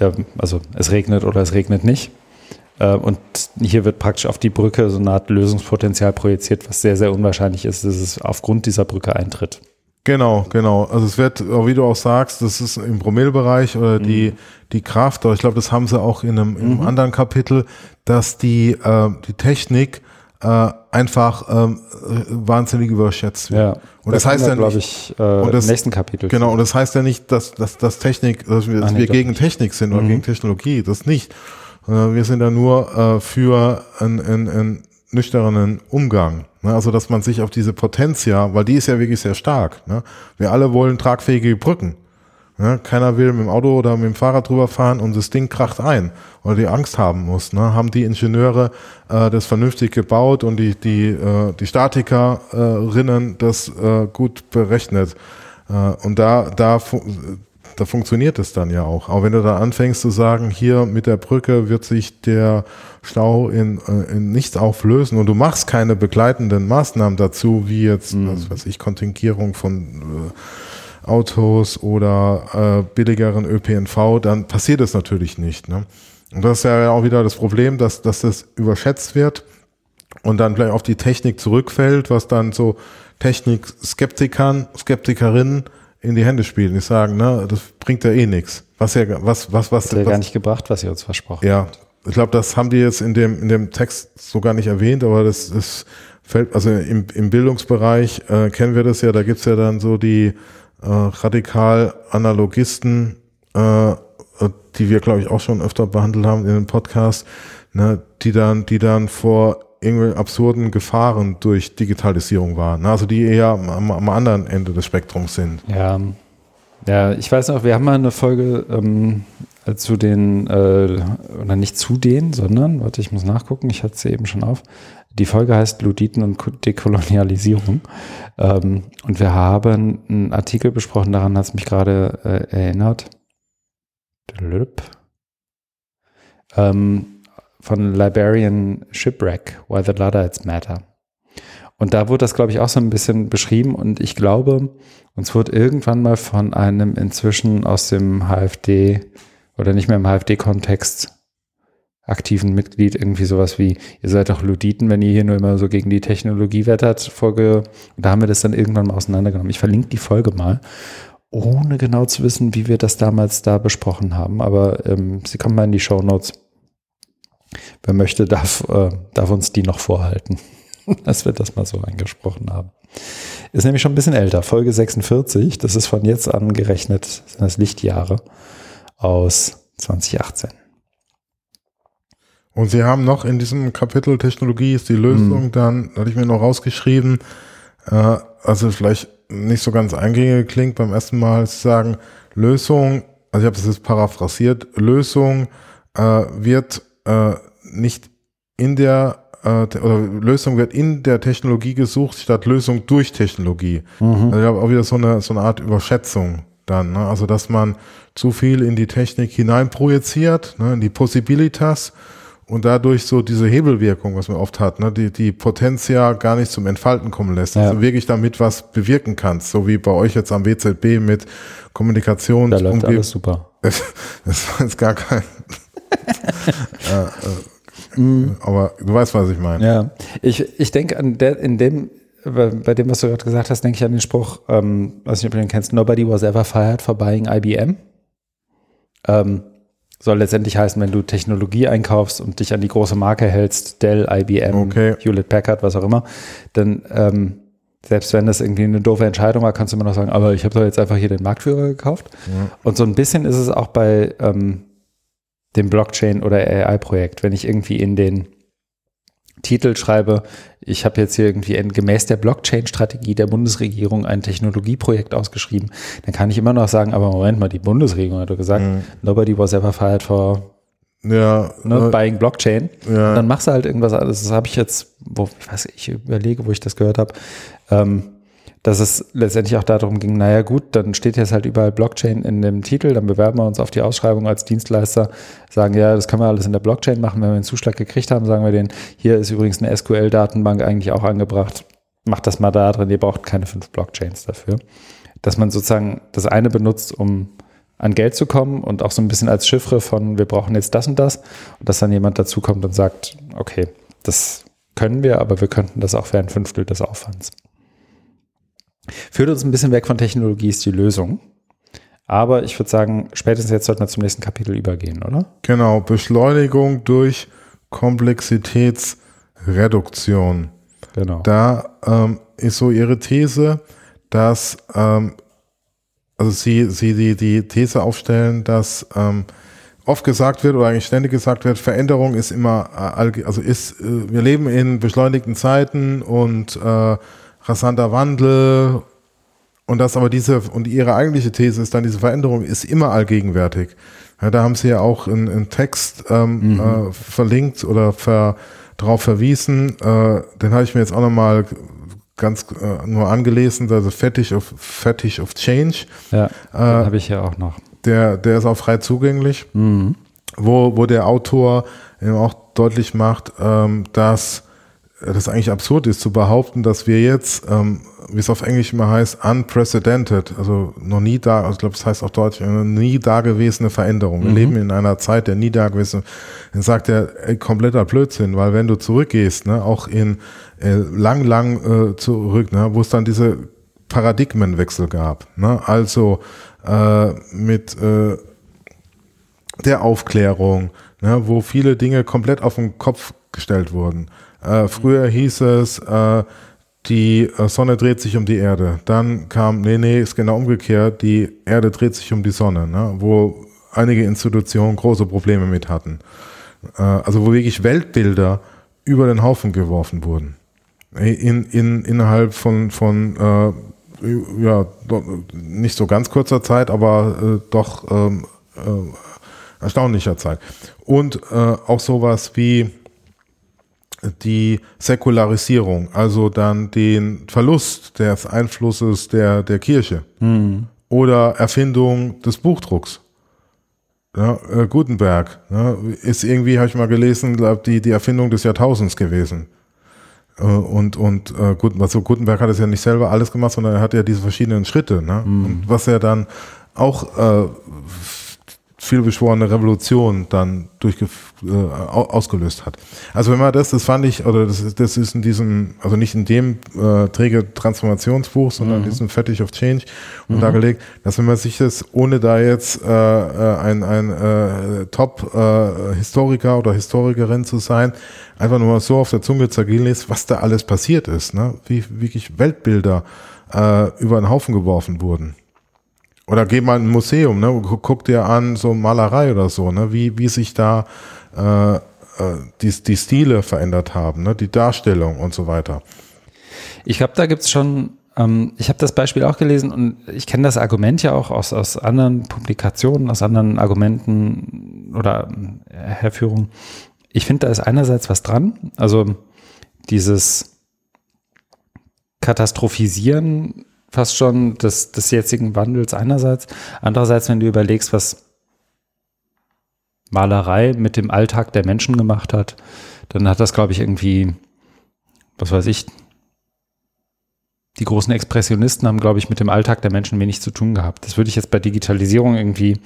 A: ja, also es regnet oder es regnet nicht. Äh, und hier wird praktisch auf die Brücke so eine Art Lösungspotenzial projiziert, was sehr, sehr unwahrscheinlich ist, dass es aufgrund dieser Brücke eintritt.
B: Genau, genau. Also es wird, wie du auch sagst, das ist im Promillbereich oder die, mhm. die Kraft, aber ich glaube, das haben sie auch in einem, in einem mhm. anderen Kapitel, dass die, äh, die Technik äh, einfach ähm, wahnsinnig überschätzt
A: wird. Ja, und das, das heißt ja glaube ich, äh, und das, im nächsten Kapitel.
B: Genau, und das heißt ja nicht, dass, dass, dass Technik, dass wir, dass nee, wir gegen nicht. Technik sind oder mhm. gegen Technologie, das nicht. Äh, wir sind ja nur äh, für einen, einen, einen nüchternen Umgang. Ne? Also, dass man sich auf diese Potenz ja, weil die ist ja wirklich sehr stark. Ne? Wir alle wollen tragfähige Brücken. Ne? Keiner will mit dem Auto oder mit dem Fahrrad drüber fahren und das Ding kracht ein oder die Angst haben muss. Ne? Haben die Ingenieure äh, das vernünftig gebaut und die, die, äh, die Statikerinnen das äh, gut berechnet. Äh, und da, da, da funktioniert es dann ja auch. Auch wenn du da anfängst zu sagen, hier mit der Brücke wird sich der Stau in, äh, in nichts auflösen und du machst keine begleitenden Maßnahmen dazu, wie jetzt, mhm. was weiß ich, Kontingierung von äh, Autos oder äh, billigeren ÖPNV, dann passiert es natürlich nicht. Ne? Und das ist ja auch wieder das Problem, dass, dass das überschätzt wird und dann vielleicht auf die Technik zurückfällt, was dann so Technik-Skeptikern, Skeptikerinnen in die Hände spielen. Die sagen, ne, das bringt ja eh nichts. Was ja, was, was, was.
A: Hat ja gar nicht gebracht, was ihr uns versprochen
B: Ja, ich glaube, das haben die jetzt in dem, in dem Text so gar nicht erwähnt, aber das, das fällt, also im, im Bildungsbereich äh, kennen wir das ja, da gibt's ja dann so die äh, Radikal-Analogisten, äh, die wir, glaube ich, auch schon öfter behandelt haben in dem Podcast, ne, die dann, die dann vor irgendwelchen absurden Gefahren durch Digitalisierung waren. Ne? Also die eher am, am, anderen Ende des Spektrums sind.
A: Ja, ja, ich weiß noch, wir haben mal eine Folge ähm, zu den, äh, oder nicht zu denen, sondern, warte, ich muss nachgucken, ich hatte sie eben schon auf, die Folge heißt Luditen und Dekolonialisierung. Ähm, und wir haben einen Artikel besprochen, daran hat es mich gerade äh, erinnert. ähm, von Liberian Shipwreck, Why the Luddites Matter. Und da wurde das, glaube ich, auch so ein bisschen beschrieben. Und ich glaube, uns wurde irgendwann mal von einem inzwischen aus dem HFD oder nicht mehr im HFD-Kontext aktiven Mitglied irgendwie sowas wie, ihr seid doch Luditen, wenn ihr hier nur immer so gegen die Technologie wettert, Folge. Und da haben wir das dann irgendwann mal auseinandergenommen. Ich verlinke die Folge mal, ohne genau zu wissen, wie wir das damals da besprochen haben. Aber ähm, sie kommen mal in die Show Notes. Wer möchte, darf, äh, darf uns die noch vorhalten. Dass wir das mal so angesprochen haben. Ist nämlich schon ein bisschen älter, Folge 46, das ist von jetzt an gerechnet, sind das Lichtjahre aus 2018.
B: Und Sie haben noch in diesem Kapitel Technologie ist die Lösung, hm. dann hatte ich mir noch rausgeschrieben, äh, also vielleicht nicht so ganz eingängig klingt beim ersten Mal zu sagen, Lösung, also ich habe das jetzt paraphrasiert, Lösung äh, wird äh, nicht in der oder Lösung wird in der Technologie gesucht, statt Lösung durch Technologie. Mhm. Also ich habe auch wieder so eine, so eine Art Überschätzung dann. Ne? Also dass man zu viel in die Technik hineinprojiziert, ne? in die Possibilitas und dadurch so diese Hebelwirkung, was man oft hat, ne, die, die Potenz ja gar nicht zum Entfalten kommen lässt. Ja. Also wirklich damit was bewirken kannst, so wie bei euch jetzt am WZB mit Kommunikation.
A: Da läuft alles super.
B: das war jetzt gar kein. äh, äh, Mhm. Aber du weißt, was ich meine.
A: Ja, ich, ich denke an der, in dem, bei dem, was du gerade gesagt hast, denke ich an den Spruch, ähm, weiß nicht, ob du den kennst, Nobody was ever fired for buying IBM. Ähm, soll letztendlich heißen, wenn du Technologie einkaufst und dich an die große Marke hältst, Dell, IBM, okay. Hewlett Packard, was auch immer, dann ähm, selbst wenn das irgendwie eine doofe Entscheidung war, kannst du immer noch sagen, aber ich habe doch jetzt einfach hier den Marktführer gekauft. Ja. Und so ein bisschen ist es auch bei ähm, dem Blockchain- oder AI-Projekt. Wenn ich irgendwie in den Titel schreibe, ich habe jetzt hier irgendwie gemäß der Blockchain-Strategie der Bundesregierung ein Technologieprojekt ausgeschrieben, dann kann ich immer noch sagen, aber Moment mal, die Bundesregierung hat doch gesagt, mhm. nobody was ever fired for
B: ja,
A: ne, äh, buying Blockchain. Ja. Und dann machst du halt irgendwas anderes. Das habe ich jetzt, wo, ich weiß, ich überlege, wo ich das gehört habe. Ähm, dass es letztendlich auch darum ging, naja gut, dann steht jetzt halt überall Blockchain in dem Titel, dann bewerben wir uns auf die Ausschreibung als Dienstleister, sagen, ja, das können wir alles in der Blockchain machen, wenn wir einen Zuschlag gekriegt haben, sagen wir denen, hier ist übrigens eine SQL-Datenbank eigentlich auch angebracht, macht das mal da drin, ihr braucht keine fünf Blockchains dafür. Dass man sozusagen das eine benutzt, um an Geld zu kommen und auch so ein bisschen als Chiffre von, wir brauchen jetzt das und das und dass dann jemand dazukommt und sagt, okay, das können wir, aber wir könnten das auch für ein Fünftel des Aufwands. Führt uns ein bisschen weg von Technologie ist die Lösung. Aber ich würde sagen, spätestens jetzt sollten wir zum nächsten Kapitel übergehen, oder?
B: Genau, Beschleunigung durch Komplexitätsreduktion. Genau. Da ähm, ist so ihre These, dass, ähm, also sie, sie die, die These aufstellen, dass ähm, oft gesagt wird oder eigentlich ständig gesagt wird, Veränderung ist immer, äh, also ist, äh, wir leben in beschleunigten Zeiten und äh, rasanter Wandel und das aber diese, und ihre eigentliche These ist dann, diese Veränderung ist immer allgegenwärtig. Ja, da haben sie ja auch einen Text ähm, mhm. äh, verlinkt oder ver, darauf verwiesen. Äh, den habe ich mir jetzt auch nochmal ganz äh, nur angelesen, also Fetish of, Fetish of Change.
A: Ja, äh, habe ich ja auch noch.
B: Der, der ist auch frei zugänglich, mhm. wo, wo der Autor eben auch deutlich macht, ähm, dass das eigentlich absurd ist zu behaupten, dass wir jetzt, ähm, wie es auf Englisch immer heißt, unprecedented, also noch nie da, also ich glaube, es heißt auch deutlich, eine nie dagewesene Veränderung. Wir mhm. leben in einer Zeit der nie dagewesenen, dann sagt er, ey, kompletter Blödsinn, weil wenn du zurückgehst, ne, auch in äh, lang, lang äh, zurück, ne, wo es dann diese Paradigmenwechsel gab, ne, also äh, mit äh, der Aufklärung, ne, wo viele Dinge komplett auf den Kopf gestellt wurden äh, früher hieß es, äh, die äh, Sonne dreht sich um die Erde. Dann kam, nee, nee, ist genau umgekehrt, die Erde dreht sich um die Sonne, ne? wo einige Institutionen große Probleme mit hatten. Äh, also wo wirklich Weltbilder über den Haufen geworfen wurden. In, in, innerhalb von, von äh, ja, nicht so ganz kurzer Zeit, aber äh, doch ähm, äh, erstaunlicher Zeit. Und äh, auch sowas wie die Säkularisierung, also dann den Verlust des Einflusses der, der Kirche mhm. oder Erfindung des Buchdrucks. Ja, äh, Gutenberg ne, ist irgendwie, habe ich mal gelesen, glaub, die, die Erfindung des Jahrtausends gewesen. Äh, und und äh, gut, also Gutenberg hat es ja nicht selber alles gemacht, sondern er hat ja diese verschiedenen Schritte. Ne?
A: Mhm.
B: Und was er dann auch äh, vielbeschworene Revolution dann äh, au- ausgelöst hat. Also wenn man das, das fand ich, oder das, ist- das ist in diesem, also nicht in dem äh, träge Transformationsbuch, sondern in diesem Fetish of Change und dargelegt, dass wenn man sich das, ohne da jetzt äh, äh, ein, ein äh, Top-Historiker oder Historikerin zu sein, einfach nur mal so auf der Zunge zergehen lässt, was da alles passiert ist, ne? wie wirklich Weltbilder äh, über den Haufen geworfen wurden. Oder geh mal in ein Museum, ne? Guck, dir an, so Malerei oder so, ne? Wie, wie sich da äh, äh, die, die Stile verändert haben, ne? Die Darstellung und so weiter.
A: Ich glaube, da gibt's schon, ähm, ich habe das Beispiel auch gelesen und ich kenne das Argument ja auch aus, aus anderen Publikationen, aus anderen Argumenten oder äh, Herführungen. Ich finde, da ist einerseits was dran. Also dieses Katastrophisieren fast schon des, des jetzigen Wandels einerseits. Andererseits, wenn du überlegst, was Malerei mit dem Alltag der Menschen gemacht hat, dann hat das, glaube ich, irgendwie, was weiß ich, die großen Expressionisten haben, glaube ich, mit dem Alltag der Menschen wenig zu tun gehabt. Das würde ich jetzt bei Digitalisierung irgendwie,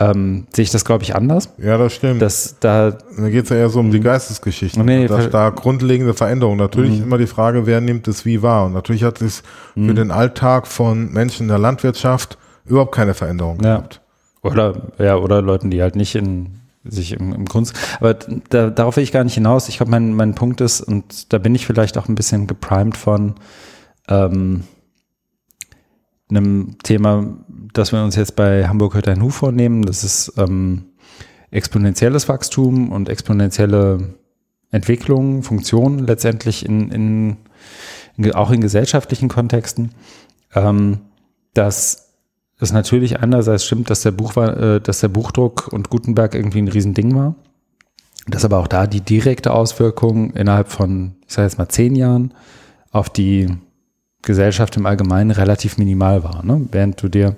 A: ähm, sehe ich das, glaube ich, anders.
B: Ja, das stimmt.
A: Dass da,
B: da geht es ja eher so um die Geistesgeschichte.
A: Nee,
B: da
A: ver-
B: ist da grundlegende Veränderung. Natürlich immer die Frage, wer nimmt es wie wahr. Und natürlich hat es für den Alltag von Menschen in der Landwirtschaft überhaupt keine Veränderung
A: Ja.
B: gehabt.
A: oder, ja, oder Leuten, die halt nicht in sich im, im Kunst, aber da, darauf will ich gar nicht hinaus. Ich glaube, mein, mein Punkt ist, und da bin ich vielleicht auch ein bisschen geprimed von ähm, einem Thema, das wir uns jetzt bei Hamburg hört ein Hu vornehmen. Das ist ähm, exponentielles Wachstum und exponentielle Entwicklung, Funktionen letztendlich in, in, in auch in gesellschaftlichen Kontexten. Ähm, dass es natürlich einerseits stimmt, dass der Buch war, äh, dass der Buchdruck und Gutenberg irgendwie ein Riesending war. Dass aber auch da die direkte Auswirkung innerhalb von, ich sage jetzt mal, zehn Jahren auf die Gesellschaft im Allgemeinen relativ minimal war. Ne? Während du dir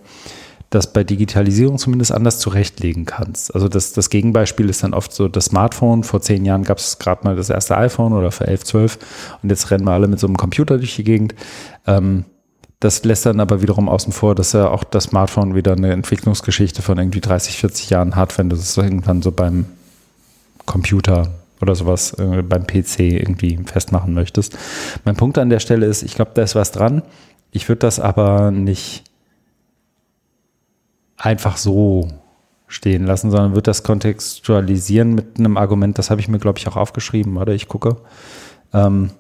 A: das bei Digitalisierung zumindest anders zurechtlegen kannst. Also das, das Gegenbeispiel ist dann oft so das Smartphone. Vor zehn Jahren gab es gerade mal das erste iPhone oder für 11, 12 und jetzt rennen wir alle mit so einem Computer durch die Gegend. Ähm, das lässt dann aber wiederum außen vor, dass ja auch das Smartphone wieder eine Entwicklungsgeschichte von irgendwie 30, 40 Jahren hat, wenn du das irgendwann so beim Computer oder sowas äh, beim PC irgendwie festmachen möchtest. Mein Punkt an der Stelle ist, ich glaube, da ist was dran. Ich würde das aber nicht einfach so stehen lassen, sondern würde das kontextualisieren mit einem Argument, das habe ich mir, glaube ich, auch aufgeschrieben, oder ich gucke. Ähm,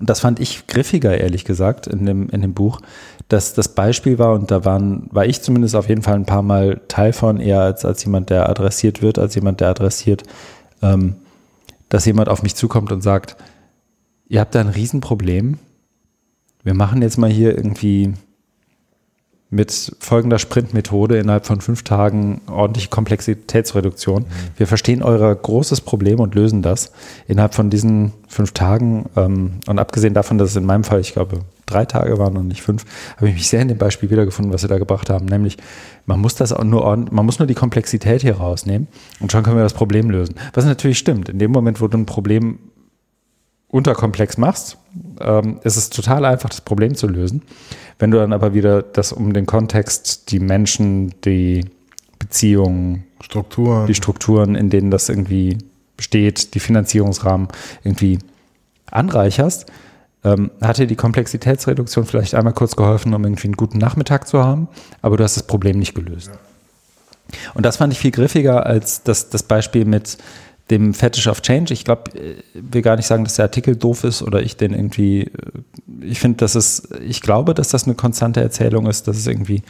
A: und das fand ich griffiger, ehrlich gesagt, in dem, in dem Buch, dass das Beispiel war, und da waren, war ich zumindest auf jeden Fall ein paar Mal Teil von, eher als, als jemand, der adressiert wird, als jemand, der adressiert, ähm, dass jemand auf mich zukommt und sagt, ihr habt da ein Riesenproblem. Wir machen jetzt mal hier irgendwie mit folgender Sprintmethode innerhalb von fünf Tagen ordentliche Komplexitätsreduktion. Wir verstehen euer großes Problem und lösen das innerhalb von diesen fünf Tagen. Ähm, und abgesehen davon, dass es in meinem Fall, ich glaube, drei Tage waren und nicht fünf, habe ich mich sehr in dem Beispiel wiedergefunden, was sie da gebracht haben. Nämlich, man muss das auch nur man muss nur die Komplexität hier rausnehmen und schon können wir das Problem lösen. Was natürlich stimmt. In dem Moment, wo du ein Problem unterkomplex machst, ähm, ist es total einfach, das Problem zu lösen. Wenn du dann aber wieder das um den Kontext, die Menschen, die Beziehungen,
B: Strukturen.
A: die Strukturen, in denen das irgendwie besteht, die Finanzierungsrahmen irgendwie anreicherst, ähm, hat dir die Komplexitätsreduktion vielleicht einmal kurz geholfen, um irgendwie einen guten Nachmittag zu haben, aber du hast das Problem nicht gelöst. Und das fand ich viel griffiger als das, das Beispiel mit dem Fetish of Change. Ich glaube, ich will gar nicht sagen, dass der Artikel doof ist oder ich den irgendwie, äh, ich finde, dass es, ich glaube, dass das eine konstante Erzählung ist, dass es irgendwie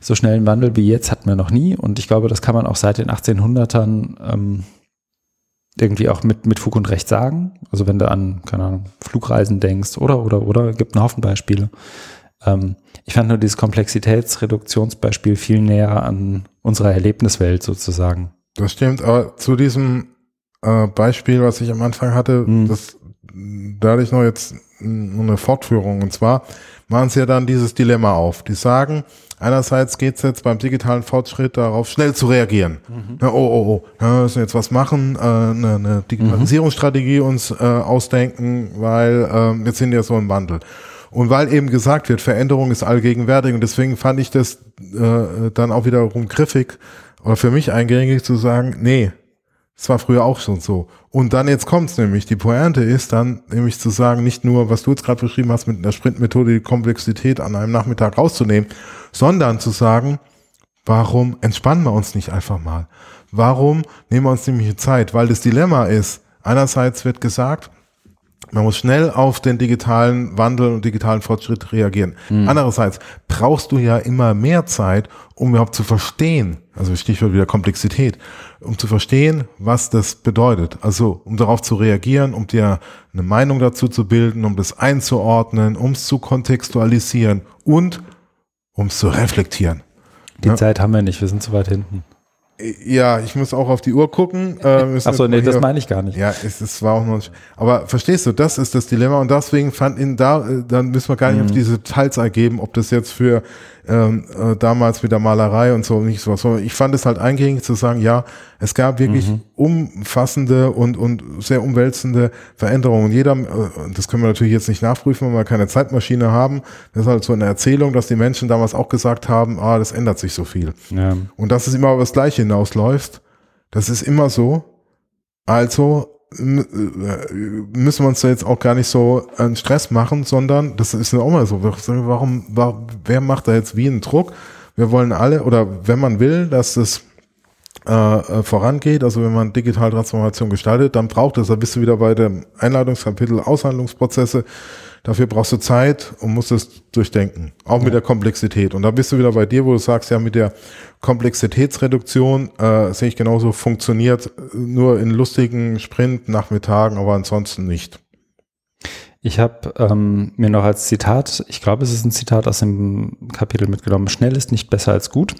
A: so schnell einen Wandel wie jetzt hatten wir noch nie und ich glaube, das kann man auch seit den 1800ern ähm, irgendwie auch mit, mit Fug und Recht sagen. Also wenn du an, keine Ahnung, Flugreisen denkst oder, oder, oder, gibt einen Haufen Beispiele. Ähm, ich fand nur dieses Komplexitätsreduktionsbeispiel viel näher an unserer Erlebniswelt sozusagen.
B: Das stimmt, aber zu diesem äh, Beispiel, was ich am Anfang hatte,
A: Mhm.
B: das, da hatte ich noch jetzt eine Fortführung. Und zwar machen sie ja dann dieses Dilemma auf. Die sagen, Einerseits geht es jetzt beim digitalen Fortschritt darauf, schnell zu reagieren. Mhm. Ja, oh, oh, oh, wir müssen jetzt was machen, äh, eine, eine Digitalisierungsstrategie uns äh, ausdenken, weil äh, wir sind ja so im Wandel. Und weil eben gesagt wird, Veränderung ist allgegenwärtig und deswegen fand ich das äh, dann auch wiederum griffig oder für mich eingängig zu sagen, nee, es war früher auch schon so. Und dann jetzt kommt's nämlich. Die Pointe ist dann nämlich zu sagen, nicht nur, was du jetzt gerade beschrieben hast, mit einer Sprintmethode die Komplexität an einem Nachmittag rauszunehmen, sondern zu sagen, warum entspannen wir uns nicht einfach mal? Warum nehmen wir uns nämlich Zeit? Weil das Dilemma ist, einerseits wird gesagt, man muss schnell auf den digitalen Wandel und digitalen Fortschritt reagieren. Mhm. Andererseits brauchst du ja immer mehr Zeit, um überhaupt zu verstehen, also Stichwort wieder Komplexität, um zu verstehen, was das bedeutet. Also um darauf zu reagieren, um dir eine Meinung dazu zu bilden, um das einzuordnen, um es zu kontextualisieren und um es zu reflektieren.
A: Die ja? Zeit haben wir nicht, wir sind zu weit hinten.
B: Ja, ich muss auch auf die Uhr gucken.
A: Äh, Achso, nee, das meine ich gar nicht.
B: Ja, es, es war auch noch nicht. Aber verstehst du, das ist das Dilemma und deswegen fand ihn da, äh, dann müssen wir gar nicht mhm. auf diese Details ergeben, ob das jetzt für ähm, äh, damals mit der Malerei und so nicht so was. Ich fand es halt eingängig zu sagen, ja, es gab wirklich mhm. umfassende und, und sehr umwälzende Veränderungen. Jeder, äh, das können wir natürlich jetzt nicht nachprüfen, weil wir keine Zeitmaschine haben. Das ist halt so eine Erzählung, dass die Menschen damals auch gesagt haben, ah, das ändert sich so viel. Ja. Und dass es immer auf das Gleiche hinausläuft, das ist immer so. Also müssen wir uns da jetzt auch gar nicht so einen Stress machen, sondern das ist ja auch mal so. Warum, warum, wer macht da jetzt wie einen Druck? Wir wollen alle, oder wenn man will, dass das äh, äh vorangeht, also wenn man digital Transformation gestaltet, dann braucht es, da bist du wieder bei dem Einladungskapitel Aushandlungsprozesse, Dafür brauchst du Zeit und musst es durchdenken. Auch ja. mit der Komplexität. Und da bist du wieder bei dir, wo du sagst, ja, mit der Komplexitätsreduktion äh, sehe ich genauso, funktioniert nur in lustigen Sprint-Nachmittagen, aber ansonsten nicht.
A: Ich habe ähm, mir noch als Zitat, ich glaube, es ist ein Zitat aus dem Kapitel mitgenommen, schnell ist nicht besser als gut.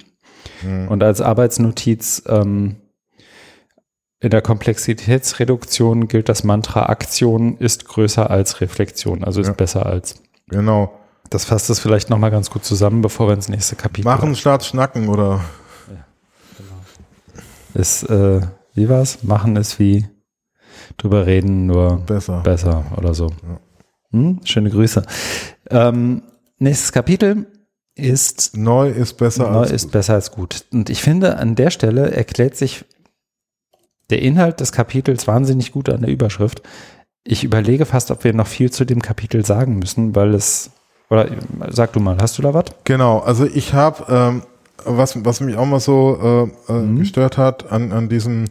A: Hm. Und als Arbeitsnotiz, ähm, in der Komplexitätsreduktion gilt das Mantra, Aktion ist größer als Reflexion, also ist ja. besser als.
B: Genau.
A: Das fasst das vielleicht nochmal ganz gut zusammen, bevor wir ins nächste Kapitel
B: Machen statt schnacken, oder? Ja,
A: genau. Ist, äh, wie war's? Machen ist wie drüber reden, nur
B: besser,
A: besser oder so. Ja. Hm? Schöne Grüße. Ähm, nächstes Kapitel ist
B: neu ist besser
A: neu als ist gut. besser als gut. Und ich finde, an der Stelle erklärt sich der Inhalt des Kapitels wahnsinnig gut an der Überschrift. Ich überlege fast, ob wir noch viel zu dem Kapitel sagen müssen, weil es, oder sag du mal, hast du da was?
B: Genau, also ich habe, ähm, was, was mich auch mal so äh, äh, mhm. gestört hat an, an diesem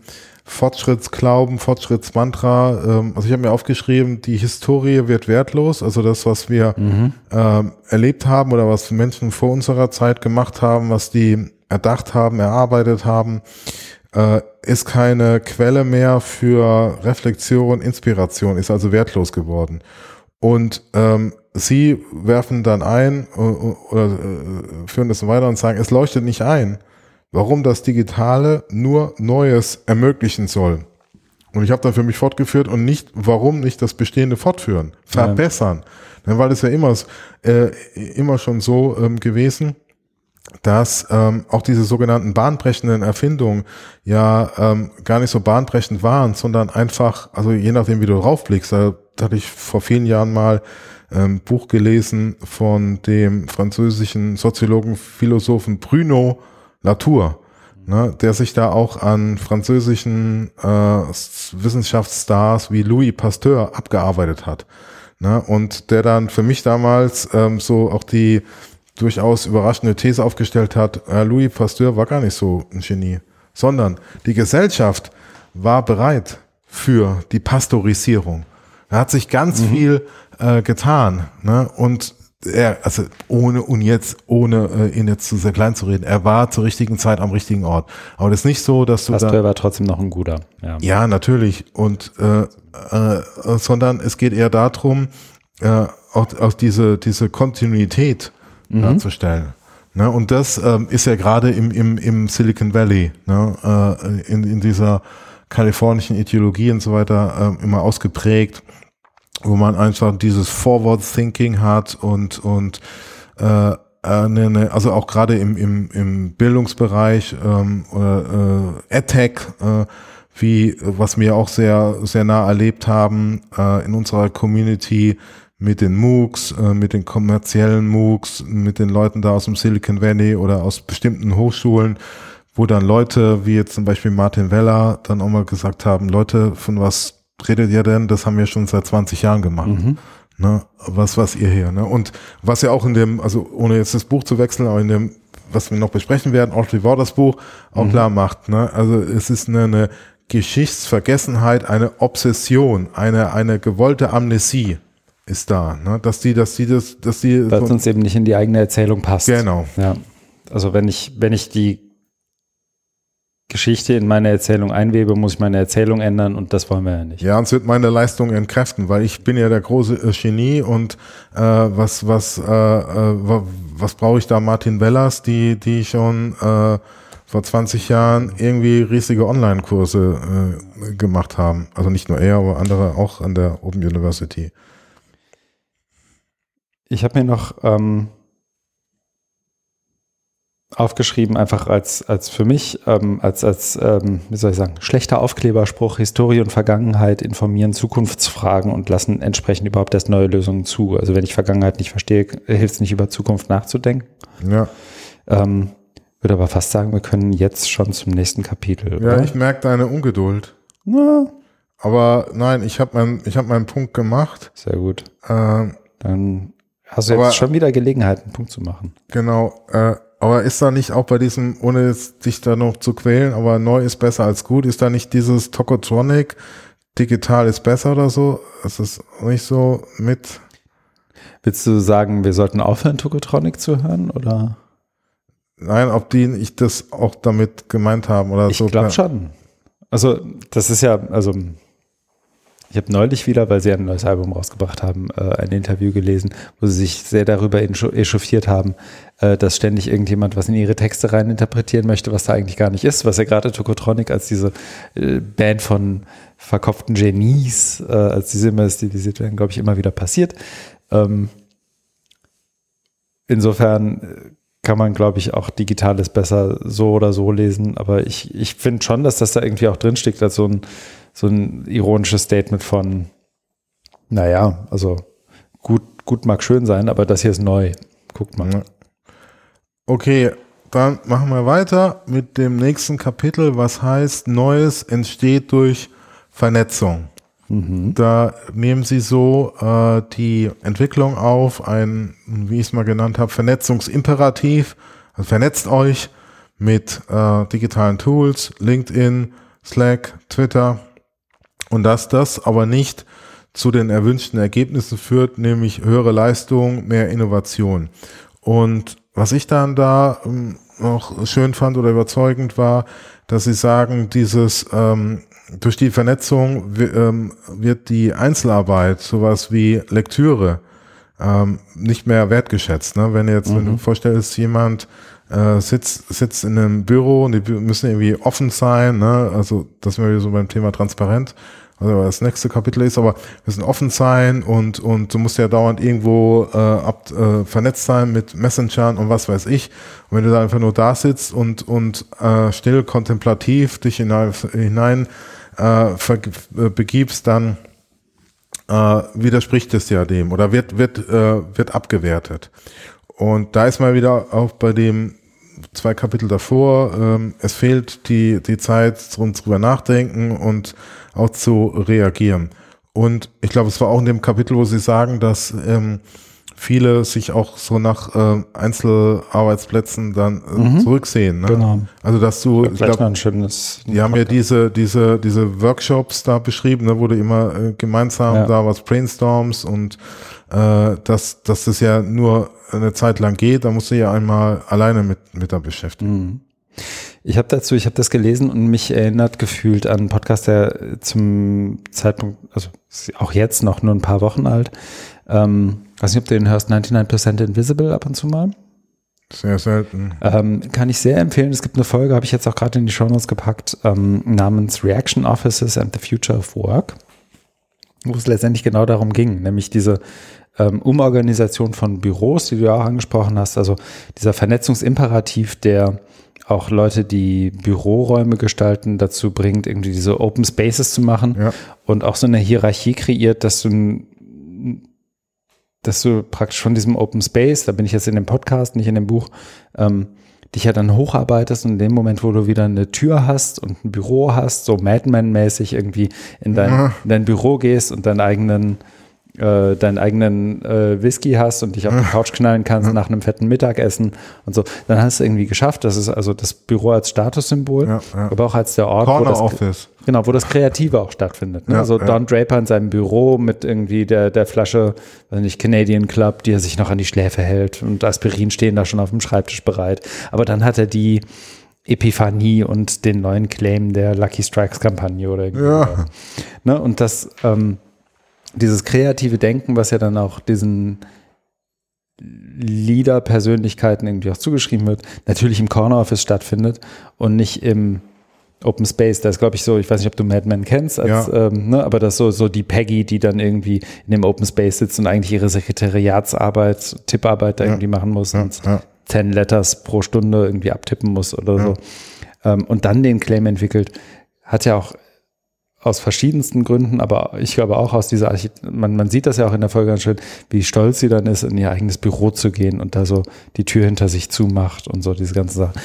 B: Fortschrittsglauben, Fortschrittsmantra, ähm, also ich habe mir aufgeschrieben, die Historie wird wertlos, also das, was wir mhm. ähm, erlebt haben oder was Menschen vor unserer Zeit gemacht haben, was die erdacht haben, erarbeitet haben, äh, ist keine Quelle mehr für Reflexion, Inspiration, ist also wertlos geworden. Und ähm, sie werfen dann ein äh, oder äh, führen das weiter und sagen, es leuchtet nicht ein, warum das Digitale nur Neues ermöglichen soll. Und ich habe dann für mich fortgeführt und nicht, warum nicht das Bestehende fortführen, verbessern. Ja. Weil es ja immer, äh, immer schon so ähm, gewesen, dass ähm, auch diese sogenannten bahnbrechenden Erfindungen ja ähm, gar nicht so bahnbrechend waren, sondern einfach, also je nachdem, wie du draufblickst, da, da hatte ich vor vielen Jahren mal ähm, Buch gelesen von dem französischen Soziologen, Philosophen Bruno Latour, ne, der sich da auch an französischen äh, Wissenschaftsstars wie Louis Pasteur abgearbeitet hat. Ne, und der dann für mich damals ähm, so auch die durchaus überraschende These aufgestellt hat, äh, Louis Pasteur war gar nicht so ein Genie, sondern die Gesellschaft war bereit für die Pasteurisierung. Da hat sich ganz mhm. viel äh, getan. Ne? Und er, also ohne und jetzt, ohne äh, ihn jetzt zu sehr klein zu reden, er war zur richtigen Zeit am richtigen Ort. Aber das ist nicht so, dass du
A: Pasteur da, war trotzdem noch ein guter.
B: Ja, ja natürlich. Und äh, äh, sondern es geht eher darum, äh, auch, auch diese diese Kontinuität mhm. darzustellen. Ne? Und das ähm, ist ja gerade im, im, im Silicon Valley, ne? äh, in, in dieser kalifornischen Ideologie und so weiter äh, immer ausgeprägt, wo man einfach dieses Forward Thinking hat und, und äh, äh, ne, ne, also auch gerade im, im, im Bildungsbereich ähm, oder äh, EdTech, äh, wie was wir auch sehr sehr nah erlebt haben äh, in unserer Community mit den MOOCs, äh, mit den kommerziellen MOOCs, mit den Leuten da aus dem Silicon Valley oder aus bestimmten Hochschulen, wo dann Leute wie jetzt zum Beispiel Martin Weller dann auch mal gesagt haben, Leute, von was redet ihr denn? Das haben wir schon seit 20 Jahren gemacht. Mhm. Ne? Was, was ihr hier, ne? Und was ja auch in dem, also ohne jetzt das Buch zu wechseln, aber in dem, was wir noch besprechen werden, Audrey Waters Buch, auch mhm. klar macht, ne? Also es ist eine, eine Geschichtsvergessenheit, eine Obsession, eine, eine gewollte Amnesie ist da, ne? Dass die, dass die das, dass die.
A: Weil es uns eben nicht in die eigene Erzählung passt.
B: Genau.
A: Ja. Also wenn ich, wenn ich die Geschichte in meine Erzählung einwebe, muss ich meine Erzählung ändern und das wollen wir ja nicht.
B: Ja, und es wird meine Leistung entkräften, weil ich bin ja der große äh, Genie und äh, was was äh, äh, was brauche ich da Martin Wellers, die die schon äh, vor 20 Jahren irgendwie riesige Online-Kurse äh, gemacht haben. Also nicht nur er, aber andere auch an der Open University.
A: Ich habe mir noch ähm, aufgeschrieben, einfach als, als für mich, ähm, als, als ähm, wie soll ich sagen, schlechter Aufkleberspruch, Historie und Vergangenheit informieren Zukunftsfragen und lassen entsprechend überhaupt erst neue Lösungen zu. Also wenn ich Vergangenheit nicht verstehe, hilft es nicht über Zukunft nachzudenken.
B: Ja.
A: Ähm, würde aber fast sagen, wir können jetzt schon zum nächsten Kapitel.
B: Ja, oder? ich merke deine Ungeduld.
A: Na.
B: Aber nein, ich habe mein, ich hab meinen Punkt gemacht.
A: Sehr gut.
B: Äh,
A: Dann hast du jetzt schon wieder Gelegenheit, einen Punkt zu machen.
B: Genau. Äh, aber ist da nicht auch bei diesem, ohne dich da noch zu quälen, aber neu ist besser als gut, ist da nicht dieses Tokotronic, digital ist besser oder so? Ist das nicht so mit?
A: Willst du sagen, wir sollten aufhören, Tokotronic zu hören, oder?
B: Nein, ob die ich das auch damit gemeint haben oder
A: ich
B: so.
A: Ich glaube schon. Also, das ist ja, also ich habe neulich wieder, weil sie ein neues Album rausgebracht haben, äh, ein Interview gelesen, wo sie sich sehr darüber echauffiert haben, äh, dass ständig irgendjemand was in ihre Texte rein interpretieren möchte, was da eigentlich gar nicht ist, was ja gerade Tokotronic als diese äh, Band von verkopften Genies, äh, als diese immer stilisiert werden, glaube ich, immer wieder passiert. Ähm, insofern kann man, glaube ich, auch Digitales besser so oder so lesen, aber ich, ich finde schon, dass das da irgendwie auch drinsteckt als so ein so ein ironisches Statement von, naja, also gut, gut mag schön sein, aber das hier ist neu. Guckt mal.
B: Okay, dann machen wir weiter mit dem nächsten Kapitel, was heißt, Neues entsteht durch Vernetzung. Mhm. Da nehmen Sie so äh, die Entwicklung auf, ein, wie ich es mal genannt habe, Vernetzungsimperativ. Also vernetzt euch mit äh, digitalen Tools, LinkedIn, Slack, Twitter, und dass das aber nicht zu den erwünschten Ergebnissen führt, nämlich höhere Leistung, mehr Innovation. Und was ich dann da ähm, noch schön fand oder überzeugend war, dass sie sagen, dieses ähm, durch die Vernetzung ähm, wird die Einzelarbeit, sowas wie Lektüre, ähm, nicht mehr wertgeschätzt. Ne? Wenn jetzt, mhm. wenn du mhm. vorstellst, jemand äh, sitzt, sitzt in einem Büro und die müssen irgendwie offen sein, ne? also das wir so beim Thema transparent, also das nächste Kapitel ist, aber wir müssen offen sein und, und du musst ja dauernd irgendwo äh, ab, äh, vernetzt sein mit Messengern und was weiß ich. Und wenn du da einfach nur da sitzt und, und äh, still kontemplativ dich hinein, hinein äh, äh, begibst, dann äh, widerspricht es ja dem oder wird, wird, äh, wird abgewertet. Und da ist mal wieder auch bei dem zwei Kapitel davor, ähm, es fehlt die, die Zeit zum drüber nachdenken und auch zu reagieren. Und ich glaube, es war auch in dem Kapitel, wo Sie sagen, dass ähm, viele sich auch so nach äh, Einzelarbeitsplätzen dann äh, mhm. zurücksehen. Ne? Genau. Also dass du,
A: ich glaub, ein schönes
B: die haben ja diese diese diese Workshops da beschrieben, ne, wo du immer äh, gemeinsam ja. da was brainstorms und äh, dass dass das ja nur eine Zeit lang geht, da musst du ja einmal alleine mit mit da beschäftigen.
A: Mhm. Ich habe dazu, ich habe das gelesen und mich erinnert gefühlt an einen Podcast, der zum Zeitpunkt, also auch jetzt noch nur ein paar Wochen alt. Ähm, weiß nicht, ob du den hörst, 99% Invisible ab und zu mal.
B: Sehr selten.
A: Ähm, kann ich sehr empfehlen. Es gibt eine Folge, habe ich jetzt auch gerade in die Show Notes gepackt, ähm, namens Reaction Offices and the Future of Work, wo es letztendlich genau darum ging, nämlich diese ähm, Umorganisation von Büros, die du ja auch angesprochen hast, also dieser Vernetzungsimperativ, der auch Leute, die Büroräume gestalten, dazu bringt, irgendwie diese Open Spaces zu machen
B: Ja.
A: und auch so eine Hierarchie kreiert, dass du, dass du praktisch von diesem Open Space, da bin ich jetzt in dem Podcast, nicht in dem Buch, ähm, dich ja dann hocharbeitest und in dem Moment, wo du wieder eine Tür hast und ein Büro hast, so Madman-mäßig irgendwie in dein,
B: Ja.
A: in dein Büro gehst und deinen eigenen äh, deinen eigenen äh, Whisky hast und dich auf die Couch knallen kannst nach einem fetten Mittagessen und so, dann hast du irgendwie geschafft. Das ist also das Büro als Statussymbol,
B: Ja, ja.
A: aber auch als der Ort, wo
B: Corner
A: das,
B: Office.
A: genau, wo das Kreative auch stattfindet. Ne?
B: Ja,
A: also. Don Draper in seinem Büro mit irgendwie der, der Flasche, weiß nicht, Canadian Club, die er sich noch an die Schläfe hält und Aspirin stehen da schon auf dem Schreibtisch bereit. Aber dann hat er die Epiphanie und den neuen Claim der Lucky Strikes Kampagne oder irgendwie.
B: Ja.
A: Ne? Und das, ähm, dieses kreative Denken, was ja dann auch diesen Leader-Persönlichkeiten irgendwie auch zugeschrieben wird, natürlich im Corner Office stattfindet und nicht im Open Space. Da ist, glaube ich, so, ich weiß nicht, ob du Mad Men kennst, als,
B: Ja.
A: ähm, ne, aber das ist so, so die Peggy, die dann irgendwie in dem Open Space sitzt und eigentlich ihre Sekretariatsarbeit, Tipparbeit da
B: Ja.
A: irgendwie machen muss
B: Ja,
A: und
B: ja.
A: 10 Letters pro Stunde irgendwie abtippen muss oder so. Ähm, und dann den Claim entwickelt, hat ja auch aus verschiedensten Gründen, aber ich glaube auch aus dieser Archit man, man sieht das ja auch in der Folge ganz schön, wie stolz sie dann ist, in ihr eigenes Büro zu gehen und da so die Tür hinter sich zumacht und so diese ganzen Sachen.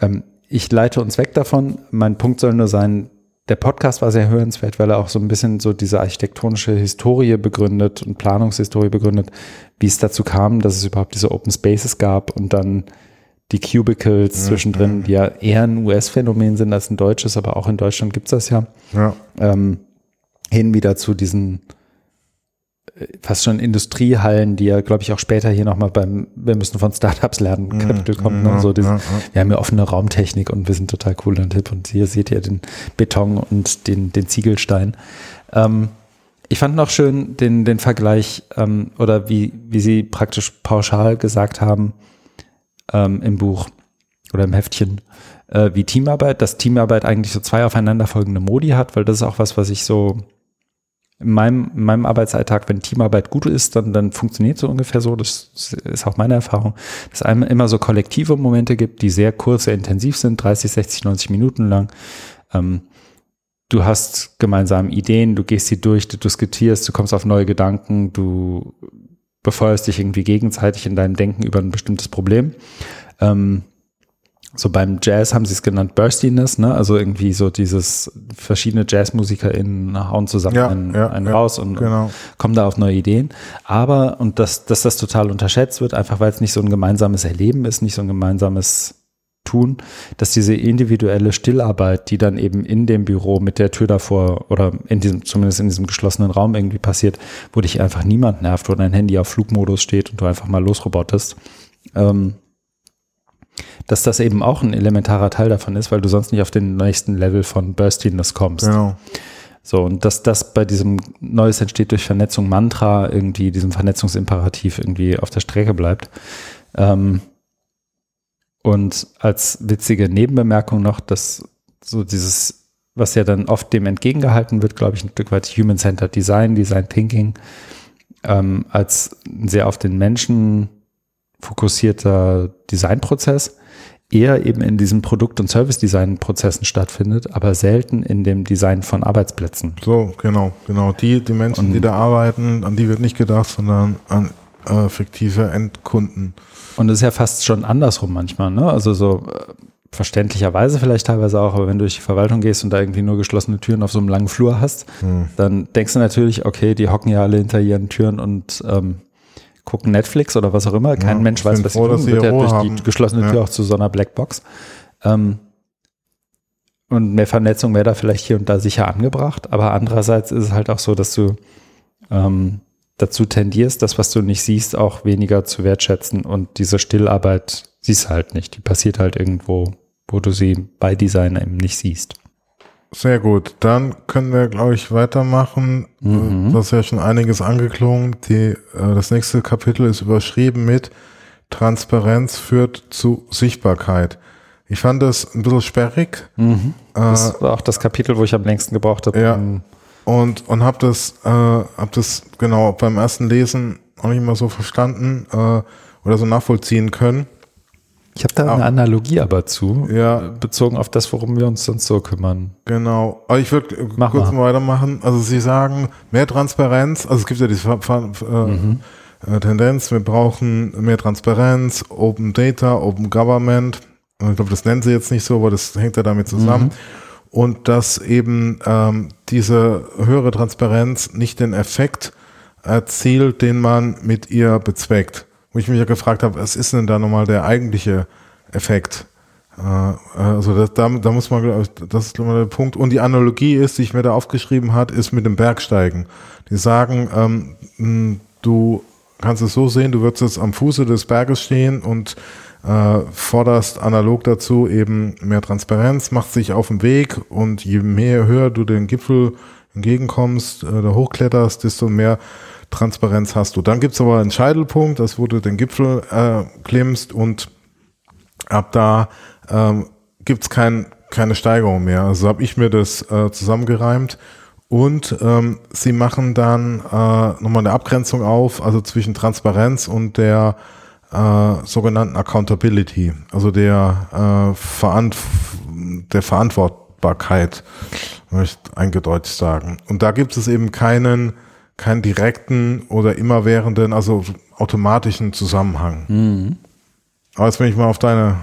A: Ähm, ich leite uns weg davon. Mein Punkt soll nur sein, der Podcast war sehr hörenswert, weil er auch so ein bisschen so diese architektonische Historie begründet und Planungshistorie begründet, wie es dazu kam, dass es überhaupt diese Open Spaces gab und dann die Cubicles zwischendrin, die ja eher ein US-Phänomen sind als ein deutsches, aber auch in Deutschland gibt's das ja
B: Ja.
A: ähm, hin wieder zu diesen äh, fast schon Industriehallen, die ja, glaube ich, auch später hier nochmal beim Wir müssen von Startups lernen Kapitel kommt. Ne?
B: ja,
A: So diesen,
B: ja.
A: Wir haben ja offene Raumtechnik und wir sind total cool und hip und hier seht ihr den Beton und den, den Ziegelstein. Ähm, ich fand noch schön den, den Vergleich ähm, oder wie, wie sie praktisch pauschal gesagt haben ähm, im Buch oder im Heftchen, äh, wie Teamarbeit, dass Teamarbeit eigentlich so zwei aufeinanderfolgende Modi hat, weil das ist auch was, was ich so in meinem, in meinem Arbeitsalltag, wenn Teamarbeit gut ist, dann, dann funktioniert so ungefähr so. Das ist auch meine Erfahrung, dass einem immer so kollektive Momente gibt, die sehr kurz, sehr intensiv sind, 30, 60, 90 Minuten lang. Ähm, du hast gemeinsam Ideen, du gehst sie durch, du diskutierst, du kommst auf neue Gedanken, du befeuerst dich irgendwie gegenseitig in deinem Denken über ein bestimmtes Problem. Ähm, so beim Jazz haben sie es genannt Burstiness, ne? Also irgendwie so dieses verschiedene JazzmusikerInnen hauen zusammen
B: Ja,
A: einen,
B: ja,
A: einen
B: ja,
A: raus und,
B: genau.
A: und kommen da auf neue Ideen. Aber, und dass, dass das total unterschätzt wird, einfach weil es nicht so ein gemeinsames Erleben ist, nicht so ein gemeinsames Tun, dass diese individuelle Stillarbeit, die dann eben in dem Büro mit der Tür davor oder in diesem, zumindest in diesem geschlossenen Raum irgendwie passiert, wo dich einfach niemand nervt, wo dein Handy auf Flugmodus steht und du einfach mal losrobotest, ähm, dass das eben auch ein elementarer Teil davon ist, weil du sonst nicht auf den nächsten Level von Burstiness kommst.
B: Genau.
A: So, und dass das bei diesem Neues entsteht durch Vernetzung Mantra irgendwie, diesem Vernetzungsimperativ irgendwie auf der Strecke bleibt. Ähm, und als witzige Nebenbemerkung noch, dass so dieses, was ja dann oft dem entgegengehalten wird, glaube ich, ein Stück weit Human-Centered Design, Design Thinking, ähm, als ein sehr auf den Menschen fokussierter Designprozess, eher eben in diesen Produkt- und Service-Design-Prozessen stattfindet, aber selten in dem Design von Arbeitsplätzen.
B: So, genau, genau. Die, die Menschen,
A: Und-
B: die da arbeiten, an die wird nicht gedacht, sondern an äh, fiktive Endkunden.
A: Und es ist ja fast schon andersrum manchmal, ne? Also so äh, verständlicherweise vielleicht teilweise auch, aber wenn du durch die Verwaltung gehst und da irgendwie nur geschlossene Türen auf so einem langen Flur hast,
B: Hm.
A: dann denkst du natürlich, okay, die hocken ja alle hinter ihren Türen und ähm, gucken Netflix oder was auch immer. Kein
B: Ja,
A: Mensch weiß, was sie
B: froh, dass
A: tun.
B: sie
A: Wird ja durch die
B: haben.
A: geschlossene Tür
B: Ja.
A: auch zu so einer Blackbox. Ähm, und mehr Vernetzung wäre da vielleicht hier und da sicher angebracht, aber andererseits ist es halt auch so, dass du ähm, dazu tendierst, das, was du nicht siehst, auch weniger zu wertschätzen und diese Stillarbeit siehst du halt nicht. Die passiert halt irgendwo, wo du sie bei Design eben nicht siehst.
B: Sehr gut. Dann können wir, glaube ich, weitermachen.
A: Mhm.
B: Das ist ja schon einiges angeklungen. Die, äh, das nächste Kapitel ist überschrieben mit Transparenz führt zu Sichtbarkeit. Ich fand das ein bisschen sperrig.
A: Mhm.
B: Äh,
A: Das war auch das Kapitel, wo ich am längsten gebraucht habe.
B: Ja.
A: um-
B: und und habe das äh, hab das genau beim ersten Lesen auch nicht immer so verstanden äh, oder so nachvollziehen können.
A: Ich habe da eine
B: Ah.
A: Analogie aber zu,
B: Ja.
A: äh, bezogen auf das, worum wir uns sonst so kümmern.
B: Genau. Aber ich würde
A: Mach
B: kurz
A: mal.
B: mal weitermachen. Also Sie sagen mehr Transparenz. Also es gibt ja diese äh,
A: Mhm.
B: äh, Tendenz, wir brauchen mehr Transparenz, Open Data, Open Government. Ich glaube, das nennen Sie jetzt nicht so, aber das hängt ja damit zusammen. Und dass eben ähm, diese höhere Transparenz nicht den Effekt erzielt, den man mit ihr bezweckt. Wo ich mich ja gefragt habe, was ist denn da nochmal der eigentliche Effekt? Äh, Also das, da, da muss man, das ist ich, der Punkt. Und die Analogie ist, die ich mir da aufgeschrieben hat, ist mit dem Bergsteigen. Die sagen, ähm, du kannst es so sehen, du würdest jetzt am Fuße des Berges stehen und äh, forderst analog dazu eben mehr Transparenz, machst dich auf den Weg und je mehr höher du den Gipfel entgegenkommst, äh, da hochkletterst, desto mehr Transparenz hast du. Dann gibt's aber einen Scheitelpunkt, das wo du den Gipfel äh, klimmst und ab da ähm, gibt's kein, keine Steigerung mehr. Also habe ich mir das äh, zusammengereimt. Und ähm, sie machen dann äh, nochmal eine Abgrenzung auf, also zwischen Transparenz und der äh, sogenannten Accountability, also der, äh, Verantw der Verantwortbarkeit, möchte ich eingedeutet sagen. Und da gibt es eben keinen, keinen direkten oder immerwährenden, also automatischen Zusammenhang. Aber jetzt bin ich mal auf deine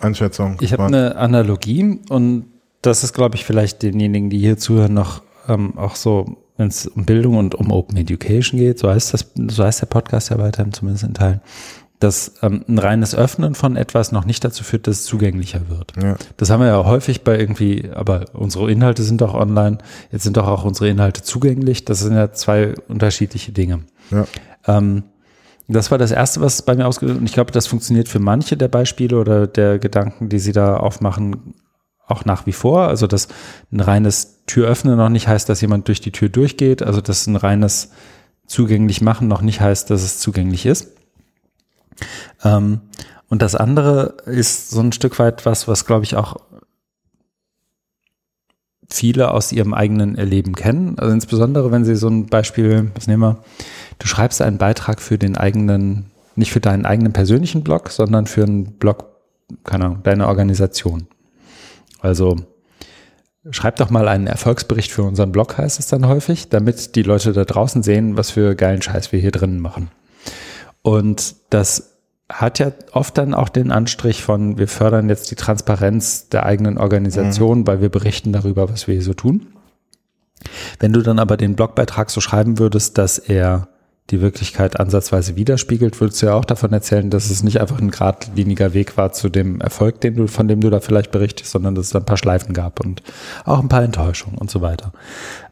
B: Einschätzung.
A: Ich habe eine Analogie und das ist, glaube ich, vielleicht denjenigen, die hier zuhören, noch ähm, auch so, wenn es um Bildung und um Open Education geht, so heißt das, so heißt der Podcast ja weiterhin, zumindest in Teilen, dass ähm, ein reines Öffnen von etwas noch nicht dazu führt, dass es zugänglicher wird.
B: Ja.
A: Das haben wir ja häufig bei irgendwie, aber unsere Inhalte sind doch online, jetzt sind doch auch unsere Inhalte zugänglich. Das sind ja zwei unterschiedliche Dinge.
B: Ja.
A: Ähm, das war das Erste, was bei mir ausgelöst und ich glaube, das funktioniert für manche der Beispiele oder der Gedanken, die Sie da aufmachen, auch nach wie vor. Also, dass ein reines Türöffnen noch nicht heißt, dass jemand durch die Tür durchgeht. Also, dass ein reines zugänglich machen noch nicht heißt, dass es zugänglich ist. Ähm, und das andere ist so ein Stück weit was, was glaube ich auch viele aus ihrem eigenen Erleben kennen. Also insbesondere, wenn sie so ein Beispiel, was nehmen wir, du schreibst einen Beitrag für den eigenen, nicht für deinen eigenen persönlichen Blog, sondern für einen Blog, keine Ahnung, deine Organisation. Also schreib doch mal einen Erfolgsbericht für unseren Blog, heißt es dann häufig, damit die Leute da draußen sehen, was für geilen Scheiß wir hier drinnen machen. Und das hat ja oft dann auch den Anstrich von, wir fördern jetzt die Transparenz der eigenen Organisation, weil wir berichten darüber, was wir hier so tun. Wenn du dann aber den Blogbeitrag so schreiben würdest, dass er die Wirklichkeit ansatzweise widerspiegelt, würdest du ja auch davon erzählen, dass es nicht einfach ein geradliniger Weg war zu dem Erfolg, den du, von dem du da vielleicht berichtest, sondern dass es ein paar Schleifen gab und auch ein paar Enttäuschungen und so weiter.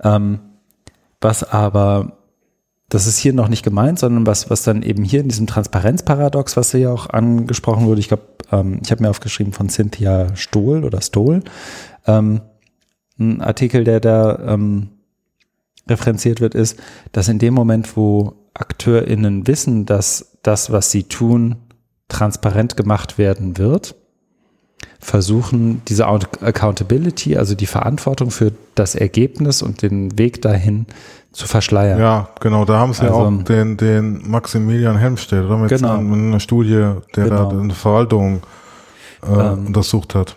A: Ähm, was aber das ist hier noch nicht gemeint, sondern was, was dann eben hier in diesem Transparenzparadox, was ja auch angesprochen wurde, ich glaube, ähm, ich habe mir aufgeschrieben von Cynthia Stohl oder Stohl, ähm, ein Artikel, der da ähm, referenziert wird, ist, dass in dem Moment, wo AkteurInnen wissen, dass das, was sie tun, transparent gemacht werden wird, versuchen, diese Accountability, also die Verantwortung für das Ergebnis und den Weg dahin zu verschleiern.
B: Ja, genau, da haben sie
A: Also-
B: auch den, den Maximilian Helmstedt, oder? Mit
A: Genau.
B: einer- Studie, der
A: Genau.
B: da eine Verwaltung äh,
A: Ähm,
B: untersucht hat.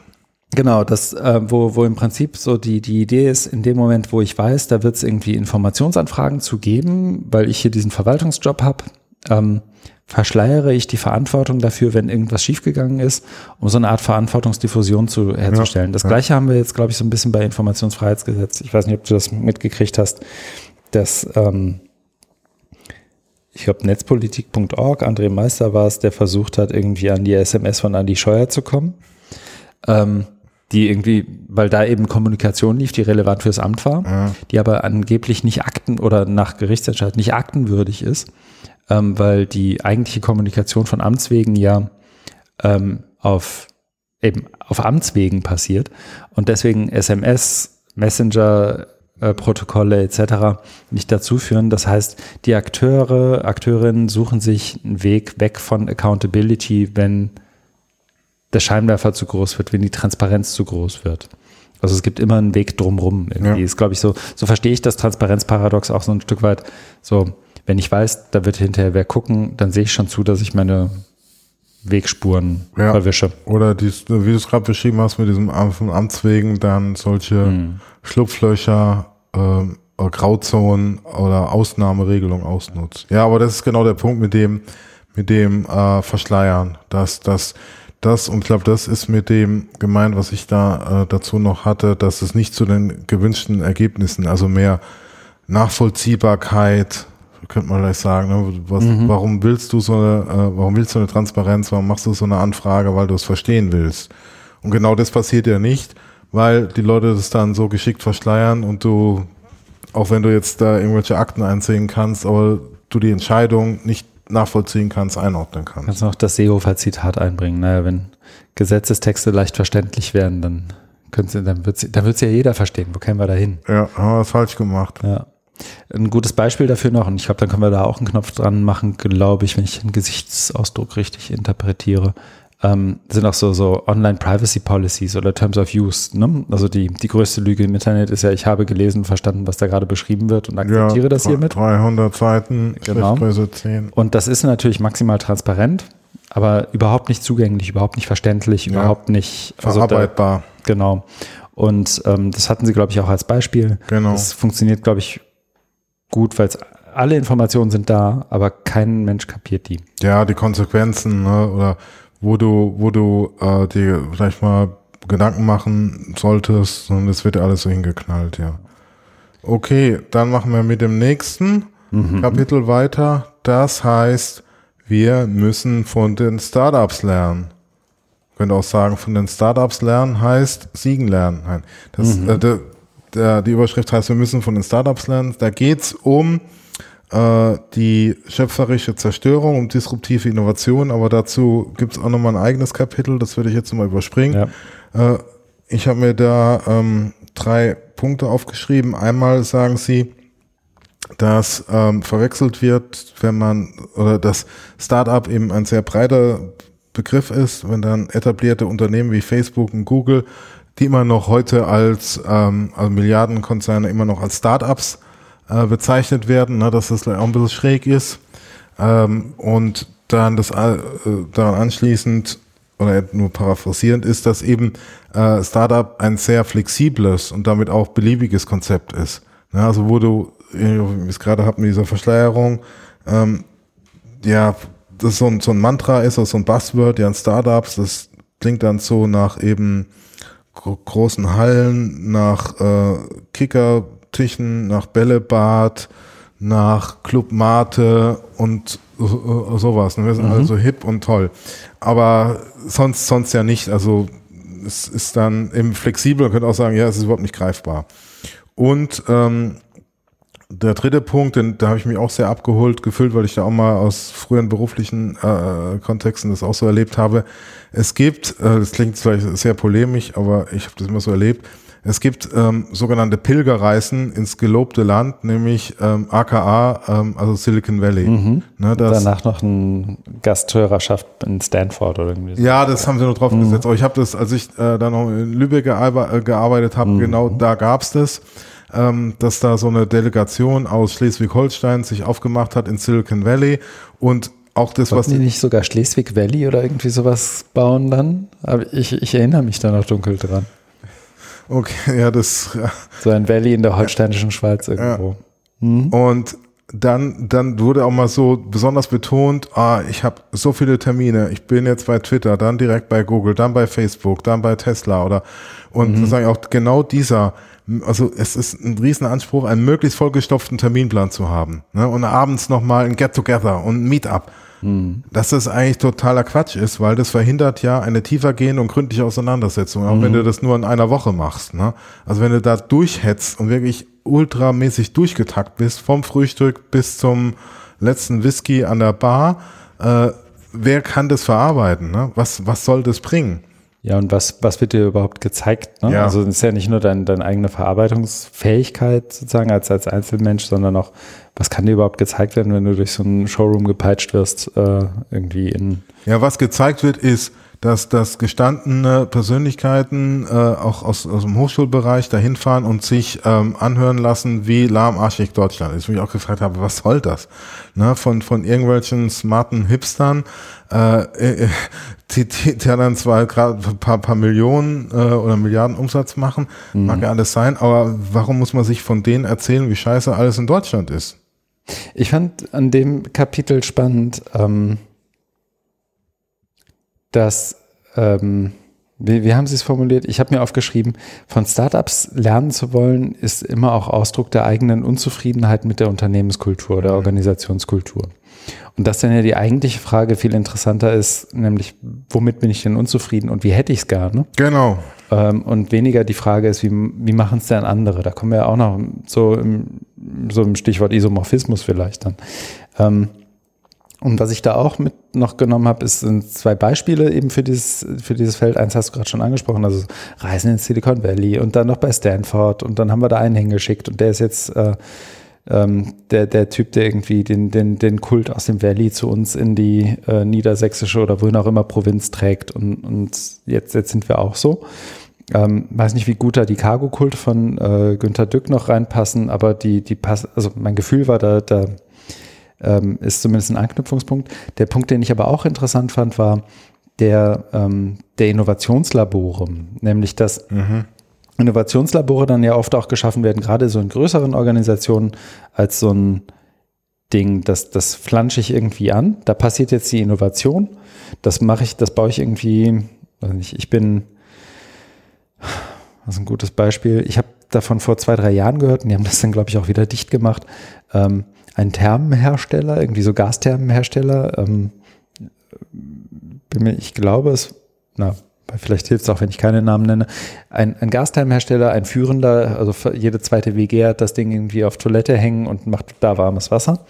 A: Genau, das, äh, wo, wo im Prinzip so die, die Idee ist, in dem Moment, wo ich weiß, da wird es irgendwie Informationsanfragen zu geben, weil ich hier diesen Verwaltungsjob habe, ähm, verschleiere ich die Verantwortung dafür, wenn irgendwas schiefgegangen ist, um so eine Art Verantwortungsdiffusion zu, herzustellen. das
B: ja.
A: gleiche haben wir jetzt, glaube ich, so ein bisschen bei Informationsfreiheitsgesetz. Ich weiß nicht, ob du das mitgekriegt hast, dass ähm, ich glaube, netzpolitik.org, André Meister war es, der versucht hat, irgendwie an die SMS von Andi Scheuer zu kommen. Ähm, die irgendwie, weil da eben Kommunikation lief, die relevant fürs Amt war,
B: Ja.
A: die aber angeblich nicht Akten oder nach Gerichtsentscheid nicht aktenwürdig ist, ähm, weil die eigentliche Kommunikation von Amtswegen ja ähm, auf eben auf Amtswegen passiert und deswegen SMS, Messenger, äh, Protokolle etc. nicht dazu führen. Das heißt, die Akteure, Akteurinnen suchen sich einen Weg weg von Accountability, wenn der Scheinwerfer zu groß wird, wenn die Transparenz zu groß wird. Also es gibt immer einen Weg drumrum irgendwie.
B: Ja.
A: Ist, glaube ich, so, so verstehe ich das Transparenzparadox auch so ein Stück weit so. wenn ich weiß, da wird hinterher wer gucken, dann sehe ich schon zu, dass ich meine Wegspuren
B: Ja.
A: verwische.
B: Oder dies, wie du es gerade beschrieben hast, mit diesem Am- von Amts wegen dann solche
A: Mhm.
B: Schlupflöcher, ähm, oder Grauzonen oder Ausnahmeregelungen ausnutzt. Ja, aber das ist genau der Punkt mit dem, mit dem äh, Verschleiern. Dass das, das, und ich glaube, das ist mit dem gemeint, was ich da äh, dazu noch hatte, dass es nicht zu den gewünschten Ergebnissen, also mehr Nachvollziehbarkeit, könnte man gleich sagen, ne? Was, warum willst du so eine, äh, warum willst du eine Transparenz, warum machst du so eine Anfrage, weil du es verstehen willst? Und genau das passiert ja nicht, weil die Leute das dann so geschickt verschleiern und du, auch wenn du jetzt da irgendwelche Akten einsehen kannst, aber du die Entscheidung nicht nachvollziehen kannst, einordnen kannst.
A: Kannst noch das Seehofer-Zitat einbringen? Naja, wenn Gesetzestexte leicht verständlich werden, dann, können's- dann wird dann wird's ja jeder verstehen. Wo kämen wir da hin?
B: Ja, haben wir falsch gemacht.
A: Ja. Ein gutes Beispiel dafür noch, und ich glaube, dann können wir da auch einen Knopf dran machen, glaube ich, wenn ich einen Gesichtsausdruck richtig interpretiere, ähm, sind auch so, so Online-Privacy-Policies oder Terms of Use. Ne? Also die, die größte Lüge im Internet ist ja, ich habe gelesen und verstanden, was da gerade beschrieben wird und akzeptiere das
B: drei-
A: hiermit.
B: 300 Seiten,
A: Genau.
B: Schriftgröße 10.
A: Und das ist natürlich maximal transparent, aber überhaupt nicht zugänglich, überhaupt nicht verständlich,
B: Ja.
A: überhaupt nicht also da-
B: Verarbeitbar.
A: Genau. Und ähm, das hatten sie, glaube ich, auch als Beispiel.
B: Genau.
A: Das funktioniert, glaube ich, gut, weil es alle Informationen sind da, aber kein Mensch kapiert die.
B: ja, die Konsequenzen, ne, oder wo du, wo du äh, dir vielleicht mal Gedanken machen solltest, und es wird alles so hingeknallt, ja. Okay, dann machen wir mit dem nächsten Kapitel weiter. Das heißt, wir müssen von den Startups lernen. Könnte auch sagen, von den Startups lernen heißt siegen lernen. Nein, das, äh, der, der, die Überschrift heißt, wir müssen von den Startups lernen. Da geht's um äh, die schöpferische Zerstörung, um disruptive Innovation, aber dazu gibt's auch nochmal ein eigenes Kapitel, das würde ich jetzt mal überspringen.
A: Ja.
B: Äh, ich habe mir da ähm, drei Punkte aufgeschrieben. Einmal sagen sie, dass ähm, verwechselt wird, wenn man, oder dass Startup eben ein sehr breiter Begriff ist, wenn dann etablierte Unternehmen wie Facebook und Google, die immer noch heute als ähm, also Milliardenkonzerne immer noch als Startups äh, bezeichnet werden, ne, dass das auch ein bisschen schräg ist. Ähm, und dann das äh, daran anschließend oder nur paraphrasierend ist, dass eben äh, Startup ein sehr flexibles und damit auch beliebiges Konzept ist. Ne, also wo du, wie es gerade hatten, mit dieser Verschleierung, ähm, ja, das so ein, so ein Mantra ist, also so ein Buzzword, ja, in Startups, das klingt dann so nach eben gro großen Hallen, nach äh, Kickertischen, nach Bällebad, nach Club Mate und so- sowas. Ne? Wir sind also hip und toll. Aber sonst, sonst ja nicht. Also es ist dann eben flexibel, man könnte auch sagen, ja, es ist überhaupt nicht greifbar. Und ähm, der dritte Punkt, den, da habe ich mich auch sehr abgeholt gefühlt, weil ich da auch mal aus früheren beruflichen äh, Kontexten das auch so erlebt habe. Es gibt, äh, das klingt vielleicht sehr polemisch, aber ich habe das immer so erlebt, es gibt ähm, sogenannte Pilgerreisen ins gelobte Land, nämlich ähm, AKA, ähm, also Silicon Valley. Ne, das,
A: Danach noch ein Gasthörerschaft in Stanford oder irgendwie. so.
B: ja, das haben sie noch drauf gesetzt. Aber ich habe das, als ich äh, da noch in Lübeck äh, gearbeitet habe, genau da gab's das, ähm, dass da so eine Delegation aus Schleswig-Holstein sich aufgemacht hat in Silicon Valley und auch das, was
A: Wollten die nicht sogar Schleswig Valley oder irgendwie sowas bauen dann? Aber ich, ich erinnere mich da noch dunkel dran.
B: Okay, ja, das ja.
A: So ein Valley in der holsteinischen Schweiz irgendwo.
B: Und dann, dann wurde auch mal so besonders betont, ah, ich habe so viele Termine, ich bin jetzt bei Twitter, dann direkt bei Google, dann bei Facebook, dann bei Tesla oder und sozusagen auch genau dieser, also es ist ein Riesenanspruch, einen möglichst vollgestopften Terminplan zu haben. Ne? Und abends nochmal ein Get-Together und ein Meetup. Dass das eigentlich totaler Quatsch ist, weil das verhindert ja eine tiefergehende und gründliche Auseinandersetzung, auch wenn du das nur in einer Woche machst. Ne? Also wenn du da durchhetzt und wirklich ultramäßig durchgetackt bist, vom Frühstück bis zum letzten Whisky an der Bar, äh, wer kann das verarbeiten? Ne? Was, was soll das bringen?
A: Ja, und was, was wird dir überhaupt gezeigt? Ne?
B: Ja.
A: Also es ist ja nicht nur dein, deine eigene Verarbeitungsfähigkeit sozusagen als, als Einzelmensch, sondern auch, was kann dir überhaupt gezeigt werden, wenn du durch so einen Showroom gepeitscht wirst, äh, irgendwie in
B: Ja, was gezeigt wird, ist, dass, dass gestandene Persönlichkeiten äh, auch aus, aus dem Hochschulbereich dahin fahren und sich ähm, anhören lassen, wie lahmarschig Deutschland ist. Wo ich auch gefragt habe, was soll das? Ne, von, von irgendwelchen smarten Hipstern, äh, äh, die, die, die dann zwar gerade ein paar, paar Millionen äh, oder Milliarden Umsatz machen, mhm. mag ja alles sein, aber warum muss man sich von denen erzählen, wie scheiße alles in Deutschland ist?
A: Ich fand an dem Kapitel spannend, ähm, dass, ähm, wie, wie haben Sie es formuliert? Ich habe mir aufgeschrieben, von Startups lernen zu wollen, ist immer auch Ausdruck der eigenen Unzufriedenheit mit der Unternehmenskultur, der mhm. Organisationskultur. Und dass dann ja die eigentliche Frage viel interessanter ist, nämlich, womit bin ich denn unzufrieden und wie hätte ich es gerne?
B: Genau.
A: Ähm, und weniger die Frage ist, wie, wie machen es denn andere? Da kommen wir ja auch noch so im, so im Stichwort Isomorphismus vielleicht dann. Ähm, und was ich da auch mit noch genommen habe, ist, sind zwei Beispiele eben für dieses, für dieses Feld. Eins hast du gerade schon angesprochen, also Reisen in Silicon Valley und dann noch bei Stanford und dann haben wir da einen hingeschickt und der ist jetzt äh, ähm, der, der Typ, der irgendwie den, den, den Kult aus dem Valley zu uns in die äh, niedersächsische oder wohin auch immer Provinz trägt. Und, und jetzt, jetzt sind wir auch so. Ähm, weiß nicht, wie gut da die Cargo-Kulte von äh, Günter Dück noch reinpassen, aber die, die passen, also mein Gefühl war, da, da ähm, ist zumindest ein Anknüpfungspunkt. Der Punkt, den ich aber auch interessant fand, war der, ähm, der Innovationslabore, nämlich dass mhm. Innovationslabore dann ja oft auch geschaffen werden, gerade so in größeren Organisationen, als so ein Ding, das, das flansche ich irgendwie an. Da passiert jetzt die Innovation. Das mache ich, das baue ich irgendwie, weiß nicht, ich bin, das ist ein gutes Beispiel. Ich habe davon vor zwei, drei Jahren gehört und die haben das dann, glaube ich, auch wieder dicht gemacht. Ähm, ein Thermenhersteller, irgendwie so Gasthermenhersteller, ähm, ich glaube es, na, vielleicht hilft es auch, wenn ich keine Namen nenne, ein, ein Gasthermenhersteller, ein führender, also jede zweite WG hat das Ding irgendwie auf Toilette hängen und macht da warmes Wasser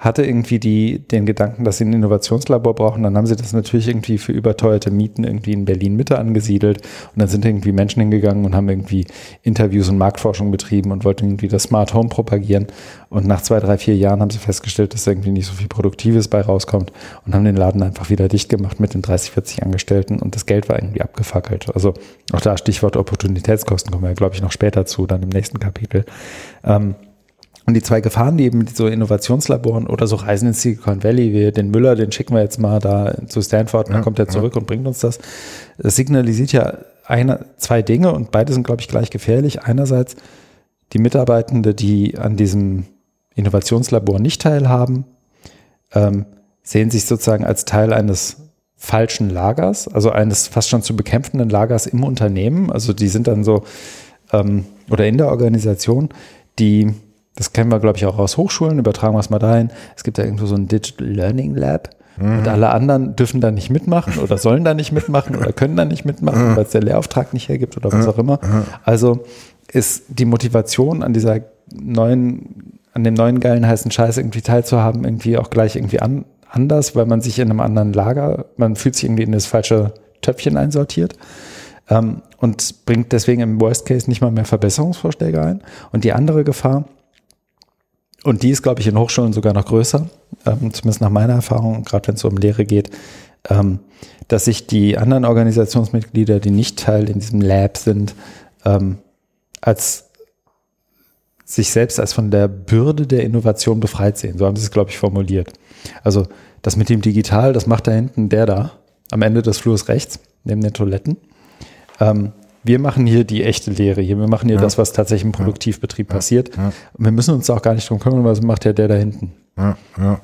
A: hatte irgendwie die, den Gedanken, dass sie ein Innovationslabor brauchen. Dann haben sie das natürlich irgendwie für überteuerte Mieten irgendwie in Berlin Mitte angesiedelt. Und dann sind irgendwie Menschen hingegangen und haben irgendwie Interviews und Marktforschung betrieben und wollten irgendwie das Smart Home propagieren. Und nach zwei, drei, vier Jahren haben sie festgestellt, dass irgendwie nicht so viel Produktives bei rauskommt und haben den Laden einfach wieder dicht gemacht mit den 30, 40 Angestellten und das Geld war irgendwie abgefackelt. Also auch da Stichwort Opportunitätskosten kommen wir, glaube ich, noch später zu, dann im nächsten Kapitel. Ähm, und die zwei Gefahren, die eben mit so Innovationslaboren oder so Reisen in Silicon Valley, wie den Müller, den schicken wir jetzt mal da zu Stanford und dann kommt er zurück ja. und bringt uns das. Das signalisiert ja eine, zwei Dinge und beide sind, glaube ich, gleich gefährlich. Einerseits die Mitarbeitende, die an diesem Innovationslabor nicht teilhaben, ähm, sehen sich sozusagen als Teil eines falschen Lagers, also eines fast schon zu bekämpfenden Lagers im Unternehmen. Also die sind dann so, ähm, oder in der Organisation, die das kennen wir, glaube ich, auch aus Hochschulen, übertragen wir es mal dahin. Es gibt da irgendwo so ein Digital Learning Lab. Mhm. Und alle anderen dürfen da nicht mitmachen oder sollen da nicht mitmachen oder können da nicht mitmachen, mhm. weil es der Lehrauftrag nicht hergibt oder was mhm. auch immer. Also ist die Motivation an dieser neuen, an dem neuen geilen heißen Scheiß irgendwie teilzuhaben, irgendwie auch gleich irgendwie an, anders, weil man sich in einem anderen Lager, man fühlt sich irgendwie in das falsche Töpfchen einsortiert ähm, und bringt deswegen im Worst Case nicht mal mehr Verbesserungsvorschläge ein. Und die andere Gefahr, und die ist, glaube ich, in Hochschulen sogar noch größer, ähm, zumindest nach meiner Erfahrung, gerade wenn es um Lehre geht, ähm, dass sich die anderen Organisationsmitglieder, die nicht Teil in diesem Lab sind, ähm, als sich selbst als von der Bürde der Innovation befreit sehen. So haben sie es, glaube ich, formuliert. Also das mit dem Digital, das macht da hinten der da, am Ende des Flurs rechts, neben den Toiletten. Ähm, wir machen hier die echte Lehre hier. Wir machen hier ja. das, was tatsächlich im Produktivbetrieb ja. passiert. Ja. Und wir müssen uns auch gar nicht drum kümmern, was macht ja der da hinten.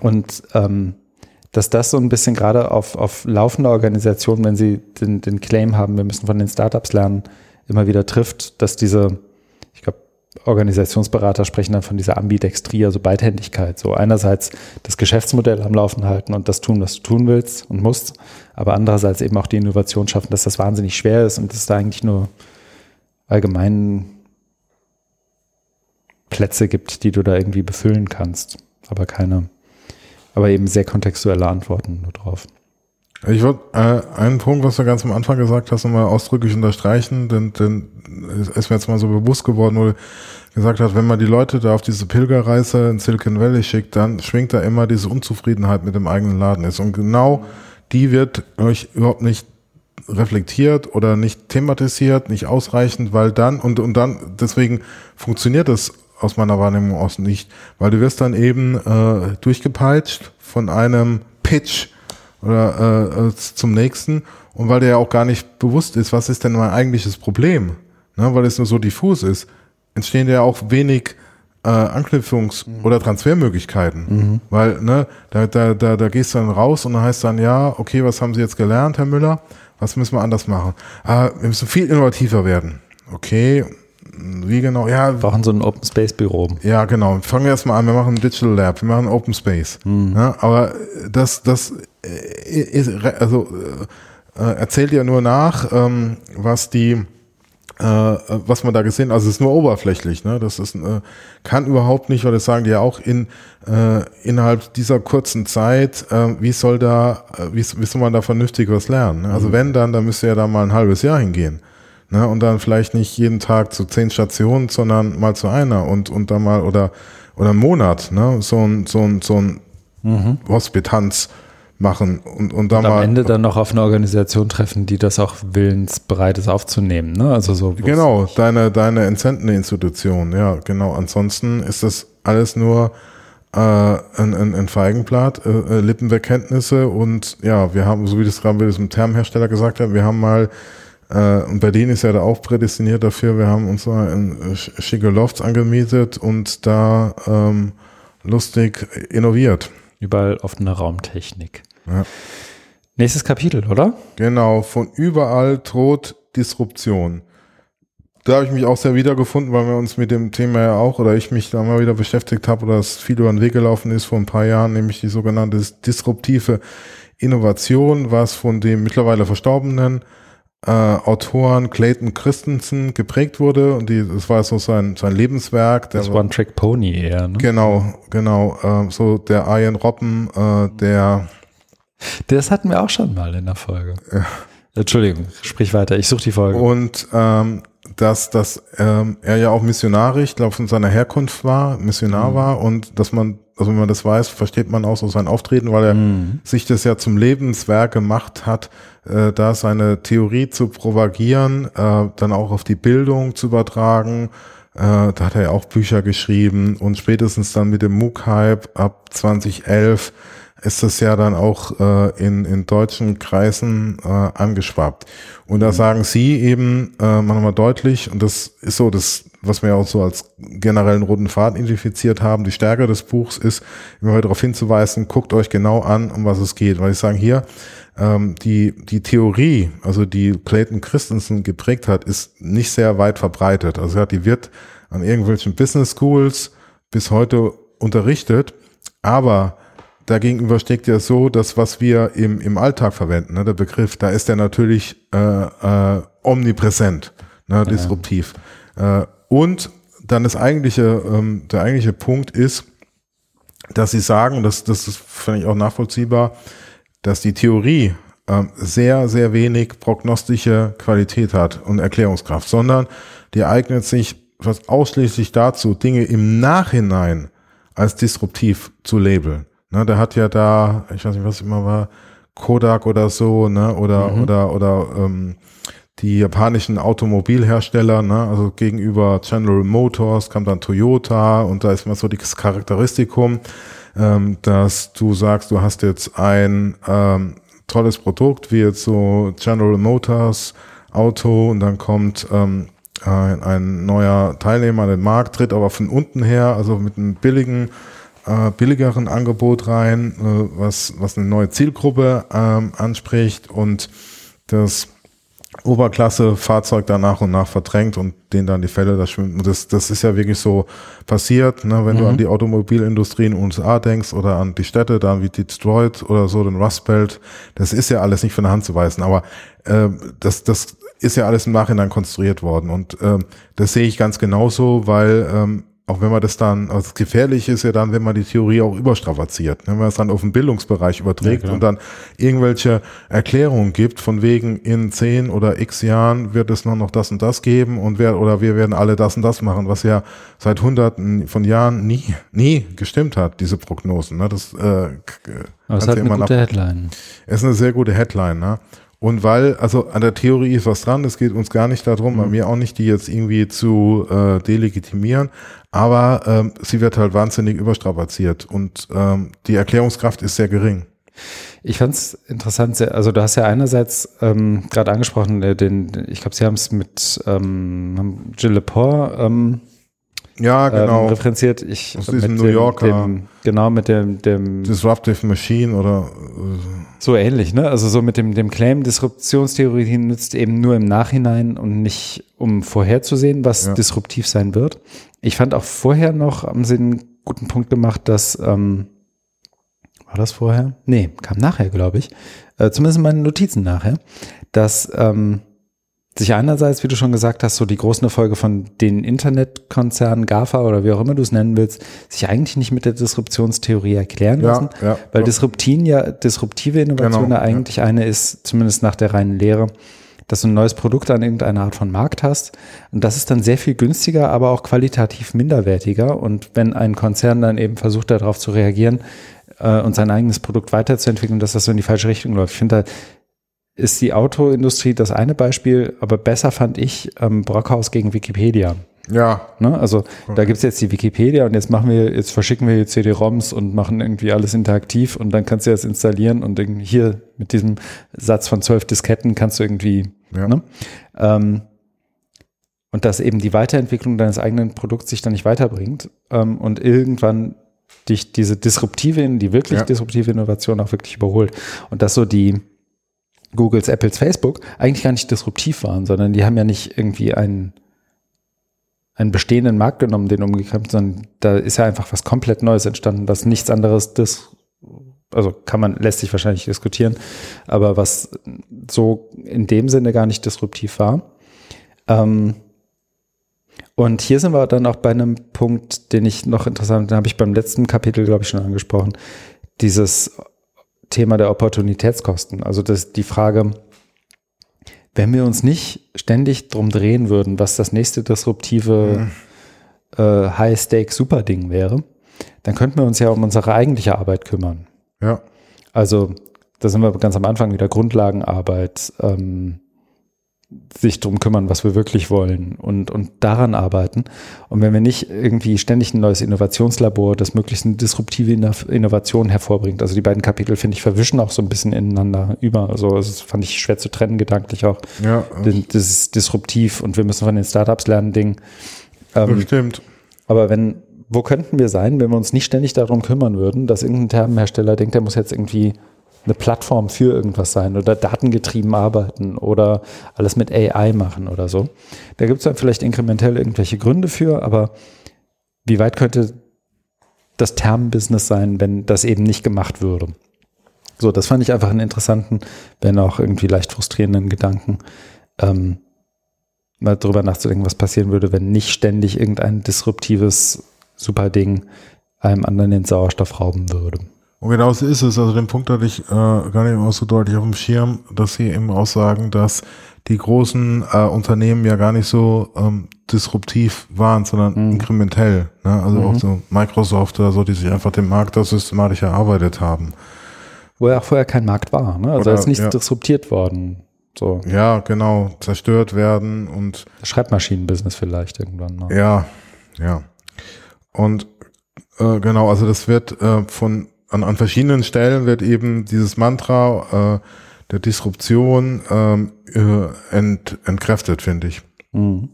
A: Und ähm, dass das so ein bisschen gerade auf, auf laufender Organisation, wenn sie den, den Claim haben, wir müssen von den Startups lernen, immer wieder trifft, dass diese Organisationsberater sprechen dann von dieser Ambidextrie, also Beidhändigkeit. So einerseits das Geschäftsmodell am Laufen halten und das tun, was du tun willst und musst, aber andererseits eben auch die Innovation schaffen, dass das wahnsinnig schwer ist und es da eigentlich nur allgemein Plätze gibt, die du da irgendwie befüllen kannst, aber keine, aber eben sehr kontextuelle Antworten nur drauf.
B: Ich würde äh, einen Punkt, was du ganz am Anfang gesagt hast, nochmal ausdrücklich unterstreichen, denn, denn ist mir jetzt mal so bewusst geworden, wo du gesagt hast, wenn man die Leute da auf diese Pilgerreise in Silicon Valley schickt, dann schwingt da immer diese Unzufriedenheit mit dem eigenen Laden ist. Und genau die wird euch überhaupt nicht reflektiert oder nicht thematisiert, nicht ausreichend, weil dann und und dann deswegen funktioniert das aus meiner Wahrnehmung aus nicht, weil du wirst dann eben äh, durchgepeitscht von einem Pitch oder äh, äh, zum nächsten und weil dir ja auch gar nicht bewusst ist, was ist denn mein eigentliches Problem, ne, weil es nur so diffus ist, entstehen ja auch wenig äh, Anknüpfungs- mhm. oder Transfermöglichkeiten, mhm. weil ne, da, da, da, da gehst du dann raus und dann heißt dann ja, okay, was haben Sie jetzt gelernt, Herr Müller? Was müssen wir anders machen? Ah, wir müssen viel innovativer werden. Okay, wie genau? Ja,
A: wir brauchen so ein Open Space Büro.
B: Ja, genau. Fangen wir erstmal an. Wir machen ein Digital Lab. Wir machen Open Space. Mhm. Ja, aber das, das also äh, erzählt ja nur nach, ähm, was die äh, was man da gesehen, also es ist nur oberflächlich, ne? Das ist äh, kann überhaupt nicht, weil das sagen die ja auch in äh, innerhalb dieser kurzen Zeit, äh, wie soll da, äh, wie, wie soll man da vernünftig was lernen? Ne? Also mhm. wenn dann, dann müsste ja da mal ein halbes Jahr hingehen. Ne? Und dann vielleicht nicht jeden Tag zu zehn Stationen, sondern mal zu einer und, und dann mal oder, oder einen Monat, ne? So ein, so ein, so ein mhm. Hospitanz machen und, und, dann
A: und am mal, Ende dann noch auf eine Organisation treffen, die das auch willensbereit ist aufzunehmen, ne? Also so.
B: Genau, deine, deine entsendende Institution, ja, genau. Ansonsten ist das alles nur äh, ein, ein, ein Feigenblatt, äh, äh Lippenbekenntnisse und ja, wir haben, so wie das gerade mit diesem Termhersteller gesagt hat, wir haben mal äh, und Berlin ist ja da auch prädestiniert dafür. Wir haben uns mal in schicke Lofts angemietet und da ähm, lustig innoviert.
A: Überall offene Raumtechnik. Ja. Nächstes Kapitel, oder?
B: Genau, von überall droht Disruption. Da habe ich mich auch sehr wiedergefunden, weil wir uns mit dem Thema ja auch oder ich mich da mal wieder beschäftigt habe oder es viel über den Weg gelaufen ist vor ein paar Jahren, nämlich die sogenannte disruptive Innovation, was von dem mittlerweile verstorbenen äh, Autoren Clayton Christensen geprägt wurde und die, das war so sein, sein Lebenswerk.
A: das One-Track-Pony eher, ne?
B: Genau, genau. Äh, so der Ian Robben, äh, der
A: Das hatten wir auch schon mal in der Folge. Ja. Entschuldigung, sprich weiter, ich suche die Folge.
B: Und ähm, dass, dass ähm, er ja auch missionarisch, ich glaube, von seiner Herkunft war, Missionar mhm. war und dass man, also wenn man das weiß, versteht man auch so sein Auftreten, weil er mhm. sich das ja zum Lebenswerk gemacht hat, äh, da seine Theorie zu propagieren, äh, dann auch auf die Bildung zu übertragen. Äh, da hat er ja auch Bücher geschrieben und spätestens dann mit dem MOOC-Hype ab 2011 ist das ja dann auch äh, in, in deutschen Kreisen äh, angeschwappt. Und da mhm. sagen Sie eben äh, manchmal deutlich, und das ist so das, was wir auch so als generellen roten Faden identifiziert haben, die Stärke des Buchs ist, immer wieder darauf hinzuweisen, guckt euch genau an, um was es geht. Weil ich sage hier, ähm, die, die Theorie, also die Clayton Christensen geprägt hat, ist nicht sehr weit verbreitet. Also die wird an irgendwelchen Business Schools bis heute unterrichtet, aber Dagegenüber steckt ja so, dass was wir im, im Alltag verwenden, ne, der Begriff, da ist der natürlich äh, äh, omnipräsent, ne, disruptiv. Ja. Äh, und dann das eigentliche, ähm, der eigentliche Punkt ist, dass sie sagen, das, das ist, finde ich auch nachvollziehbar, dass die Theorie ähm, sehr, sehr wenig prognostische Qualität hat und Erklärungskraft, sondern die eignet sich fast ausschließlich dazu, Dinge im Nachhinein als disruptiv zu labeln. Ne, der hat ja da, ich weiß nicht, was immer war, Kodak oder so, ne, oder, mhm. oder, oder, ähm, die japanischen Automobilhersteller, ne, also gegenüber General Motors kam dann Toyota und da ist immer so das Charakteristikum, ähm, dass du sagst, du hast jetzt ein ähm, tolles Produkt, wie jetzt so General Motors Auto und dann kommt ähm, ein, ein neuer Teilnehmer an den Markt, tritt aber von unten her, also mit einem billigen äh, billigeren Angebot rein, äh, was, was eine neue Zielgruppe ähm, anspricht und das Oberklasse-Fahrzeug da nach und nach verdrängt und den dann die Fälle da schwimmen. Das, das ist ja wirklich so passiert, ne? wenn mhm. du an die Automobilindustrie in den USA denkst oder an die Städte, da wie Detroit oder so, den Rust Belt, das ist ja alles nicht von der Hand zu weisen, aber äh, das, das ist ja alles im Nachhinein konstruiert worden und äh, das sehe ich ganz genauso, weil ähm, auch wenn man das dann, also gefährlich ist ja dann, wenn man die Theorie auch überstrapaziert, ne? wenn man es dann auf den Bildungsbereich überträgt ja, und dann irgendwelche Erklärungen gibt, von wegen in zehn oder x Jahren wird es noch, noch das und das geben und wer, oder wir werden alle das und das machen, was ja seit hunderten von Jahren nie, nie gestimmt hat, diese Prognosen. Ne? Das, äh,
A: Aber es ist halt eine gute nach, Headline.
B: Es ist eine sehr gute Headline, ne? Und weil, also an der Theorie ist was dran, es geht uns gar nicht darum, mhm. bei mir auch nicht, die jetzt irgendwie zu äh, delegitimieren, aber ähm, sie wird halt wahnsinnig überstrapaziert und ähm, die Erklärungskraft ist sehr gering.
A: Ich fand es interessant, also du hast ja einerseits ähm, gerade angesprochen, äh, den, ich glaube, sie haben es mit ähm, Jill Lepore ähm,
B: ja, genau.
A: Ähm, referenziert. Ich
B: Aus diesem New Yorker.
A: Dem, genau, mit dem, dem
B: Disruptive Machine oder
A: äh, so ähnlich, ne? Also so mit dem, dem Claim, Disruptionstheorie nützt eben nur im Nachhinein und nicht, um vorherzusehen, was ja. disruptiv sein wird. Ich fand auch vorher noch, haben sie einen guten Punkt gemacht, dass ähm, war das vorher? Nee, kam nachher, glaube ich. Äh, zumindest in meinen Notizen nachher, dass ähm, sich einerseits, wie du schon gesagt hast, so die großen Erfolge von den Internetkonzernen, GAFA oder wie auch immer du es nennen willst, sich eigentlich nicht mit der Disruptionstheorie erklären
B: ja,
A: lassen,
B: ja,
A: weil ja. Disruptin ja, disruptive Innovation genau, ja eigentlich eine ist, zumindest nach der reinen Lehre, dass du ein neues Produkt an irgendeiner Art von Markt hast und das ist dann sehr viel günstiger, aber auch qualitativ minderwertiger und wenn ein Konzern dann eben versucht darauf zu reagieren, äh, und sein eigenes Produkt weiterzuentwickeln, dass das so in die falsche Richtung läuft. Ich finde, da ist die Autoindustrie das eine Beispiel, aber besser fand ich ähm, Brockhaus gegen Wikipedia.
B: Ja.
A: Ne? Also okay. da gibt's jetzt die Wikipedia und jetzt machen wir, jetzt verschicken wir CD-ROMs und machen irgendwie alles interaktiv und dann kannst du das installieren und hier mit diesem Satz von zwölf Disketten kannst du irgendwie, ja. ne? Ähm, und dass eben die Weiterentwicklung deines eigenen Produkts sich dann nicht weiterbringt ähm, und irgendwann dich diese disruptive, die wirklich ja. disruptive Innovation auch wirklich überholt. Und dass so die Googles, Apples, Facebook eigentlich gar nicht disruptiv waren, sondern die haben ja nicht irgendwie einen, einen bestehenden Markt genommen, den umgekämpft, sondern da ist ja einfach was komplett Neues entstanden, was nichts anderes das also kann man, lässt sich wahrscheinlich diskutieren, aber was so in dem Sinne gar nicht disruptiv war. Ähm, und hier sind wir dann auch bei einem Punkt, den ich noch interessant, den habe ich beim letzten Kapitel, glaube ich, schon angesprochen. Dieses Thema der Opportunitätskosten. Also das, die Frage, wenn wir uns nicht ständig drum drehen würden, was das nächste disruptive mhm. äh, High-Stake-Super-Ding wäre, dann könnten wir uns ja um unsere eigentliche Arbeit kümmern.
B: Ja.
A: Also da sind wir ganz am Anfang wieder Grundlagenarbeit, ähm, sich drum kümmern, was wir wirklich wollen und, und daran arbeiten. Und wenn wir nicht irgendwie ständig ein neues Innovationslabor, das möglichst eine disruptive Innovation hervorbringt, also die beiden Kapitel, finde ich, verwischen auch so ein bisschen ineinander über. Also das fand ich schwer zu trennen, gedanklich auch.
B: Ja.
A: Das ist disruptiv und wir müssen von den Startups lernen, Ding.
B: Ähm, Bestimmt.
A: Aber wenn, wo könnten wir sein, wenn wir uns nicht ständig darum kümmern würden, dass irgendein Thermenhersteller denkt, der muss jetzt irgendwie eine Plattform für irgendwas sein oder datengetrieben arbeiten oder alles mit AI machen oder so. Da gibt es dann vielleicht inkrementell irgendwelche Gründe für, aber wie weit könnte das Term-Business sein, wenn das eben nicht gemacht würde? So, das fand ich einfach einen interessanten, wenn auch irgendwie leicht frustrierenden Gedanken, ähm, mal drüber nachzudenken, was passieren würde, wenn nicht ständig irgendein disruptives Superding einem anderen den Sauerstoff rauben würde.
B: Und genau so ist es. Also den Punkt hatte ich äh, gar nicht immer so deutlich auf dem Schirm, dass sie eben auch sagen, dass die großen äh, Unternehmen ja gar nicht so ähm, disruptiv waren, sondern mhm. inkrementell. Ne? Also mhm. auch so Microsoft oder so, die sich einfach den Markt da systematisch erarbeitet haben.
A: Wo ja auch vorher kein Markt war. Ne? Also er ist nicht ja. disruptiert worden. So.
B: Ja, genau. Zerstört werden und.
A: Schreibmaschinenbusiness vielleicht irgendwann.
B: Ne? Ja, ja. Und äh, genau, also das wird äh, von an, an verschiedenen Stellen wird eben dieses Mantra äh, der Disruption ähm, äh, ent, entkräftet, finde ich. Mhm.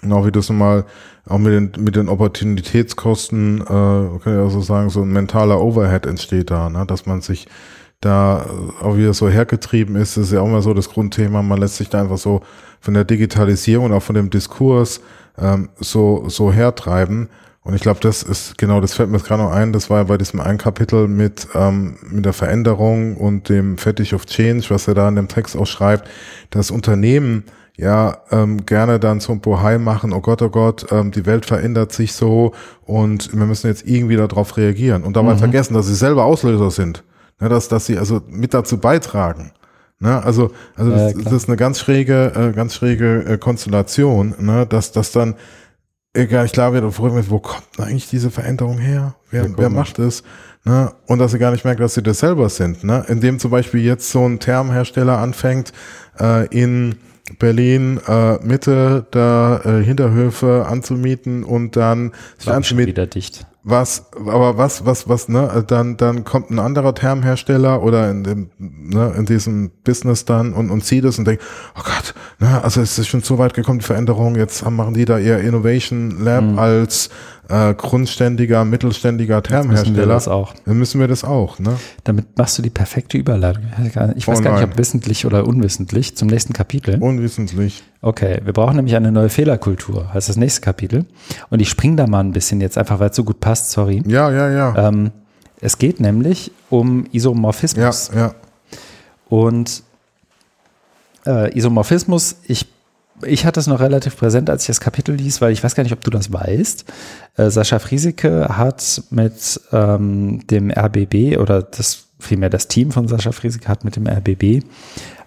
B: Genau wie das mal auch mit den, mit den Opportunitätskosten, äh, kann ich also sagen, so ein mentaler Overhead entsteht da, ne? dass man sich da auch wieder so hergetrieben ist, das ist ja auch mal so das Grundthema, man lässt sich da einfach so von der Digitalisierung und auch von dem Diskurs ähm, so, so hertreiben und ich glaube, das ist genau, das fällt mir jetzt gerade noch ein, das war ja bei diesem einen Kapitel mit, ähm, mit der Veränderung und dem Fetish of Change, was er da in dem Text auch schreibt, dass Unternehmen ja ähm, gerne dann zum Bohai machen, oh Gott, oh Gott, ähm, die Welt verändert sich so und wir müssen jetzt irgendwie darauf reagieren und dabei mhm. vergessen, dass sie selber Auslöser sind, ne, dass, dass sie also mit dazu beitragen. Ne, also, also das, das ist eine ganz schräge, äh, ganz schräge äh, Konstellation, ne, dass, dass dann egal, ich glaube, wo kommt eigentlich diese Veränderung her? Wer, wer macht es? Ne? Und dass sie gar nicht merken, dass sie das selber sind. Ne? Indem zum Beispiel jetzt so ein Thermhersteller anfängt, äh, in Berlin äh, Mitte der äh, Hinterhöfe anzumieten und dann
A: sich anzumieten. wieder dicht
B: was, aber was, was, was, ne, dann, dann kommt ein anderer Thermhersteller oder in dem, ne, in diesem Business dann und, und sieht es und denkt, oh Gott, ne, also es ist schon so weit gekommen, die Veränderung, jetzt machen die da ihr Innovation Lab mhm. als äh, grundständiger, mittelständiger Thermhersteller. Müssen wir
A: das auch.
B: Dann müssen wir das auch, ne?
A: Damit machst du die perfekte Überleitung. Ich weiß oh gar nicht, ob wissentlich oder unwissentlich zum nächsten Kapitel.
B: Unwissentlich.
A: Okay, wir brauchen nämlich eine neue Fehlerkultur, heißt das nächste Kapitel. Und ich springe da mal ein bisschen jetzt einfach, weil es so gut passt, sorry.
B: Ja, ja, ja.
A: Ähm, es geht nämlich um Isomorphismus.
B: Ja, ja.
A: Und äh, Isomorphismus, ich ich hatte es noch relativ präsent, als ich das Kapitel liess, weil ich weiß gar nicht, ob du das weißt. Äh, Sascha Friesike hat mit ähm, dem RBB oder das vielmehr das Team von Sascha Friesike hat mit dem RBB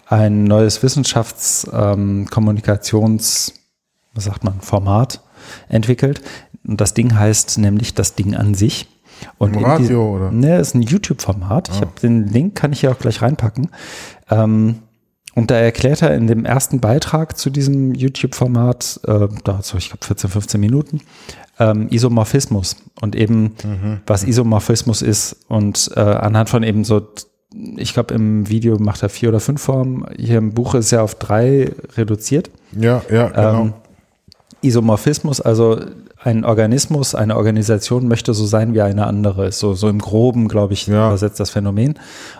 A: ein neues Wissenschaftskommunikations, ähm, was sagt man, Format entwickelt. Und das Ding heißt nämlich das Ding an sich. Und
B: Im Radio, oder?
A: Ne, ist ein YouTube-Format. Ah. Ich habe den Link, kann ich hier auch gleich reinpacken. Ähm, und da erklärt er in dem ersten Beitrag zu diesem YouTube-Format, äh, da so, ich glaube 14, 15 Minuten, ähm, Isomorphismus und eben, mhm. was Isomorphismus ist und äh, anhand von eben so, ich glaube im Video macht er vier oder fünf Formen, hier im Buch ist er auf drei reduziert.
B: Ja, ja, genau. Ähm,
A: Isomorphismus, also ein Organismus, eine Organisation möchte so sein wie eine andere. So, so im Groben, glaube ich, ja. übersetzt das Phänomen.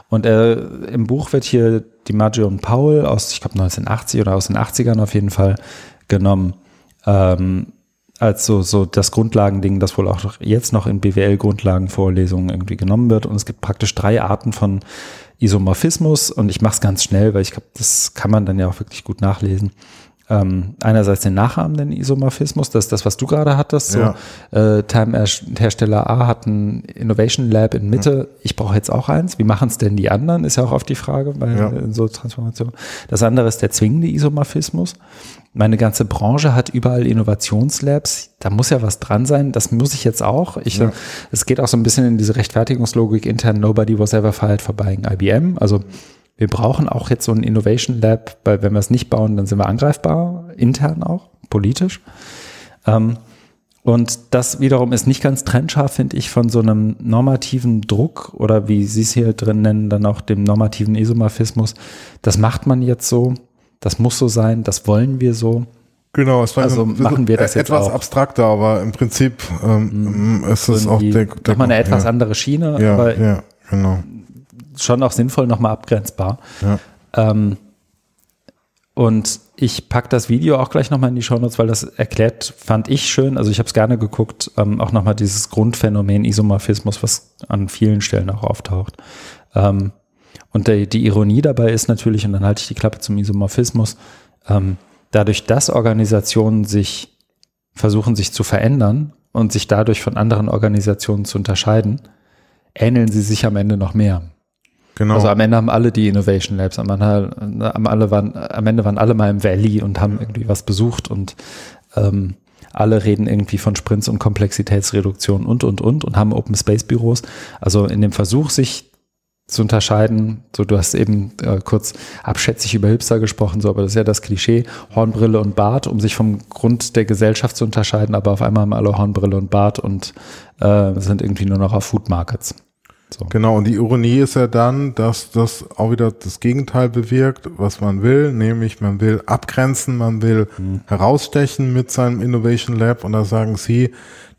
A: Und äh, im Buch wird hier die DiMaggio und Paul aus, ich glaube, 1980 oder aus den 80ern auf jeden Fall genommen. Ähm, als so, so das Grundlagending, das wohl auch jetzt noch in BWL-Grundlagenvorlesungen irgendwie genommen wird. Und es gibt praktisch drei Arten von Isomorphismus. Und ich mache es ganz schnell, weil ich glaube, das kann man dann ja auch wirklich gut nachlesen ähm, einerseits den nachahmenden Isomorphismus, das ist das, was du gerade hattest. So, ja. äh, Time-Hersteller A hat ein Innovation Lab in Mitte. Ja. Ich brauche jetzt auch eins. Wie machen es denn die anderen? Ist ja auch oft die Frage bei ja. so Transformation. Das andere ist der zwingende Isomorphismus. Meine ganze Branche hat überall Innovationslabs. Da muss ja was dran sein. Das muss ich jetzt auch. Ich, ja. Es geht auch so ein bisschen in diese Rechtfertigungslogik intern. Nobody was ever fired for buying IBM. Also wir brauchen auch jetzt so ein Innovation Lab, weil wenn wir es nicht bauen, dann sind wir angreifbar, intern auch, politisch. Ähm, und das wiederum ist nicht ganz trennscharf, finde ich, von so einem normativen Druck oder wie Sie es hier drin nennen, dann auch dem normativen Isomorphismus. Das macht man jetzt so, das muss so sein, das wollen wir so.
B: Genau, es war
A: also machen wir das
B: jetzt etwas abstrakter, aber im Prinzip ähm, mhm. ist es auch
A: der, der mal eine etwas ja. andere Schiene,
B: ja,
A: aber
B: ja, genau
A: schon auch sinnvoll nochmal abgrenzbar.
B: Ja.
A: Ähm, und ich packe das Video auch gleich nochmal in die Shownotes, weil das erklärt, fand ich schön. Also ich habe es gerne geguckt, ähm, auch nochmal dieses Grundphänomen Isomorphismus, was an vielen Stellen auch auftaucht. Ähm, und der, die Ironie dabei ist natürlich, und dann halte ich die Klappe zum Isomorphismus, ähm, dadurch, dass Organisationen sich versuchen, sich zu verändern und sich dadurch von anderen Organisationen zu unterscheiden, ähneln sie sich am Ende noch mehr. Genau. Also am Ende haben alle die Innovation Labs, am Ende, am, alle waren, am Ende waren alle mal im Valley und haben irgendwie was besucht und ähm, alle reden irgendwie von Sprints und Komplexitätsreduktion und, und, und und haben Open Space Büros. Also in dem Versuch, sich zu unterscheiden, so du hast eben äh, kurz abschätzig über Hipster gesprochen, so, aber das ist ja das Klischee, Hornbrille und Bart, um sich vom Grund der Gesellschaft zu unterscheiden, aber auf einmal haben alle Hornbrille und Bart und äh, sind irgendwie nur noch auf Food Markets.
B: So. Genau, und die Ironie ist ja dann, dass das auch wieder das Gegenteil bewirkt, was man will, nämlich man will abgrenzen, man will mhm. herausstechen mit seinem Innovation Lab und da sagen sie,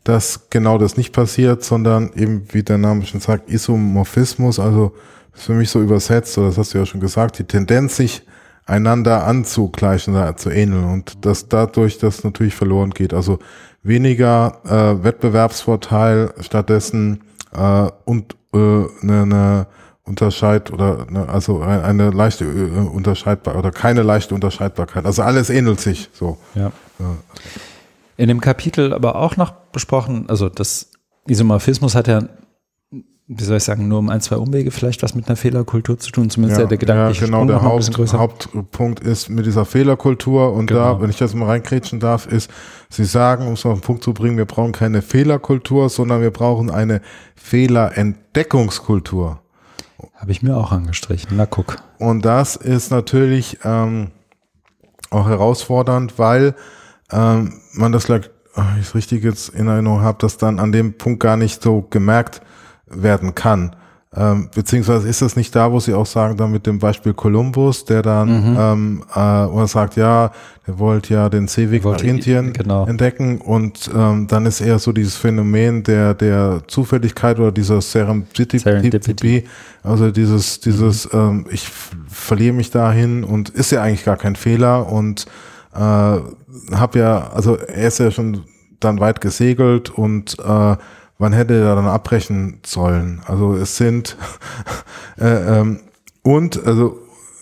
B: dass genau das nicht passiert, sondern eben, wie der Name schon sagt, Isomorphismus, also ist für mich so übersetzt, oder das hast du ja schon gesagt, die Tendenz, sich einander anzugleichen, zu ähneln und dass dadurch das natürlich verloren geht. Also weniger äh, Wettbewerbsvorteil, stattdessen äh, und äh, eine, eine Unterscheid oder eine, also eine leichte äh, Unterscheidbar oder keine leichte Unterscheidbarkeit. Also alles ähnelt sich so.
A: Ja. In dem Kapitel aber auch noch besprochen, also das Isomorphismus hat ja wie soll ich sagen, nur um ein, zwei Umwege vielleicht was mit einer Fehlerkultur zu tun, zumindest
B: ja,
A: der Gedanke.
B: Ja, genau, der Haupt, Hauptpunkt ist mit dieser Fehlerkultur und genau. da, wenn ich das mal reinkrätschen darf, ist, Sie sagen, um es auf den Punkt zu bringen, wir brauchen keine Fehlerkultur, sondern wir brauchen eine Fehlerentdeckungskultur.
A: Habe ich mir auch angestrichen, na guck.
B: Und das ist natürlich ähm, auch herausfordernd, weil ähm, man das vielleicht, ich es richtig jetzt in Erinnerung habe, dass dann an dem Punkt gar nicht so gemerkt werden kann. Ähm, beziehungsweise ist das nicht da, wo sie auch sagen, dann mit dem Beispiel Kolumbus, der dann mhm. ähm, äh, oder sagt, ja, der wollte ja den Seeweg nach Indien genau. entdecken und ähm, dann ist eher so dieses Phänomen der der Zufälligkeit oder dieser Serendipity, Serendipity. also dieses dieses mhm. ähm, ich verliere mich dahin und ist ja eigentlich gar kein Fehler und äh, habe ja also er ist ja schon dann weit gesegelt und äh, wann hätte er dann abbrechen sollen? Also es sind äh, ähm, und also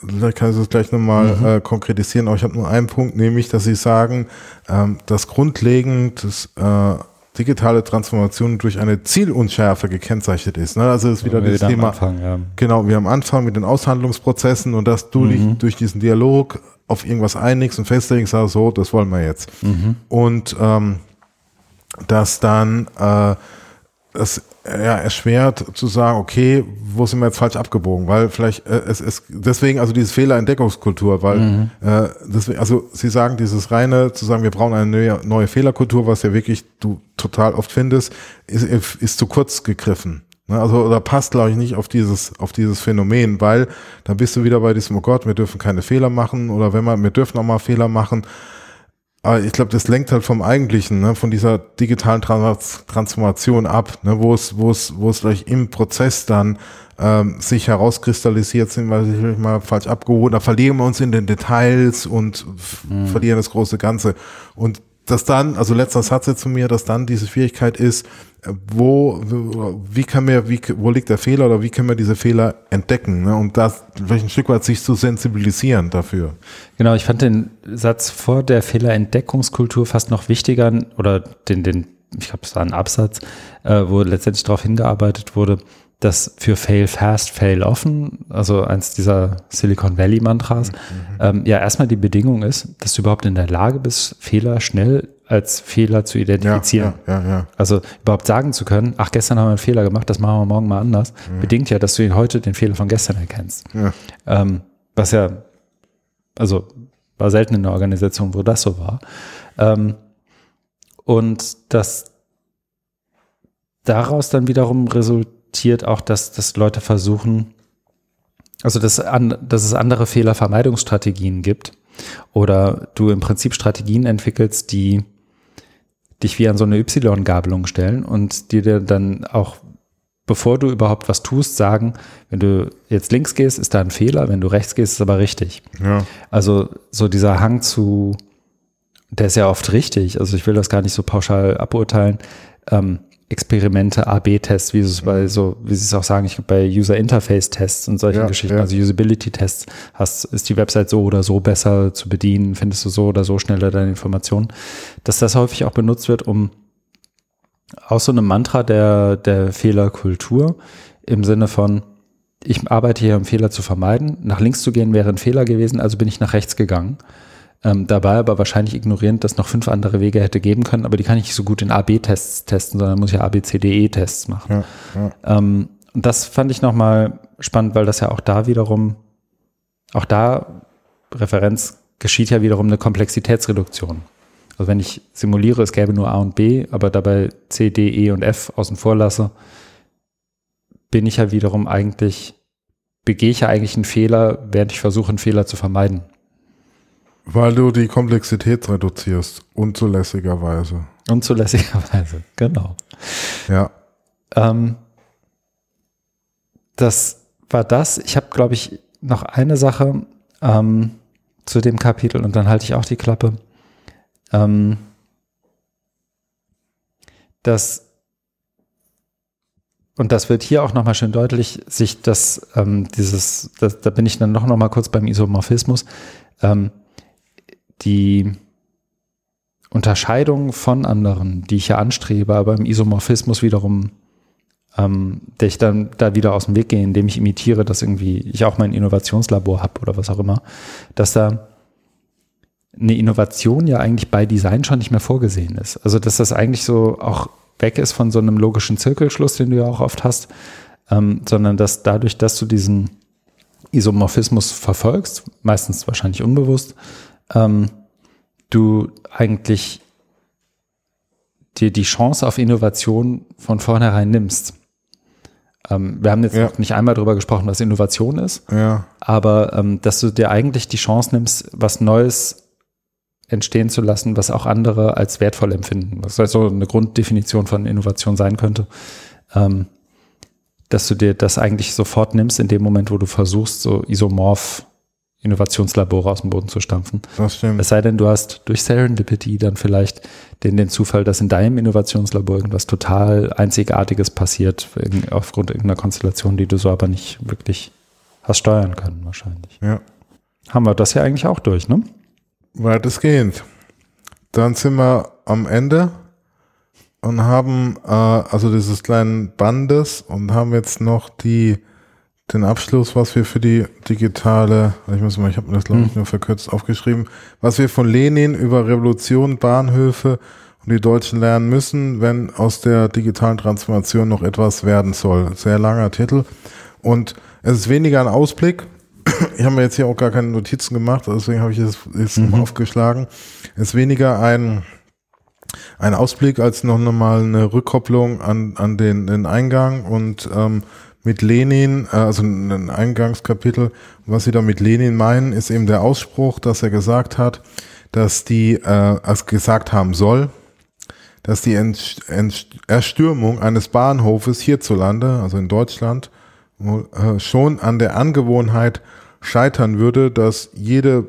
B: vielleicht kann ich das gleich nochmal mhm. äh, konkretisieren, aber ich habe nur einen Punkt, nämlich, dass Sie sagen, ähm, dass grundlegend das äh, digitale Transformation durch eine Zielunschärfe gekennzeichnet ist. Ne? Also ist wieder das Thema. Anfang, ja. Genau, wir am Anfang mit den Aushandlungsprozessen und dass du mhm. dich durch diesen Dialog auf irgendwas einigst und festlegst, sagst, so, das wollen wir jetzt. Mhm. Und ähm, dass dann äh, es ja, erschwert zu sagen, okay, wo sind wir jetzt falsch abgebogen? Weil vielleicht äh, es ist deswegen also diese Fehlerentdeckungskultur, weil mhm. äh, deswegen, also Sie sagen dieses reine zu sagen, wir brauchen eine neue, neue Fehlerkultur, was ja wirklich du total oft findest, ist, ist zu kurz gegriffen. Ne? Also oder passt glaube ich nicht auf dieses auf dieses Phänomen, weil dann bist du wieder bei diesem oh Gott, wir dürfen keine Fehler machen oder wenn man wir dürfen auch mal Fehler machen aber ich glaube, das lenkt halt vom Eigentlichen, ne, von dieser digitalen Trans Transformation ab, ne, wo es, wo es, wo es gleich im Prozess dann ähm, sich herauskristallisiert sind, weil sich mal falsch abgeholt, da verlieren wir uns in den Details und mhm. verlieren das große Ganze. Und dass dann, also letzter Satz jetzt zu mir, dass dann diese Schwierigkeit ist, wo, wie kann wir, wie, wo liegt der Fehler oder wie können wir diese Fehler entdecken, ne? und das ein Stück weit sich zu sensibilisieren dafür.
A: Genau, ich fand den Satz vor der Fehlerentdeckungskultur fast noch wichtiger oder den, den, ich glaube, es war ein Absatz, äh, wo letztendlich darauf hingearbeitet wurde, dass für Fail Fast, Fail Often, also eins dieser Silicon Valley Mantras, mhm. ähm, ja erstmal die Bedingung ist, dass du überhaupt in der Lage bist, Fehler schnell als Fehler zu identifizieren. Ja, ja, ja, also überhaupt sagen zu können, ach, gestern haben wir einen Fehler gemacht, das machen wir morgen mal anders, mhm. bedingt ja, dass du ihn heute den Fehler von gestern erkennst. Ähm, was ja, also war selten in der Organisation, wo das so war. Ähm, und dass daraus dann wiederum resultiert, akzeptiert auch, dass, dass Leute versuchen, also dass, an, dass es andere Fehlervermeidungsstrategien gibt oder du im Prinzip Strategien entwickelst, die dich wie an so eine Y-Gabelung stellen und die dir dann auch, bevor du überhaupt was tust, sagen, wenn du jetzt links gehst, ist da ein Fehler, wenn du rechts gehst, ist aber richtig. Ja. Also so dieser Hang zu, der ist ja oft richtig, also ich will das gar nicht so pauschal aburteilen, ähm, Experimente, A-B-Tests, wie es bei so, wie sie es auch sagen, ich glaube bei User Interface Tests und solchen ja, Geschichten, ja. also Usability Tests, hast, ist die Website so oder so besser zu bedienen, findest du so oder so schneller deine Informationen, dass das häufig auch benutzt wird, um aus so einem Mantra der, der Fehlerkultur im Sinne von, ich arbeite hier, um Fehler zu vermeiden. Nach links zu gehen wäre ein Fehler gewesen, also bin ich nach rechts gegangen. Ähm, dabei aber wahrscheinlich ignorierend, dass noch fünf andere Wege hätte geben können, aber die kann ich nicht so gut in A-B-Tests testen, sondern muss ja A-B-C-D-E-Tests machen. Ja, ja. Ähm, und das fand ich nochmal spannend, weil das ja auch da wiederum, auch da Referenz geschieht ja wiederum eine Komplexitätsreduktion. Also wenn ich simuliere, es gäbe nur A und B, aber dabei C, D, E und F außen vor lasse, bin ich ja wiederum eigentlich, begehe ich ja eigentlich einen Fehler, während ich versuche, einen Fehler zu vermeiden.
B: Weil du die Komplexität reduzierst, unzulässigerweise.
A: Unzulässigerweise, genau.
B: Ja.
A: Ähm, das war das. Ich habe, glaube ich, noch eine Sache ähm, zu dem Kapitel und dann halte ich auch die Klappe. Ähm, das und das wird hier auch nochmal schön deutlich, sich das, ähm, dieses, das, da bin ich dann noch, noch mal kurz beim Isomorphismus, ähm, die Unterscheidung von anderen, die ich ja anstrebe, aber im Isomorphismus wiederum ähm, der ich dann da wieder aus dem Weg gehe, indem ich imitiere, dass irgendwie ich auch mein Innovationslabor habe oder was auch immer, dass da eine Innovation ja eigentlich bei Design schon nicht mehr vorgesehen ist. Also dass das eigentlich so auch weg ist von so einem logischen Zirkelschluss, den du ja auch oft hast, ähm, sondern dass dadurch, dass du diesen Isomorphismus verfolgst, meistens wahrscheinlich unbewusst, ähm, du eigentlich dir die Chance auf Innovation von vornherein nimmst. Ähm, wir haben jetzt ja. noch nicht einmal darüber gesprochen, was Innovation ist,
B: ja.
A: aber ähm, dass du dir eigentlich die Chance nimmst, was Neues entstehen zu lassen, was auch andere als wertvoll empfinden. Was also eine Grunddefinition von Innovation sein könnte. Ähm, dass du dir das eigentlich sofort nimmst in dem Moment, wo du versuchst, so isomorph Innovationslabore aus dem Boden zu stampfen.
B: Das stimmt.
A: Es sei denn, du hast durch Serendipity dann vielleicht den, den Zufall, dass in deinem Innovationslabor irgendwas total Einzigartiges passiert, aufgrund irgendeiner Konstellation, die du so aber nicht wirklich hast steuern können, wahrscheinlich.
B: Ja.
A: Haben wir das ja eigentlich auch durch, ne?
B: Weitestgehend. Dann sind wir am Ende und haben äh, also dieses kleinen Bandes und haben jetzt noch die den Abschluss, was wir für die digitale, ich muss mal, ich habe mir das glaube ich hm. nur verkürzt aufgeschrieben, was wir von Lenin über Revolution, Bahnhöfe und die Deutschen lernen müssen, wenn aus der digitalen Transformation noch etwas werden soll. Sehr langer Titel und es ist weniger ein Ausblick. Ich habe mir jetzt hier auch gar keine Notizen gemacht, deswegen habe ich es jetzt mhm. aufgeschlagen. Es ist weniger ein ein Ausblick als noch einmal eine Rückkopplung an, an den, den Eingang und ähm, mit Lenin, äh, also ein Eingangskapitel, was sie da mit Lenin meinen, ist eben der Ausspruch, dass er gesagt hat, dass die, äh, als gesagt haben soll, dass die Ent Ent Erstürmung eines Bahnhofes hierzulande, also in Deutschland, äh, schon an der Angewohnheit scheitern würde, dass jede,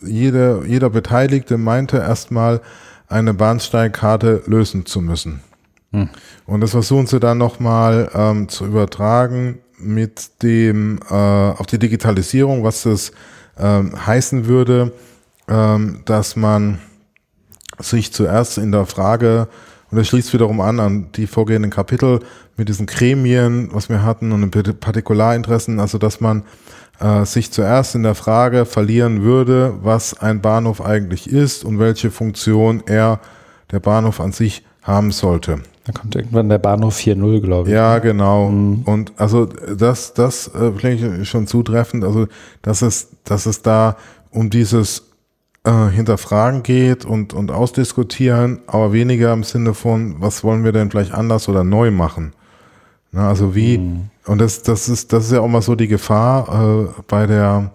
B: jede, jeder Beteiligte meinte, erstmal eine Bahnsteigkarte lösen zu müssen. Hm. Und das versuchen sie dann nochmal ähm, zu übertragen mit dem äh, auf die Digitalisierung, was das ähm, heißen würde, ähm, dass man sich zuerst in der Frage, und das schließt wiederum an an die vorgehenden Kapitel mit diesen Gremien, was wir hatten und den Partikularinteressen, also dass man äh, sich zuerst in der Frage verlieren würde, was ein Bahnhof eigentlich ist und welche Funktion er, der Bahnhof an sich, haben sollte.
A: Da kommt irgendwann der Bahnhof 4.0, glaube ich.
B: Ja, genau. Mhm. Und also das, das äh, finde ich schon zutreffend. Also, dass es, dass es da um dieses äh, Hinterfragen geht und, und ausdiskutieren, aber weniger im Sinne von, was wollen wir denn vielleicht anders oder neu machen. Na, also wie, mhm. und das, das ist, das ist ja auch mal so die Gefahr äh, bei der,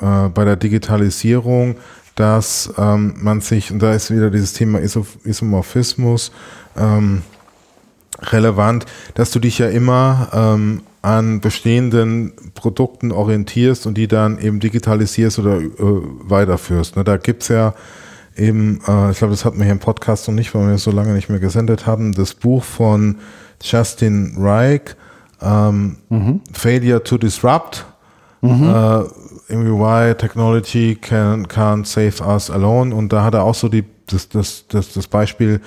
B: äh, bei der Digitalisierung, dass ähm, man sich, und da ist wieder dieses Thema Isomorphismus, ähm, relevant, dass du dich ja immer ähm, an bestehenden Produkten orientierst und die dann eben digitalisierst oder äh, weiterführst. Ne, da gibt's ja eben, äh, ich glaube, das hatten wir hier im Podcast noch nicht, weil wir so lange nicht mehr gesendet haben, das Buch von Justin Reich, ähm, mhm. Failure to Disrupt. Mhm. Äh, irgendwie why technology can, can't save us alone. Und da hat er auch so die, das, das, das, das Beispiel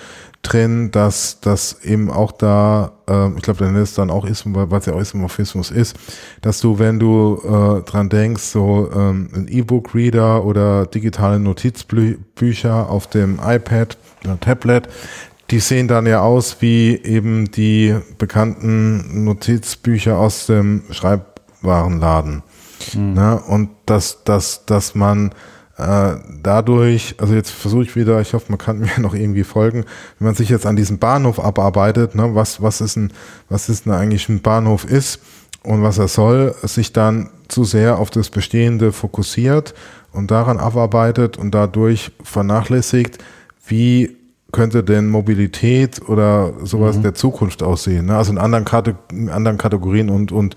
B: drin, dass das eben auch da, äh, ich glaube, dann ist dann auch Ism, weil es ja auch Ismorphismus ist, dass du, wenn du äh, dran denkst, so ähm, ein E-Book-Reader oder digitale Notizbücher auf dem iPad oder Tablet, die sehen dann ja aus wie eben die bekannten Notizbücher aus dem Schreibwarenladen. Mhm. Ne? Und dass, dass, dass man äh, dadurch, also jetzt versuche ich wieder, ich hoffe, man kann mir noch irgendwie folgen, wenn man sich jetzt an diesem Bahnhof abarbeitet, ne, was, was ist ein, was ist denn eigentlich ein Bahnhof ist und was er soll, sich dann zu sehr auf das Bestehende fokussiert und daran abarbeitet und dadurch vernachlässigt, wie könnte denn Mobilität oder sowas mhm. der Zukunft aussehen? Ne? Also in anderen, Kate in anderen Kategorien und, und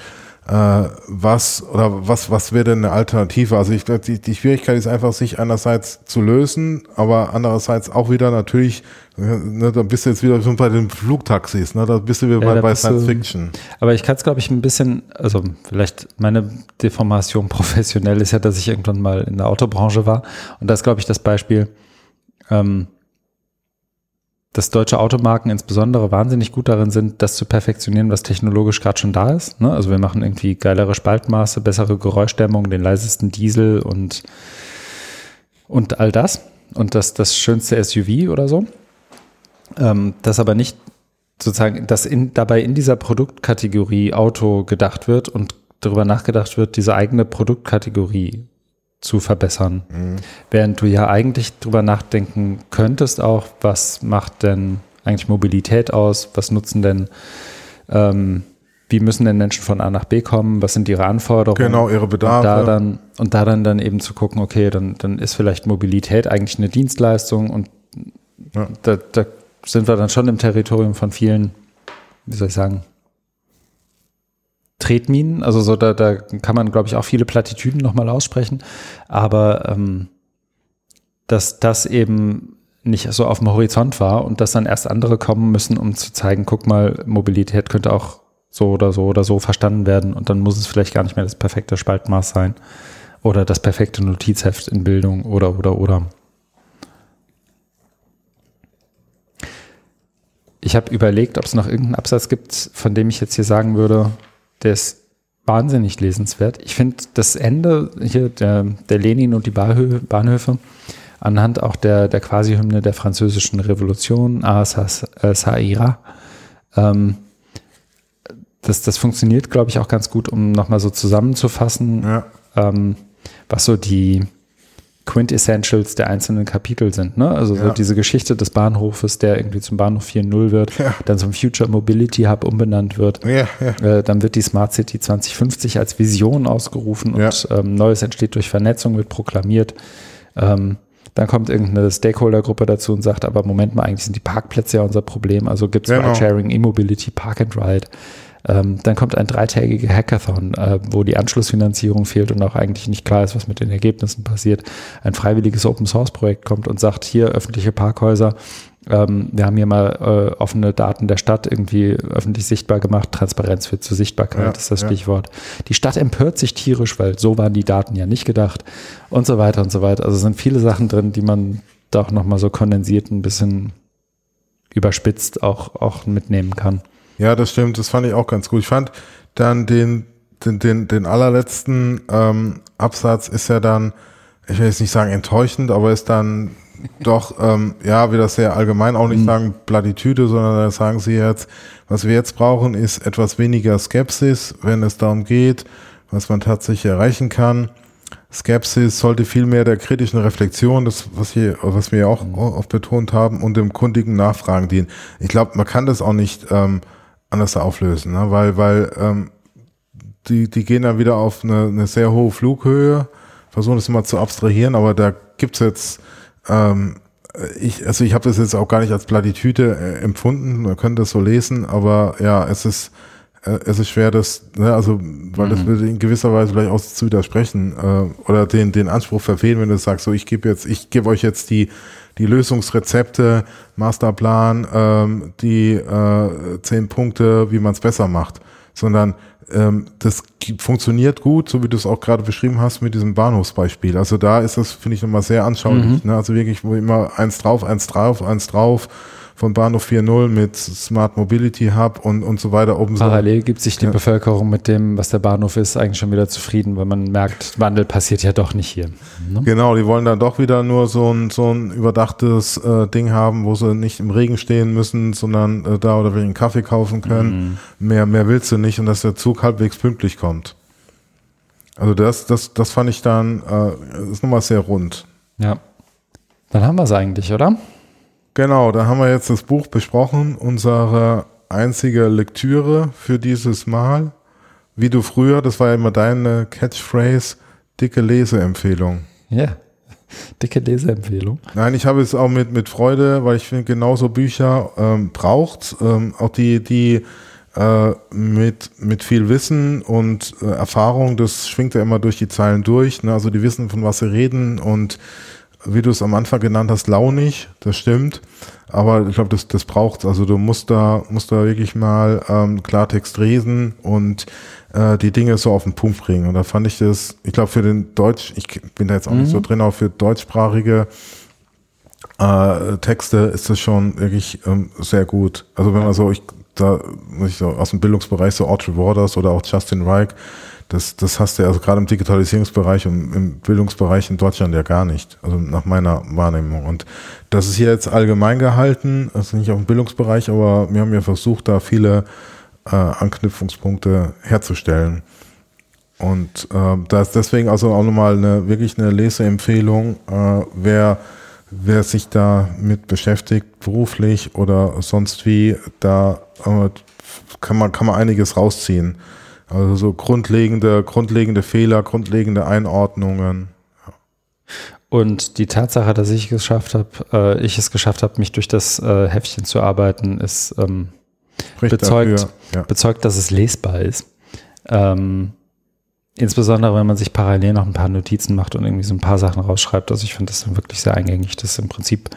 B: was oder was, was wäre denn eine Alternative? Also ich glaube, die, die Schwierigkeit ist einfach, sich einerseits zu lösen, aber andererseits auch wieder natürlich, ne, da bist du jetzt wieder bei den Flugtaxis, ne? da bist du wieder ja, bei, bei Science Fiction.
A: Aber ich kann es, glaube ich, ein bisschen, also vielleicht meine Deformation professionell ist ja, dass ich irgendwann mal in der Autobranche war und das glaube ich, das Beispiel, ähm, dass deutsche Automarken insbesondere wahnsinnig gut darin sind, das zu perfektionieren, was technologisch gerade schon da ist. Ne? Also wir machen irgendwie geilere Spaltmaße, bessere Geräuschdämmung, den leisesten Diesel und, und all das. Und das, das schönste SUV oder so. Ähm, das aber nicht sozusagen, dass in, dabei in dieser Produktkategorie Auto gedacht wird und darüber nachgedacht wird, diese eigene Produktkategorie zu verbessern. Mhm. Während du ja eigentlich drüber nachdenken könntest auch, was macht denn eigentlich Mobilität aus? Was nutzen denn, ähm, wie müssen denn Menschen von A nach B kommen? Was sind ihre Anforderungen?
B: Genau, ihre Bedarfe.
A: Und da dann, und da dann, dann eben zu gucken, okay, dann, dann ist vielleicht Mobilität eigentlich eine Dienstleistung und ja. da, da sind wir dann schon im Territorium von vielen, wie soll ich sagen, Tretminen. Also so, da, da kann man, glaube ich, auch viele Plattitüden nochmal aussprechen. Aber ähm, dass das eben nicht so auf dem Horizont war und dass dann erst andere kommen müssen, um zu zeigen, guck mal, Mobilität könnte auch so oder so oder so verstanden werden und dann muss es vielleicht gar nicht mehr das perfekte Spaltmaß sein oder das perfekte Notizheft in Bildung oder oder oder. Ich habe überlegt, ob es noch irgendeinen Absatz gibt, von dem ich jetzt hier sagen würde, der ist wahnsinnig lesenswert. Ich finde das Ende hier, der, der Lenin und die Bahnhö Bahnhöfe, anhand auch der, der Quasi-Hymne der französischen Revolution, Asa Saira, ähm, das, das funktioniert, glaube ich, auch ganz gut, um nochmal so zusammenzufassen, ja. ähm, was so die, Quintessentials der einzelnen Kapitel sind. Ne? Also ja. so diese Geschichte des Bahnhofes, der irgendwie zum Bahnhof 4.0 wird, ja. dann zum Future Mobility Hub umbenannt wird. Ja, äh, dann wird die Smart City 2050 als Vision ausgerufen und ähm, Neues entsteht durch Vernetzung, wird proklamiert. Ähm, dann kommt irgendeine Stakeholder-Gruppe dazu und sagt, aber Moment mal, eigentlich sind die Parkplätze ja unser Problem. Also gibt es genau. Ride-Sharing, E-Mobility, Park and Ride. Ähm, dann kommt ein dreitägiger Hackathon, äh, wo die Anschlussfinanzierung fehlt und auch eigentlich nicht klar ist, was mit den Ergebnissen passiert. Ein freiwilliges Open-Source-Projekt kommt und sagt, hier öffentliche Parkhäuser, ähm, wir haben hier mal äh, offene Daten der Stadt irgendwie öffentlich sichtbar gemacht. Transparenz führt zur Sichtbarkeit, ja, ist das ja. Stichwort. Die Stadt empört sich tierisch, weil so waren die Daten ja nicht gedacht und so weiter und so weiter. Also sind viele Sachen drin, die man da auch nochmal so kondensiert ein bisschen überspitzt auch, auch mitnehmen kann.
B: Ja, das stimmt. Das fand ich auch ganz gut. Ich fand dann den, den, den, den allerletzten ähm, Absatz ist ja dann, ich will jetzt nicht sagen enttäuschend, aber ist dann doch, ähm, ja, wie das sehr allgemein auch nicht mhm. sagen, Plattitüde, sondern da sagen sie jetzt, was wir jetzt brauchen, ist etwas weniger Skepsis, wenn es darum geht, was man tatsächlich erreichen kann. Skepsis sollte vielmehr der kritischen Reflexion, das, was, hier, was wir ja auch mhm. oft betont haben, und dem kundigen Nachfragen dienen. Ich glaube, man kann das auch nicht ähm, anders auflösen, ne? weil, weil ähm, die, die gehen dann wieder auf eine, eine sehr hohe Flughöhe, versuchen das immer zu abstrahieren, aber da gibt's jetzt, ähm, ich, also ich habe das jetzt auch gar nicht als Plattitüte äh, empfunden, man könnte das so lesen, aber ja, es ist, äh, es ist schwer, das, ne, also, weil mhm. das würde in gewisser Weise vielleicht auch zu widersprechen äh, oder den, den Anspruch verfehlen, wenn du sagst, so ich gebe jetzt, ich gebe euch jetzt die die Lösungsrezepte, Masterplan, ähm, die äh, zehn Punkte, wie man es besser macht, sondern ähm, das funktioniert gut, so wie du es auch gerade beschrieben hast mit diesem Bahnhofsbeispiel. Also da ist das, finde ich, nochmal sehr anschaulich. Mhm. Ne? Also wirklich, wo immer eins drauf, eins drauf, eins drauf von Bahnhof 4.0 mit Smart Mobility Hub und, und so weiter.
A: Open Parallel gibt sich die ja. Bevölkerung mit dem, was der Bahnhof ist, eigentlich schon wieder zufrieden, weil man merkt, Wandel passiert ja doch nicht hier.
B: Ne? Genau, die wollen dann doch wieder nur so ein, so ein überdachtes äh, Ding haben, wo sie nicht im Regen stehen müssen, sondern äh, da oder wir einen Kaffee kaufen können. Mhm. Mehr, mehr willst du nicht und dass der Zug halbwegs pünktlich kommt. Also das, das, das fand ich dann, äh, ist nochmal sehr rund.
A: Ja. Dann haben wir es eigentlich, oder?
B: Genau, da haben wir jetzt das Buch besprochen, unsere einzige Lektüre für dieses Mal. Wie du früher, das war ja immer deine Catchphrase, dicke Leseempfehlung.
A: Ja, dicke Leseempfehlung.
B: Nein, ich habe es auch mit, mit Freude, weil ich finde, genauso Bücher ähm, braucht. Ähm, auch die, die äh, mit, mit viel Wissen und äh, Erfahrung, das schwingt ja immer durch die Zeilen durch. Ne? Also die wissen, von was sie reden und wie du es am Anfang genannt hast, launig, das stimmt. Aber ich glaube, das, das braucht Also du musst da, musst da wirklich mal ähm, Klartext lesen und äh, die Dinge so auf den Punkt bringen. Und da fand ich das, ich glaube, für den Deutsch, ich bin da jetzt auch mhm. nicht so mhm. drin, auch für deutschsprachige äh, Texte ist das schon wirklich ähm, sehr gut. Also wenn man so, ich, da muss ich so aus dem Bildungsbereich so Audrey Waters oder auch Justin Reich, das, das hast du ja also gerade im Digitalisierungsbereich und im Bildungsbereich in Deutschland ja gar nicht. Also nach meiner Wahrnehmung. Und das ist hier jetzt allgemein gehalten, also nicht auf dem Bildungsbereich, aber wir haben ja versucht, da viele äh, Anknüpfungspunkte herzustellen. Und äh, das deswegen also auch nochmal eine wirklich eine Leseempfehlung, äh, wer wer sich da mit beschäftigt, beruflich oder sonst wie, da äh, kann man kann man einiges rausziehen. Also so grundlegende grundlegende Fehler, grundlegende Einordnungen. Ja.
A: Und die Tatsache, dass ich es geschafft habe, äh, ich es geschafft habe, mich durch das äh, Heftchen zu arbeiten, ist ähm, bezeugt, ja. bezeugt, dass es lesbar ist. Ähm, Insbesondere, wenn man sich parallel noch ein paar Notizen macht und irgendwie so ein paar Sachen rausschreibt. Also ich finde das dann wirklich sehr eingängig. Das ist im Prinzip,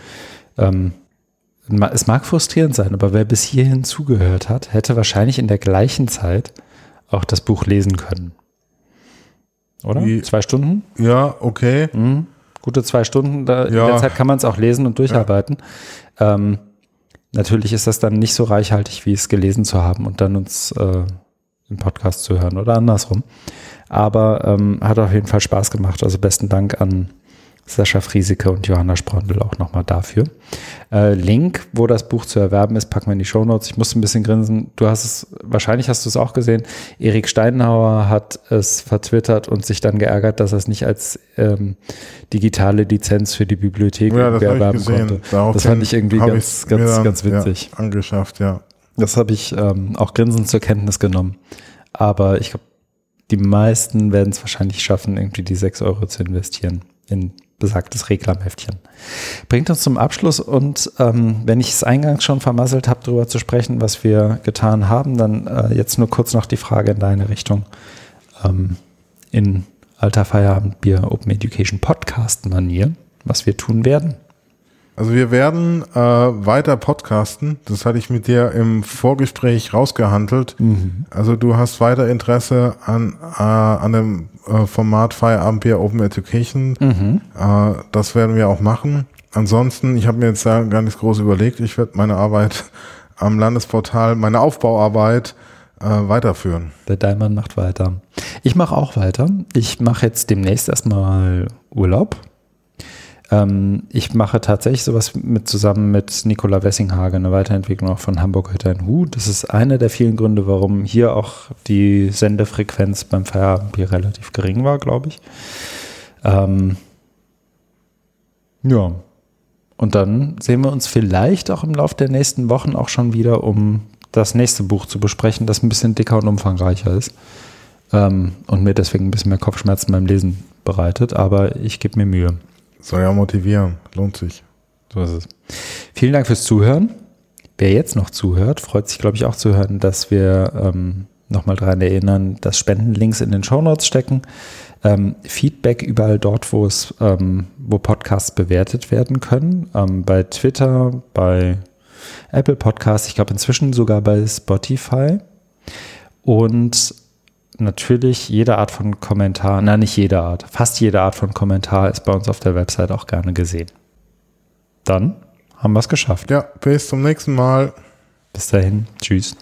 A: ähm, es mag frustrierend sein, aber wer bis hierhin zugehört hat, hätte wahrscheinlich in der gleichen Zeit auch das Buch lesen können. Oder? Wie, zwei Stunden?
B: Ja, okay.
A: Mhm. Gute zwei Stunden. Da, ja. In der Zeit kann man es auch lesen und durcharbeiten. Ja. Ähm, natürlich ist das dann nicht so reichhaltig, wie es gelesen zu haben und dann uns äh, im Podcast zu hören oder andersrum. Aber ähm, hat auf jeden Fall Spaß gemacht. Also besten Dank an Sascha Frieseke und Johanna Sprondel auch nochmal dafür. Äh, Link, wo das Buch zu erwerben ist, packen wir in die Show Notes. Ich musste ein bisschen grinsen. Du hast es, wahrscheinlich hast du es auch gesehen. Erik Steinhauer hat es vertwittert und sich dann geärgert, dass er es nicht als ähm, digitale Lizenz für die Bibliothek
B: ja, erwerben konnte.
A: Daraufhin das fand ich irgendwie ganz, ganz, ganz witzig.
B: Ja, angeschafft, ja.
A: Das habe ich ähm, auch grinsend zur Kenntnis genommen. Aber ich glaube, die meisten werden es wahrscheinlich schaffen, irgendwie die sechs Euro zu investieren in besagtes Reklamheftchen. Bringt uns zum Abschluss und ähm, wenn ich es eingangs schon vermasselt habe, darüber zu sprechen, was wir getan haben, dann äh, jetzt nur kurz noch die Frage in deine Richtung. Ähm, in alter Feierabendbier Open Education Podcast Manier, was wir tun werden.
B: Also wir werden äh, weiter podcasten. Das hatte ich mit dir im Vorgespräch rausgehandelt. Mhm. Also du hast weiter Interesse an, äh, an dem äh, Format Feierabend Bier Open Education. Mhm. Äh, das werden wir auch machen. Ansonsten, ich habe mir jetzt gar nichts groß überlegt. Ich werde meine Arbeit am Landesportal, meine Aufbauarbeit äh, weiterführen.
A: Der Daimann macht weiter. Ich mache auch weiter. Ich mache jetzt demnächst erstmal Urlaub ähm, ich mache tatsächlich sowas mit zusammen mit Nicola Wessinghage, eine Weiterentwicklung auch von Hamburg Hütter in Hu. Das ist einer der vielen Gründe, warum hier auch die Sendefrequenz beim Feierabendbier relativ gering war, glaube ich. Ähm, ja. Und dann sehen wir uns vielleicht auch im Laufe der nächsten Wochen auch schon wieder, um das nächste Buch zu besprechen, das ein bisschen dicker und umfangreicher ist. Ähm, und mir deswegen ein bisschen mehr Kopfschmerzen beim Lesen bereitet, aber ich gebe mir Mühe.
B: Soll ja motivieren, lohnt sich.
A: So ist es. Vielen Dank fürs Zuhören. Wer jetzt noch zuhört, freut sich, glaube ich, auch zu hören, dass wir ähm, nochmal daran erinnern, dass Spendenlinks in den Shownotes stecken. Ähm, Feedback überall dort, wo es, ähm, wo Podcasts bewertet werden können. Ähm, bei Twitter, bei Apple Podcasts, ich glaube inzwischen sogar bei Spotify. Und natürlich jede Art von Kommentar, na nicht jede Art, fast jede Art von Kommentar ist bei uns auf der Website auch gerne gesehen. Dann haben wir es geschafft.
B: Ja, bis zum nächsten Mal.
A: Bis dahin, tschüss.